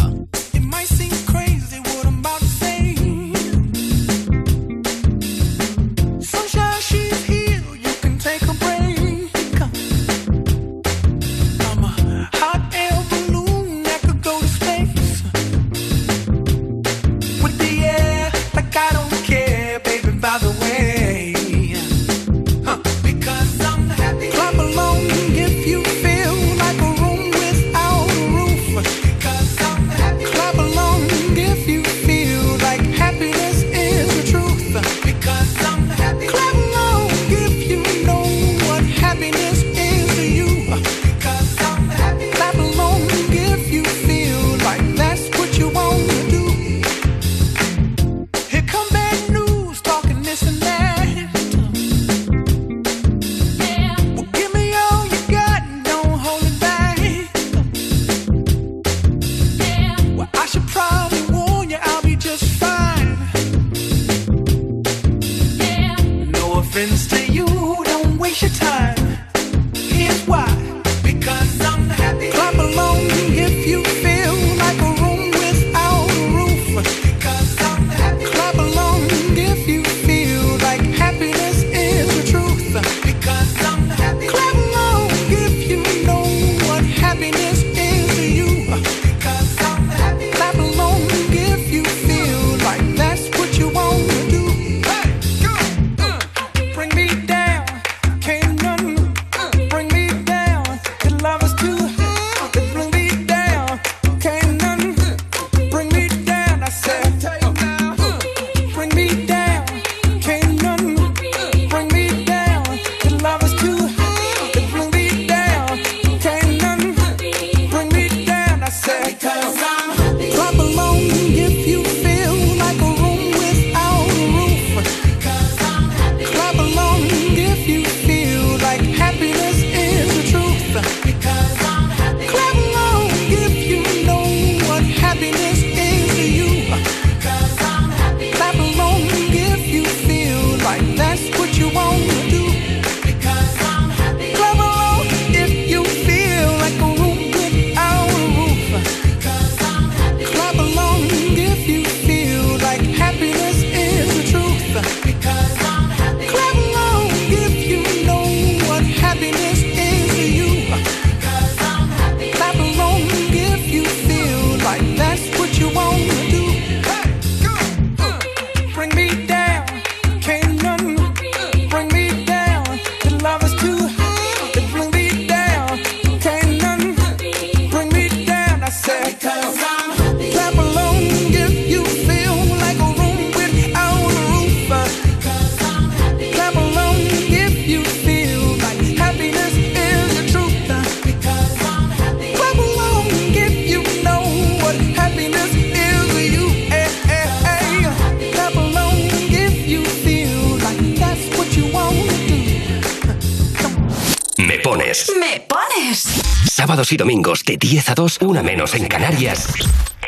Sábados y domingos de 10 a 2, una menos en Canarias.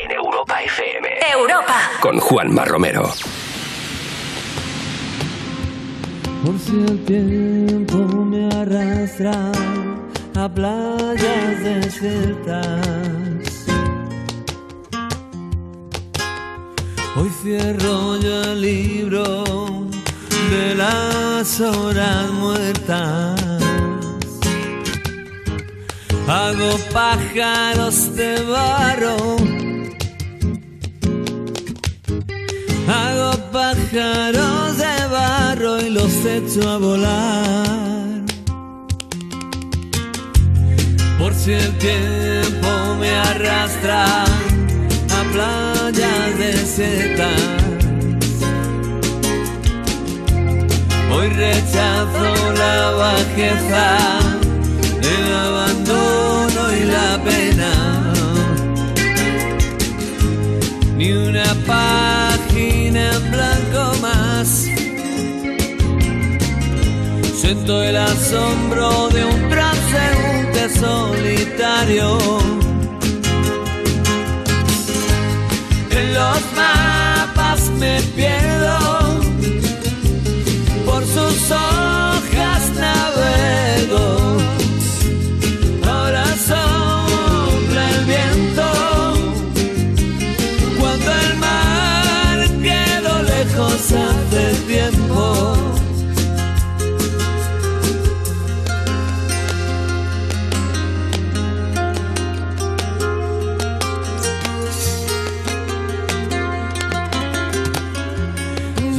En Europa FM. Europa. Con Juanma Romero. Por si el tiempo me arrastra a playas desiertas. Hoy cierro yo el libro de las horas de barro. Hago pájaros de barro y los echo a volar. Por si el tiempo me arrastra a playas desiertas. Hoy rechazo la bajeza, Una página en blanco más. Siento el asombro de un transeúnte solitario. En los mapas me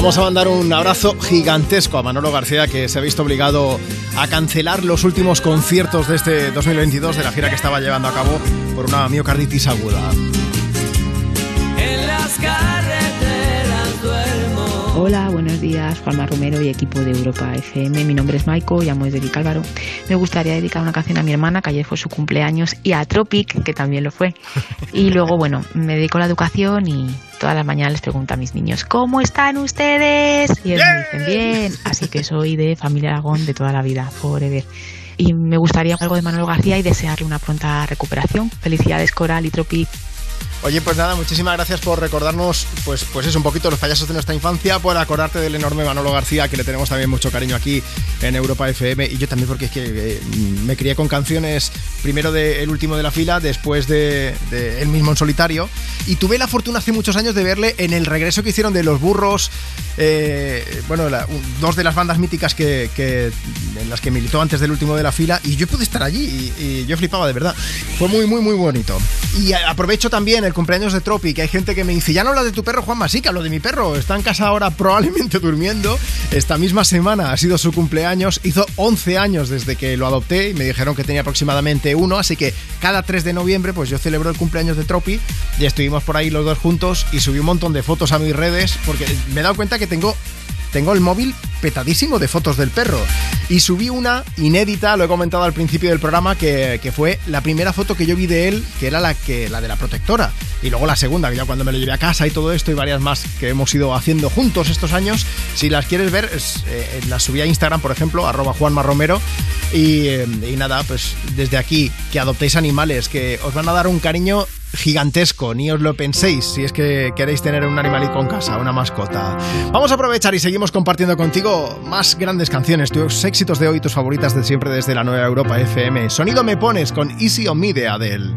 Vamos a mandar un abrazo gigantesco a Manolo García que se ha visto obligado a cancelar los últimos conciertos de este 2022 de la gira que estaba llevando a cabo por una miocarditis aguda. En las carreteras duermo. Hola, buenos días, Juanma Romero y equipo de Europa FM. Mi nombre es Maiko, llamo desde Vicálvaro. Me gustaría dedicar una canción a mi hermana, que ayer fue su cumpleaños, y a Tropic, que también lo fue. Y luego, bueno, me dedico a la educación y todas las mañanas les pregunto a mis niños, ¿cómo están ustedes? Y ellos me dicen, bien. Así que soy de familia Aragón de toda la vida, forever. Y me gustaría algo de Manuel García y desearle una pronta recuperación. Felicidades, Coral y Tropic. Oye, pues nada, muchísimas gracias por recordarnos, pues, pues es un poquito los payasos de nuestra infancia, por acordarte del enorme Manolo García, que le tenemos también mucho cariño aquí en Europa FM, y yo también porque es que eh, me crié con canciones, primero de El último de la fila, después de, de El mismo en solitario, y tuve la fortuna hace muchos años de verle en el regreso que hicieron de Los Burros, eh, bueno, la- dos de las bandas míticas que, que- en las que militó antes del último de la fila, y yo pude estar allí, y, y yo flipaba de verdad. Fue muy, muy, muy bonito. Y aprovecho también el cumpleaños de Tropi, que hay gente que me dice, ya no hablas de tu perro, Juanma, sí que hablo de mi perro, está en casa ahora probablemente durmiendo. Esta misma semana ha sido su cumpleaños, hizo 11 años desde que lo adopté. Y me dijeron que tenía aproximadamente uno, así que cada 3 de noviembre pues yo celebro el cumpleaños de Tropi. Y estuvimos por ahí los dos juntos y subí un montón de fotos a mis redes porque me he dado cuenta que tengo tengo el móvil petadísimo de fotos del perro. Y subí una inédita, lo he comentado al principio del programa, que, que fue la primera foto que yo vi de él, que era la, que, la de la protectora. Y luego la segunda, que ya cuando me lo llevé a casa y todo esto, y varias más que hemos ido haciendo juntos estos años. Si las quieres ver, es, eh, las subí a Instagram, por ejemplo, arroba Juanma Romero. Y, eh, y nada, pues desde aquí, que adoptéis animales, que os van a dar un cariño gigantesco, ni os lo penséis si es que queréis tener un animalito en casa, una mascota. Vamos a aprovechar y seguimos compartiendo contigo más grandes canciones, tus éxitos de hoy, tus favoritas de siempre desde la nueva Europa FM. Sonido me pones con Easy on Me de Adele.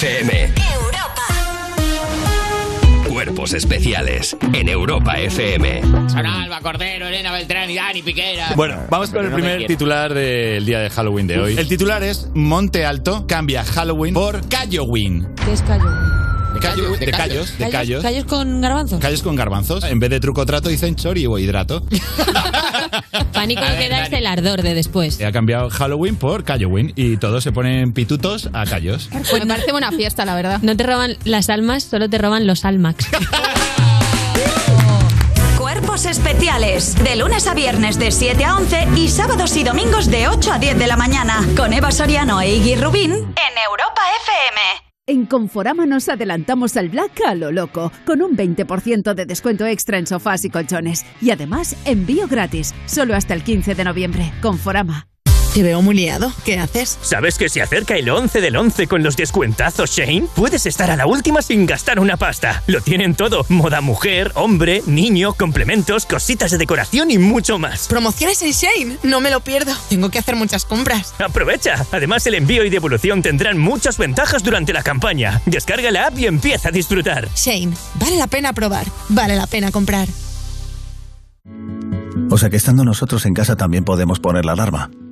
Europa FM. Cuerpos especiales en Europa FM. Son Alba, Cordero, Elena Beltrán y Dani Piquera. Bueno, vamos con el primer titular del día de Halloween de hoy. El titular es Monte Alto cambia Halloween por Calloween. ¿Qué es callo? De, callo- de callos, de callos. ¿Callos con garbanzos? Callos con garbanzos. En vez de truco trato dicen chori o hidrato. Pánico lo que da es el ardor de después. Ha cambiado Halloween por Calloween y todos se ponen pitutos a callos. Pues me parece buena fiesta, la verdad. No te roban las almas, solo te roban los almax. Cuerpos especiales. De lunes a viernes de 7 a 11 y sábados y domingos de 8 a 10 de la mañana. Con Eva Soriano e Iggy Rubín en Europa FM. En Conforama nos adelantamos al Black a lo loco, con un 20% de descuento extra en sofás y colchones. Y además, envío gratis, solo hasta el 15 de noviembre. Conforama. Te veo muy liado. ¿Qué haces? ¿Sabes que se acerca el 11 del 11 con los descuentazos Shane? Puedes estar a la última sin gastar una pasta. Lo tienen todo. Moda mujer, hombre, niño, complementos, cositas de decoración y mucho más. Promociones en Shane. No me lo pierdo. Tengo que hacer muchas compras. Aprovecha. Además, el envío y devolución tendrán muchas ventajas durante la campaña. Descarga la app y empieza a disfrutar. Shane, vale la pena probar. Vale la pena comprar. O sea que estando nosotros en casa también podemos poner la alarma.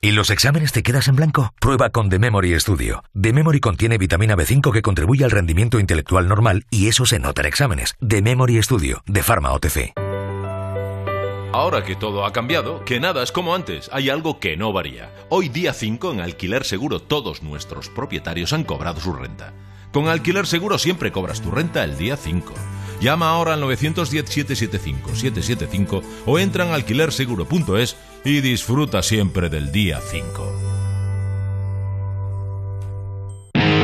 ¿Y los exámenes te quedas en blanco? Prueba con The Memory Studio. The Memory contiene vitamina B5 que contribuye al rendimiento intelectual normal y eso se nota en exámenes. The Memory Studio, de Pharma OTC. Ahora que todo ha cambiado, que nada es como antes, hay algo que no varía. Hoy día 5 en Alquiler Seguro todos nuestros propietarios han cobrado su renta. Con Alquiler Seguro siempre cobras tu renta el día 5. Llama ahora al 910-775-775 o entra en alquilerseguro.es y disfruta siempre del día 5.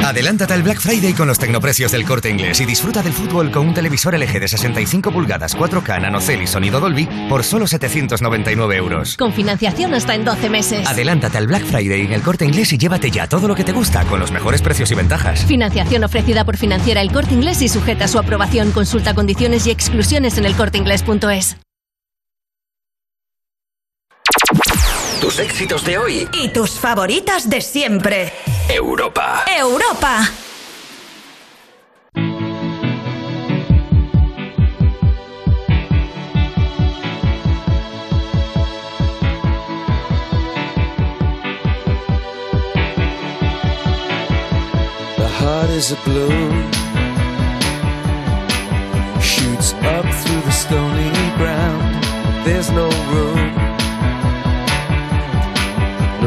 Adelántate al Black Friday con los tecnoprecios del corte inglés y disfruta del fútbol con un televisor LG de 65 pulgadas 4K nanocell y sonido Dolby por solo 799 euros. Con financiación hasta en 12 meses. Adelántate al Black Friday en el corte inglés y llévate ya todo lo que te gusta con los mejores precios y ventajas. Financiación ofrecida por Financiera El Corte Inglés y sujeta a su aprobación. Consulta condiciones y exclusiones en elcorteinglés.es. Tus éxitos de hoy. Y tus favoritas de siempre. Europa. Europa. The heart is a balloon, shoots up through the stony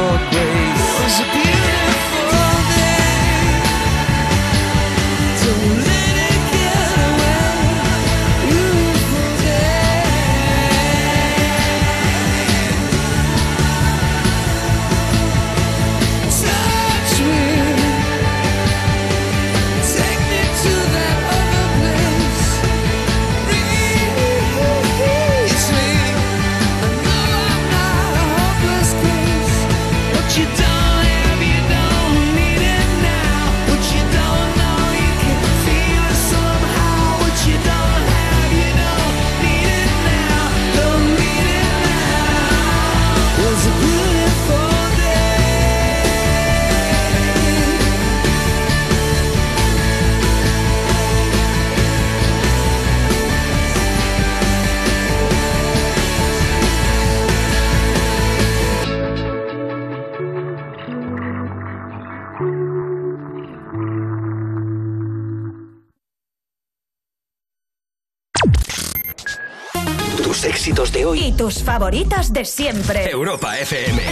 for grace. Éxitos de hoy. Y tus favoritas de siempre. Europa FM.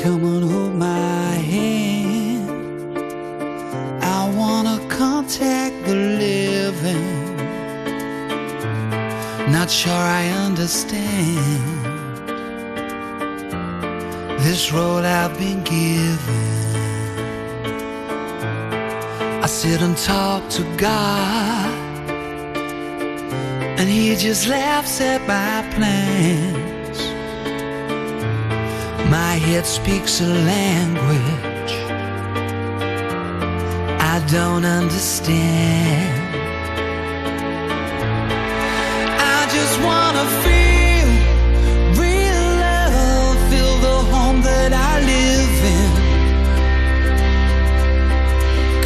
Come on, hold my hand. I wanna contact the living. Not sure I understand this role I've been given. I sit and talk to God, and He just laughs at my plans. My head speaks a language I don't understand. I just wanna feel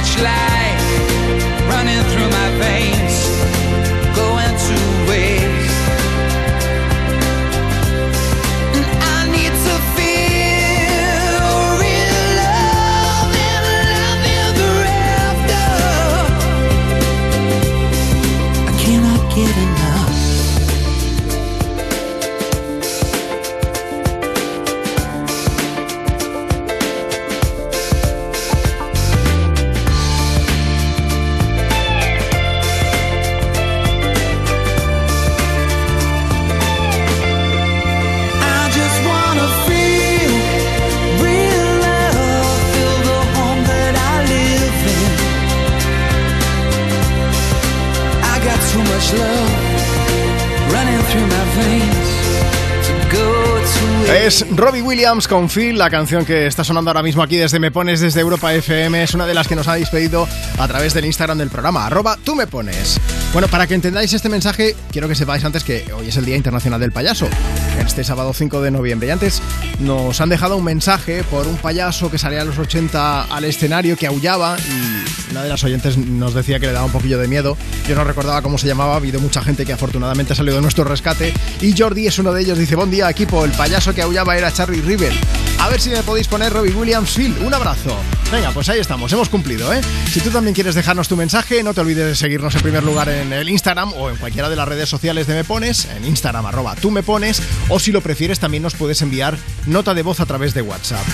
Much life running through my veins, Williams con Phil, la canción que está sonando ahora mismo aquí desde Me Pones, desde Europa FM. Es una de las que nos habéis pedido a través del Instagram del programa, arroba tú me pones. Bueno, para que entendáis este mensaje, quiero que sepáis antes que hoy es el Día Internacional del Payaso, este sábado 5 de noviembre. Y antes nos han dejado un mensaje por un payaso que salía a los 80 al escenario, que aullaba y una de las oyentes nos decía que le daba un poquillo de miedo. Yo no recordaba cómo se llamaba, ha habido mucha gente que afortunadamente ha salido de nuestro rescate. Y Jordi es uno de ellos, dice, buen día equipo, el payaso que aullaba era Charlie River. A ver si me podéis poner Robbie Williams Phil. Un abrazo. Venga, pues ahí estamos, hemos cumplido, ¿eh? Si tú también quieres dejarnos tu mensaje, no te olvides de seguirnos en primer lugar en el Instagram o en cualquiera de las redes sociales de Me Pones, en Instagram arroba tú me pones, o si lo prefieres también nos puedes enviar nota de voz a través de WhatsApp.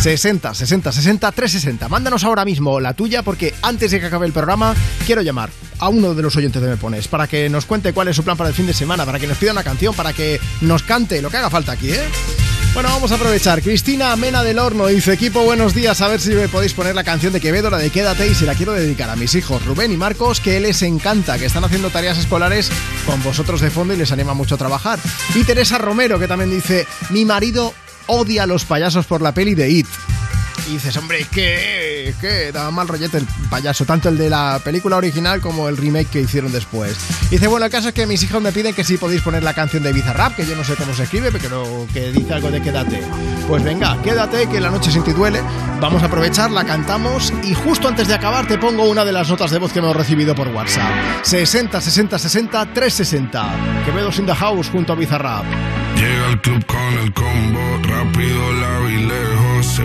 60 60 60 360. Mándanos ahora mismo la tuya porque antes de que acabe el programa quiero llamar a uno de los oyentes de Me Pones para que nos cuente cuál es su plan para el fin de semana, para que nos pida una canción, para que nos cante, lo que haga falta aquí, ¿eh? Bueno, vamos a aprovechar. Cristina Mena del Horno dice, equipo, buenos días, a ver si me podéis poner la canción de Quevedo, la de Quédate, y se la quiero dedicar a mis hijos, Rubén y Marcos, que les encanta, que están haciendo tareas escolares con vosotros de fondo y les anima mucho a trabajar. Y Teresa Romero, que también dice, mi marido odia a los payasos por la peli de It. Y dices, hombre, ¿qué? ¿Qué? Da mal rollete el payaso, tanto el de la película original como el remake que hicieron después. Y dice, bueno, el caso es que mis hijos me piden que si podéis poner la canción de Bizarrap, que yo no sé cómo se escribe, pero que dice algo de quédate. Pues venga, quédate, que la noche sin ti duele. Vamos a aprovechar, la cantamos y justo antes de acabar te pongo una de las notas de voz que hemos recibido por WhatsApp. 60 60 60 360. Quevedo in the house junto a Bizarrap. Llega al club con el combo, rápido, lado y lejos. Se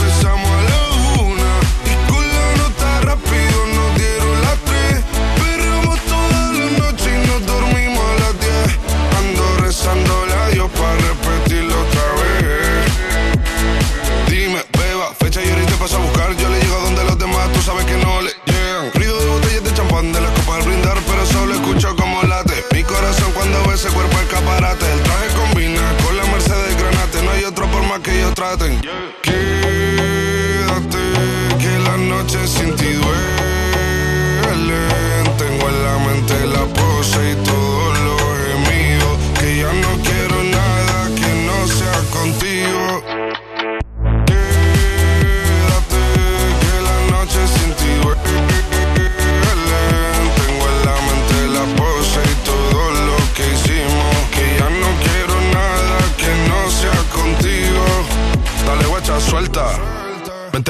paso a buscar. Yo le llego donde los demás, tú sabes que no le llegan. Ruido de botellas de champán de la copa al brindar, pero solo escucho como late. Mi corazón cuando ve ese cuerpo escaparate. El traje combina con la Mercedes Granate. No hay otro por más que ellos traten. Quédate, que la noche sin ti duele.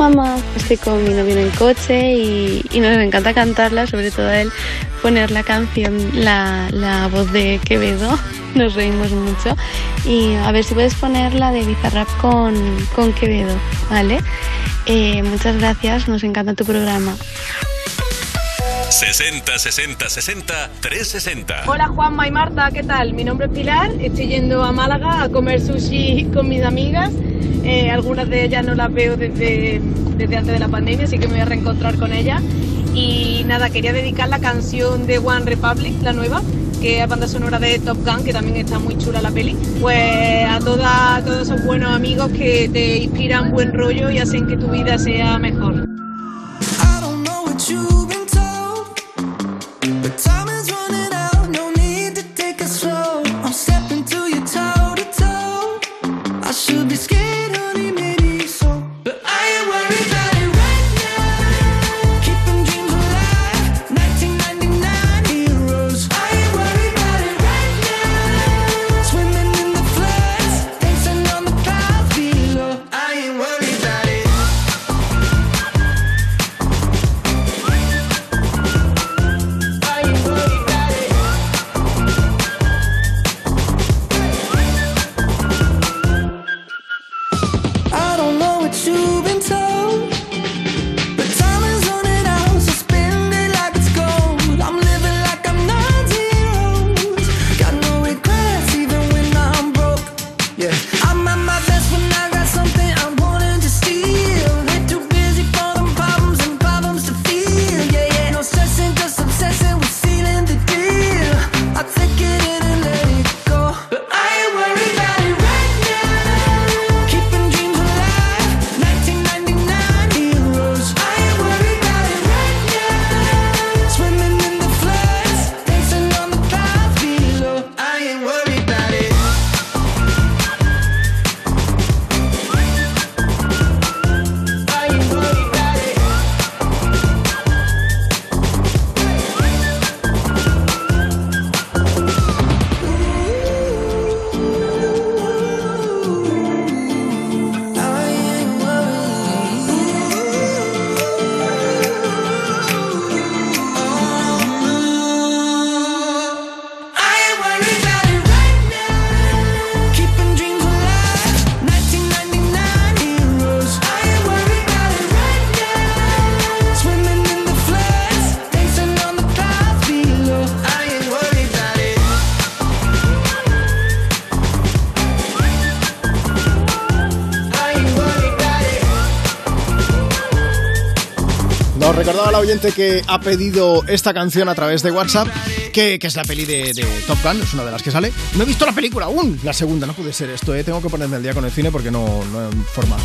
Juanma, estoy con mi novio en el coche y, y nos encanta cantarla, sobre todo a él poner la canción, la, voz de Quevedo, nos reímos mucho. Y a ver si puedes poner la de Bizarrap con, con Quevedo, ¿vale? Eh, muchas gracias, nos encanta tu programa. 60 60 60 360. Hola Juanma y Marta, ¿qué tal? Mi nombre es Pilar, estoy yendo a Málaga a comer sushi con mis amigas. Eh, algunas de ellas no las veo desde, desde antes de la pandemia, así que me voy a reencontrar con ellas. Y nada, quería dedicar la canción de One Republic, la nueva, que es banda sonora de Top Gun, que también está muy chula la peli. Pues a, toda- a todos esos buenos amigos que te inspiran buen rollo y hacen que tu vida sea mejor. Recordaba la oyente que ha pedido esta canción a través de WhatsApp, que, que es la peli de, Top Gun, es una de las que sale. No he visto la película aún, la segunda, no puede ser esto, ¿eh? tengo que ponerme al día con el cine porque no, no hay forma.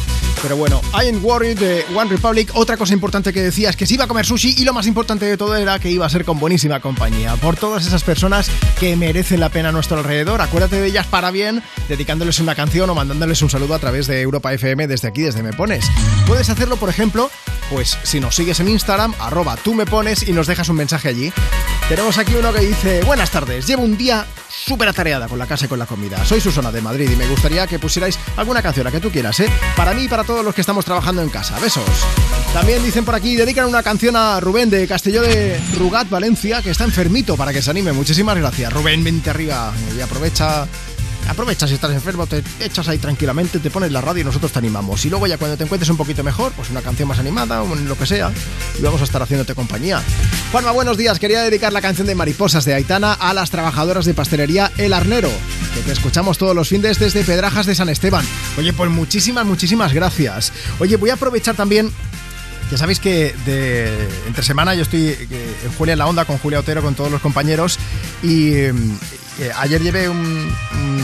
Pero bueno, I Ain't Worried de One Republic, otra cosa importante que decía es que se iba a comer sushi y lo más importante de todo era que iba a ser con buenísima compañía, por todas esas personas que merecen la pena a nuestro alrededor. Acuérdate de ellas para bien, dedicándoles una canción o mandándoles un saludo a través de Europa FM desde aquí, desde Me Pones. Puedes hacerlo, por ejemplo, pues si nos sigues en Instagram, arroba tú me pones y nos dejas un mensaje allí. Tenemos aquí uno que dice, buenas tardes, llevo un día súper atareada con la casa y con la comida. Soy Susana de Madrid y me gustaría que pusierais alguna canción, la que tú quieras, ¿eh? Para mí y para todos los que estamos trabajando en casa. Besos. También dicen por aquí, dedican una canción a Rubén de Castelló de Rugat, Valencia, que está enfermito para que se anime. Muchísimas gracias. Rubén, vente arriba y aprovecha Aprovecha si estás enfermo, te echas ahí tranquilamente, te pones la radio y nosotros te animamos. Y luego ya cuando te encuentres un poquito mejor, pues una canción más animada o lo que sea, y vamos a estar haciéndote compañía. Juanma, buenos días. Quería dedicar la canción de Mariposas de Aitana a las trabajadoras de pastelería El Arnero. que te escuchamos todos los fines desde Pedrajas de San Esteban. Oye, pues muchísimas, muchísimas gracias. Oye, voy a aprovechar también ya sabéis que de, entre semana yo estoy eh, en Julia en la Onda con Julia Otero, con todos los compañeros y, eh, ayer llevé un,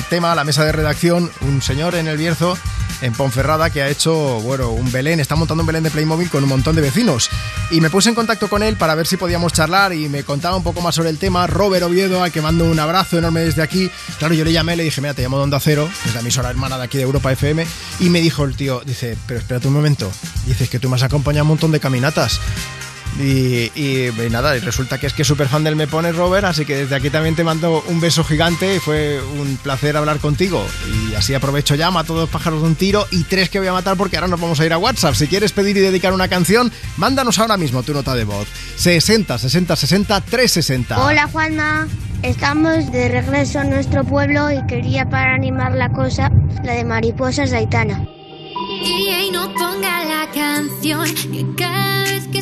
tema a la mesa de redacción, un señor en el Bierzo en Ponferrada que ha hecho, bueno, un Belén, está montando un Belén de Playmobil con un montón de vecinos. Y me puse en contacto con él para ver si podíamos charlar y me contaba un poco más sobre el tema. Robert Oviedo, al que mando un abrazo enorme desde aquí. Claro, yo le llamé, le dije, mira, te llamo de Onda Cero, es la emisora hermana de aquí de Europa FM. Y me dijo el tío, dice, pero espérate un momento, dices que tú me has acompañado un montón de caminatas. Y, nada, y resulta que es que súper fan del Me Pone Robert, así que desde aquí también te mando un beso gigante y fue un placer hablar contigo. Y así aprovecho ya, mato dos pájaros de un tiro y tres que voy a matar porque ahora nos vamos a ir a WhatsApp. Si quieres pedir y dedicar una canción, mándanos ahora mismo tu nota de voz. 60 60 60 360. Hola Juanma, estamos de regreso a nuestro pueblo y quería para animar la cosa, la de Mariposas de Aitana. Y no ponga la canción que cada vez que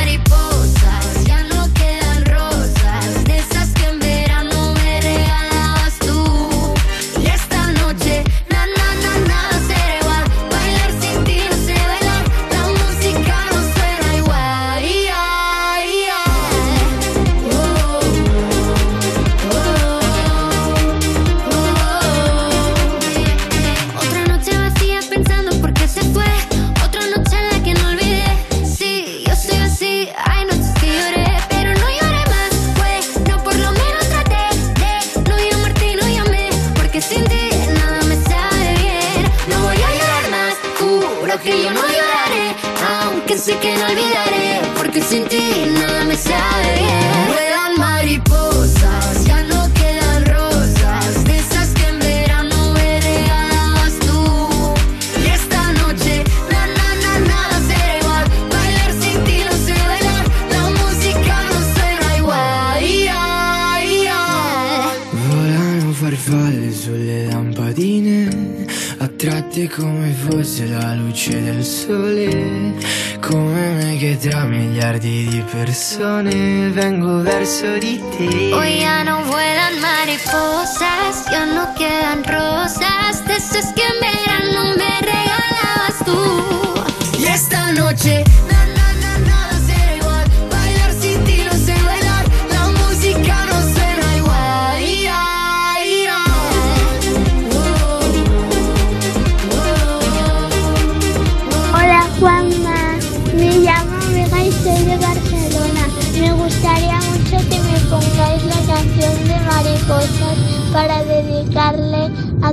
come fosse la luce del sole. Come me che tra miliardi di persone vengo verso di te. Hoy ya no vuelan mariposas, ya no quedan rosas, de esas que en verano me regalabas tú. Y esta noche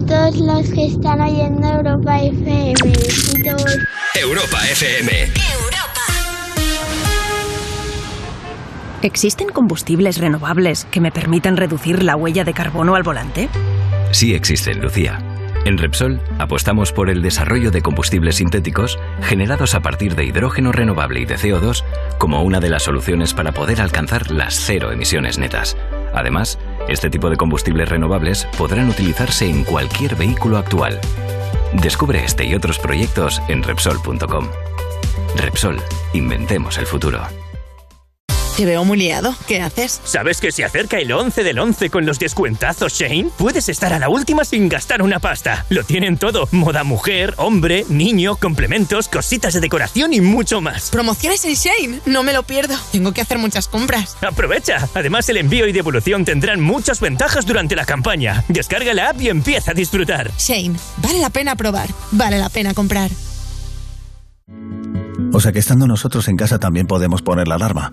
todos los que están oyendo Europa FM. Europa FM. Europa. ¿Existen combustibles renovables que me permitan reducir la huella de carbono al volante? Sí existen, Lucía. En Repsol apostamos por el desarrollo de combustibles sintéticos generados a partir de hidrógeno renovable y de CO2 como una de las soluciones para poder alcanzar las cero emisiones netas. Además, este tipo de combustibles renovables podrán utilizarse en cualquier vehículo actual. Descubre este y otros proyectos en Repsol.com. Repsol, inventemos el futuro. Te veo muy liado. ¿Qué haces? ¿Sabes que se acerca el 11 del 11 con los descuentazos Shane? Puedes estar a la última sin gastar una pasta. Lo tienen todo. Moda mujer, hombre, niño, complementos, cositas de decoración y mucho más. Promociones en Shane. No me lo pierdo. Tengo que hacer muchas compras. Aprovecha. Además, el envío y devolución tendrán muchas ventajas durante la campaña. Descarga la app y empieza a disfrutar. Shane. Vale la pena probar. Vale la pena comprar. O sea que estando nosotros en casa también podemos poner la alarma.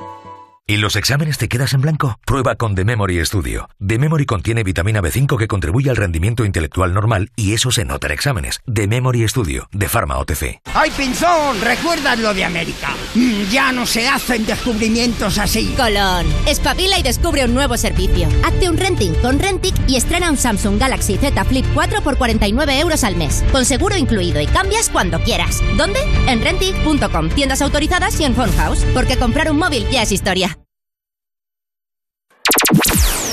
¿Y los exámenes te quedas en blanco? Prueba con The Memory Studio. The Memory contiene vitamina B5 que contribuye al rendimiento intelectual normal y eso se nota en exámenes. The Memory Studio, de Pharma OTC. ¡Ay, Pinzón! ¿Recuerdas lo de América? Mm, ya no se hacen descubrimientos así. Colón, espabila y descubre un nuevo servicio. Hazte un renting con Rentic y estrena un Samsung Galaxy Z Flip 4 por 49 euros al mes. Con seguro incluido y cambias cuando quieras. ¿Dónde? En Rentic.com, tiendas autorizadas y en Phone House. Porque comprar un móvil ya es historia.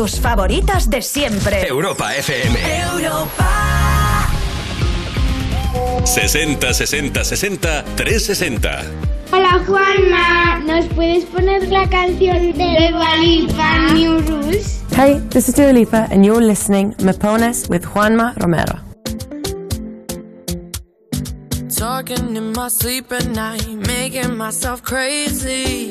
Tus favoritas de siempre. Europa FM. Europa. 60 60 60 360. Hola Juanma, ¿nos puedes poner la canción de Dua Lipa, New Rules? Hey, this is Dua Lipa, and you're listening Me Pones with Juanma Romero. Talking in my sleep at night, making myself crazy.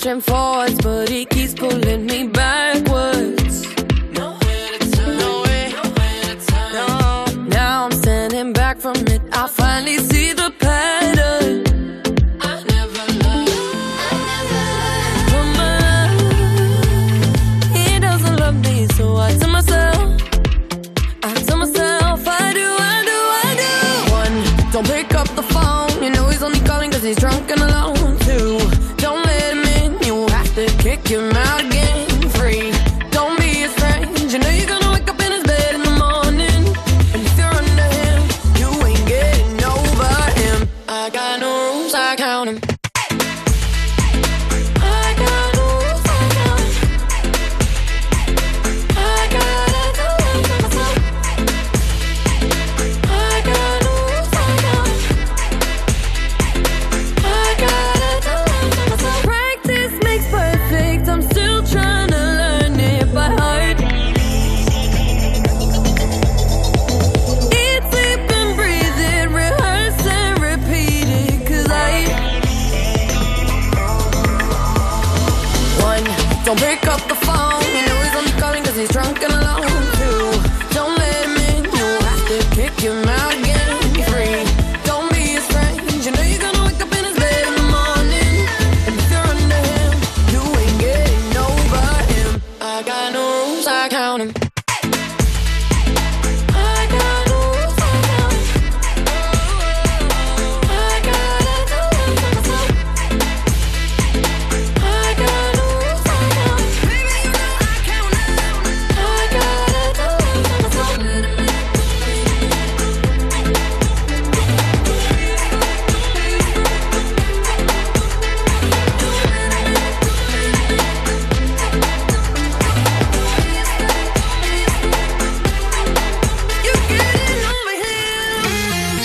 pushing forwards, but he keeps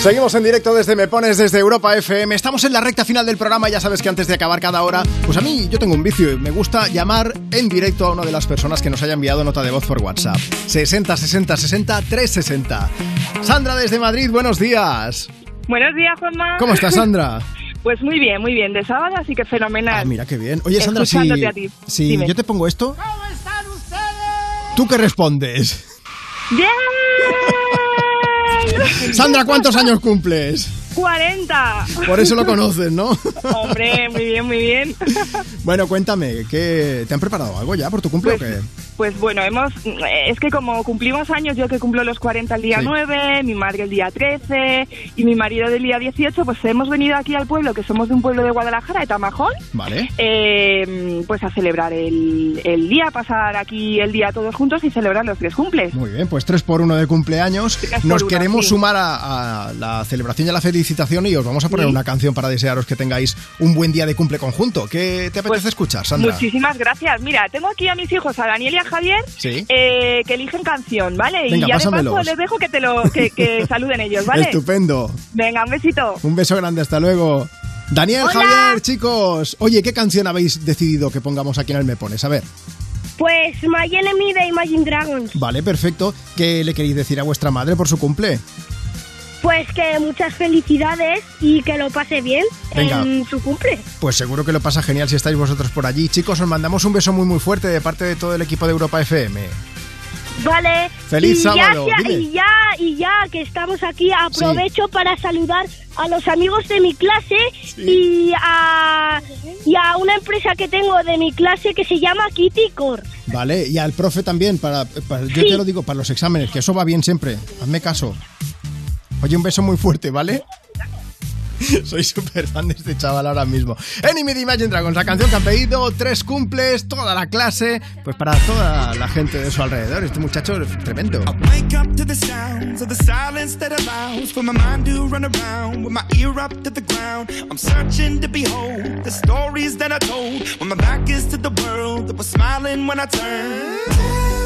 Seguimos en directo desde Me Pones, desde Europa FM. Estamos en la recta final del programa. Ya sabes que antes de acabar cada hora, pues a mí yo tengo un vicio me gusta llamar en directo a una de las personas que nos haya enviado nota de voz por WhatsApp. 60 60 60 360. Sandra desde Madrid, buenos días. Buenos días, Juanma. ¿Cómo estás, Sandra? Pues muy bien, muy bien. De sábado, así que fenomenal. Ah, mira qué bien. Oye, Sandra, si, a ti. si Dime. yo te pongo esto, ¿tú qué respondes? ¡Bien! Sandra, ¿cuántos años cumples? 40. Por eso lo conoces, ¿no? Hombre, muy bien, muy bien. Bueno, cuéntame, ¿qué, ¿te han preparado algo ya por tu cumple o qué? Pues bueno, hemos es que como cumplimos años, yo que cumplo los 40 el día Sí. 9, mi madre el día 13 y mi marido del día 18, pues hemos venido aquí al pueblo, que somos de un pueblo de Guadalajara, de Tamajón, Vale. eh, pues a celebrar el, el día, pasar aquí el día todos juntos y celebrar los tres cumples. Muy bien, pues 3 por 1 de cumpleaños. Nos uno, queremos sí. sumar a, a la celebración y a la felicitación y os vamos a poner Sí. una canción para desearos que tengáis un buen día de cumple conjunto. ¿Qué te apetece Pues, escuchar, Sandra? Muchísimas gracias. Mira, tengo aquí a mis hijos, a Daniel y a Javier, Sí. eh, que eligen canción, ¿vale? Venga, y ya de paso les dejo que te lo que, que saluden ellos, ¿vale? Estupendo. Venga, un besito. Un beso grande, hasta luego. Daniel, Hola. Javier, chicos. Oye, ¿qué canción habéis decidido que pongamos aquí en el Me Pones? A ver. Pues My Enemy de Imagine Dragons. Vale, perfecto. ¿Qué le queréis decir a vuestra madre por su cumple? Pues que muchas felicidades y que lo pase bien Venga. en su cumple. Pues seguro que lo pasa genial si estáis vosotros por allí. Chicos, os mandamos un beso muy muy fuerte de parte de todo el equipo de Europa FM. Vale. Feliz y sábado, Ya, dime. y ya, y ya que estamos aquí, aprovecho para saludar a los amigos de mi clase y a y a una empresa que tengo de mi clase que se llama Kitty Core. Vale, y al profe también, para, para- yo Sí. te lo digo, para los exámenes, que eso va bien siempre. Hazme caso. Oye, un beso muy fuerte, ¿vale? Soy súper fan de este chaval ahora mismo. Enemy de Imagine Dragons, la canción que han pedido, tres cumples, toda la clase, pues para toda la gente de su alrededor. Este muchacho es tremendo. Wake up to the sounds of the silence that allows for my mind to run around with my ear up to the ground. I'm searching to behold the stories that I told when my back is to the world that was smiling when I turned.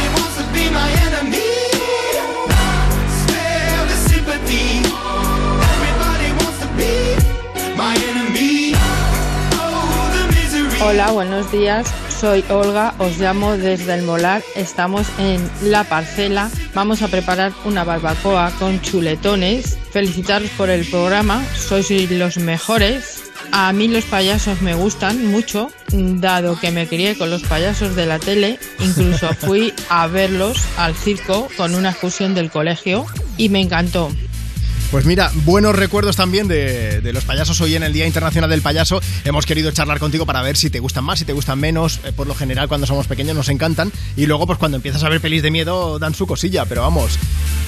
Hola, buenos días. Soy Olga, os llamo desde el Molar. Estamos en La Parcela. Vamos a preparar una barbacoa con chuletones. Felicitaros por el programa, sois los mejores. A mí los payasos me gustan mucho, dado que me crié con los payasos de la tele. Incluso fui a verlos al circo con una excursión del colegio y me encantó. Pues mira, buenos recuerdos también de, los payasos. Hoy en el Día Internacional del Payaso hemos querido charlar contigo para ver si te gustan más, si te gustan menos. Eh, por lo general, cuando somos pequeños nos encantan. Y luego, pues cuando empiezas a ver pelis de miedo, dan su cosilla. Pero vamos,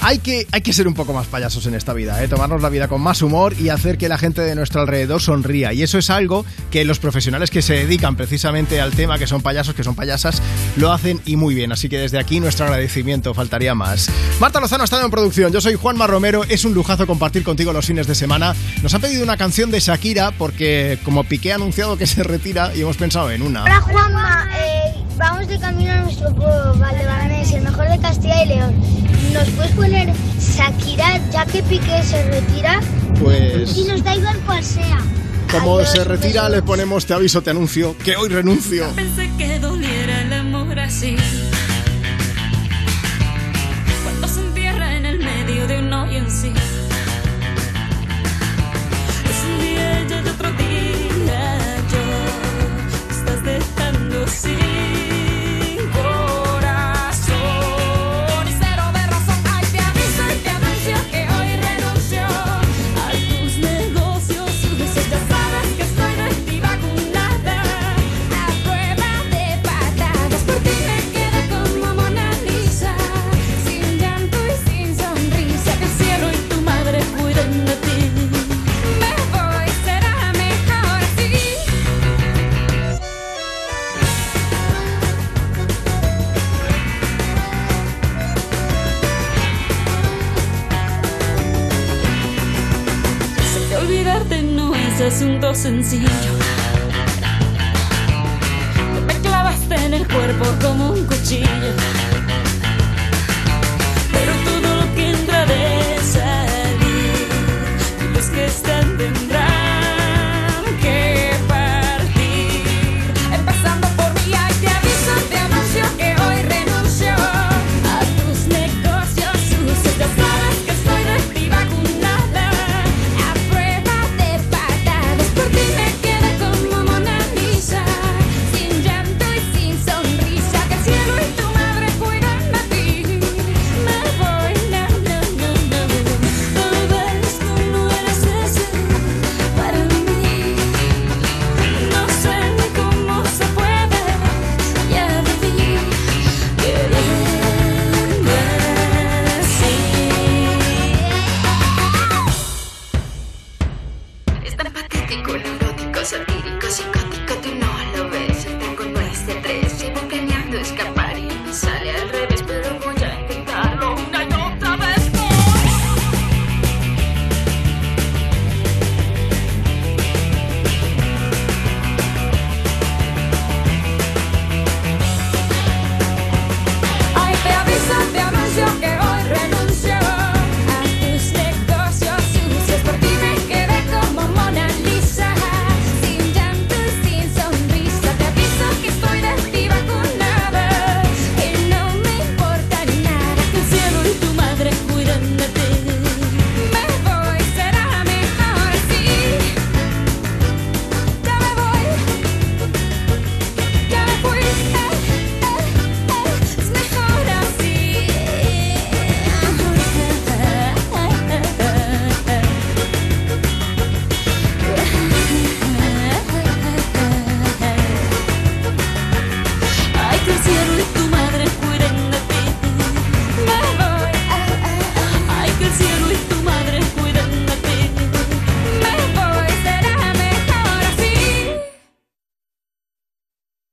hay que, hay que ser un poco más payasos en esta vida, ¿eh? tomarnos la vida con más humor y hacer que la gente de nuestro alrededor sonría. Y eso es algo que los profesionales que se dedican precisamente al tema, que son payasos, que son payasas, lo hacen y muy bien. Así que desde aquí nuestro agradecimiento, faltaría más. Marta Lozano estado en producción. Yo soy Juanma Romero. Es un lujazo compartir contigo los fines de semana. Nos han pedido una canción de Shakira porque como Piqué ha anunciado que se retira y hemos pensado en una. Hola Juanma, eh, vamos de camino a nuestro pueblo, Valdebaranés, el mejor de Castilla y León. ¿Nos puedes poner Shakira ya que Piqué se retira? Pues Y nos da igual cual sea. como Adiós, se retira besos. le ponemos te aviso, te anuncio que hoy renuncio. Pensé que doliera el amor así. Cuando se entierra en el medio de un hoyo en sí. Otro día yo. Estás dejando sin asunto sencillo. Me clavaste en el cuerpo como un cuchillo.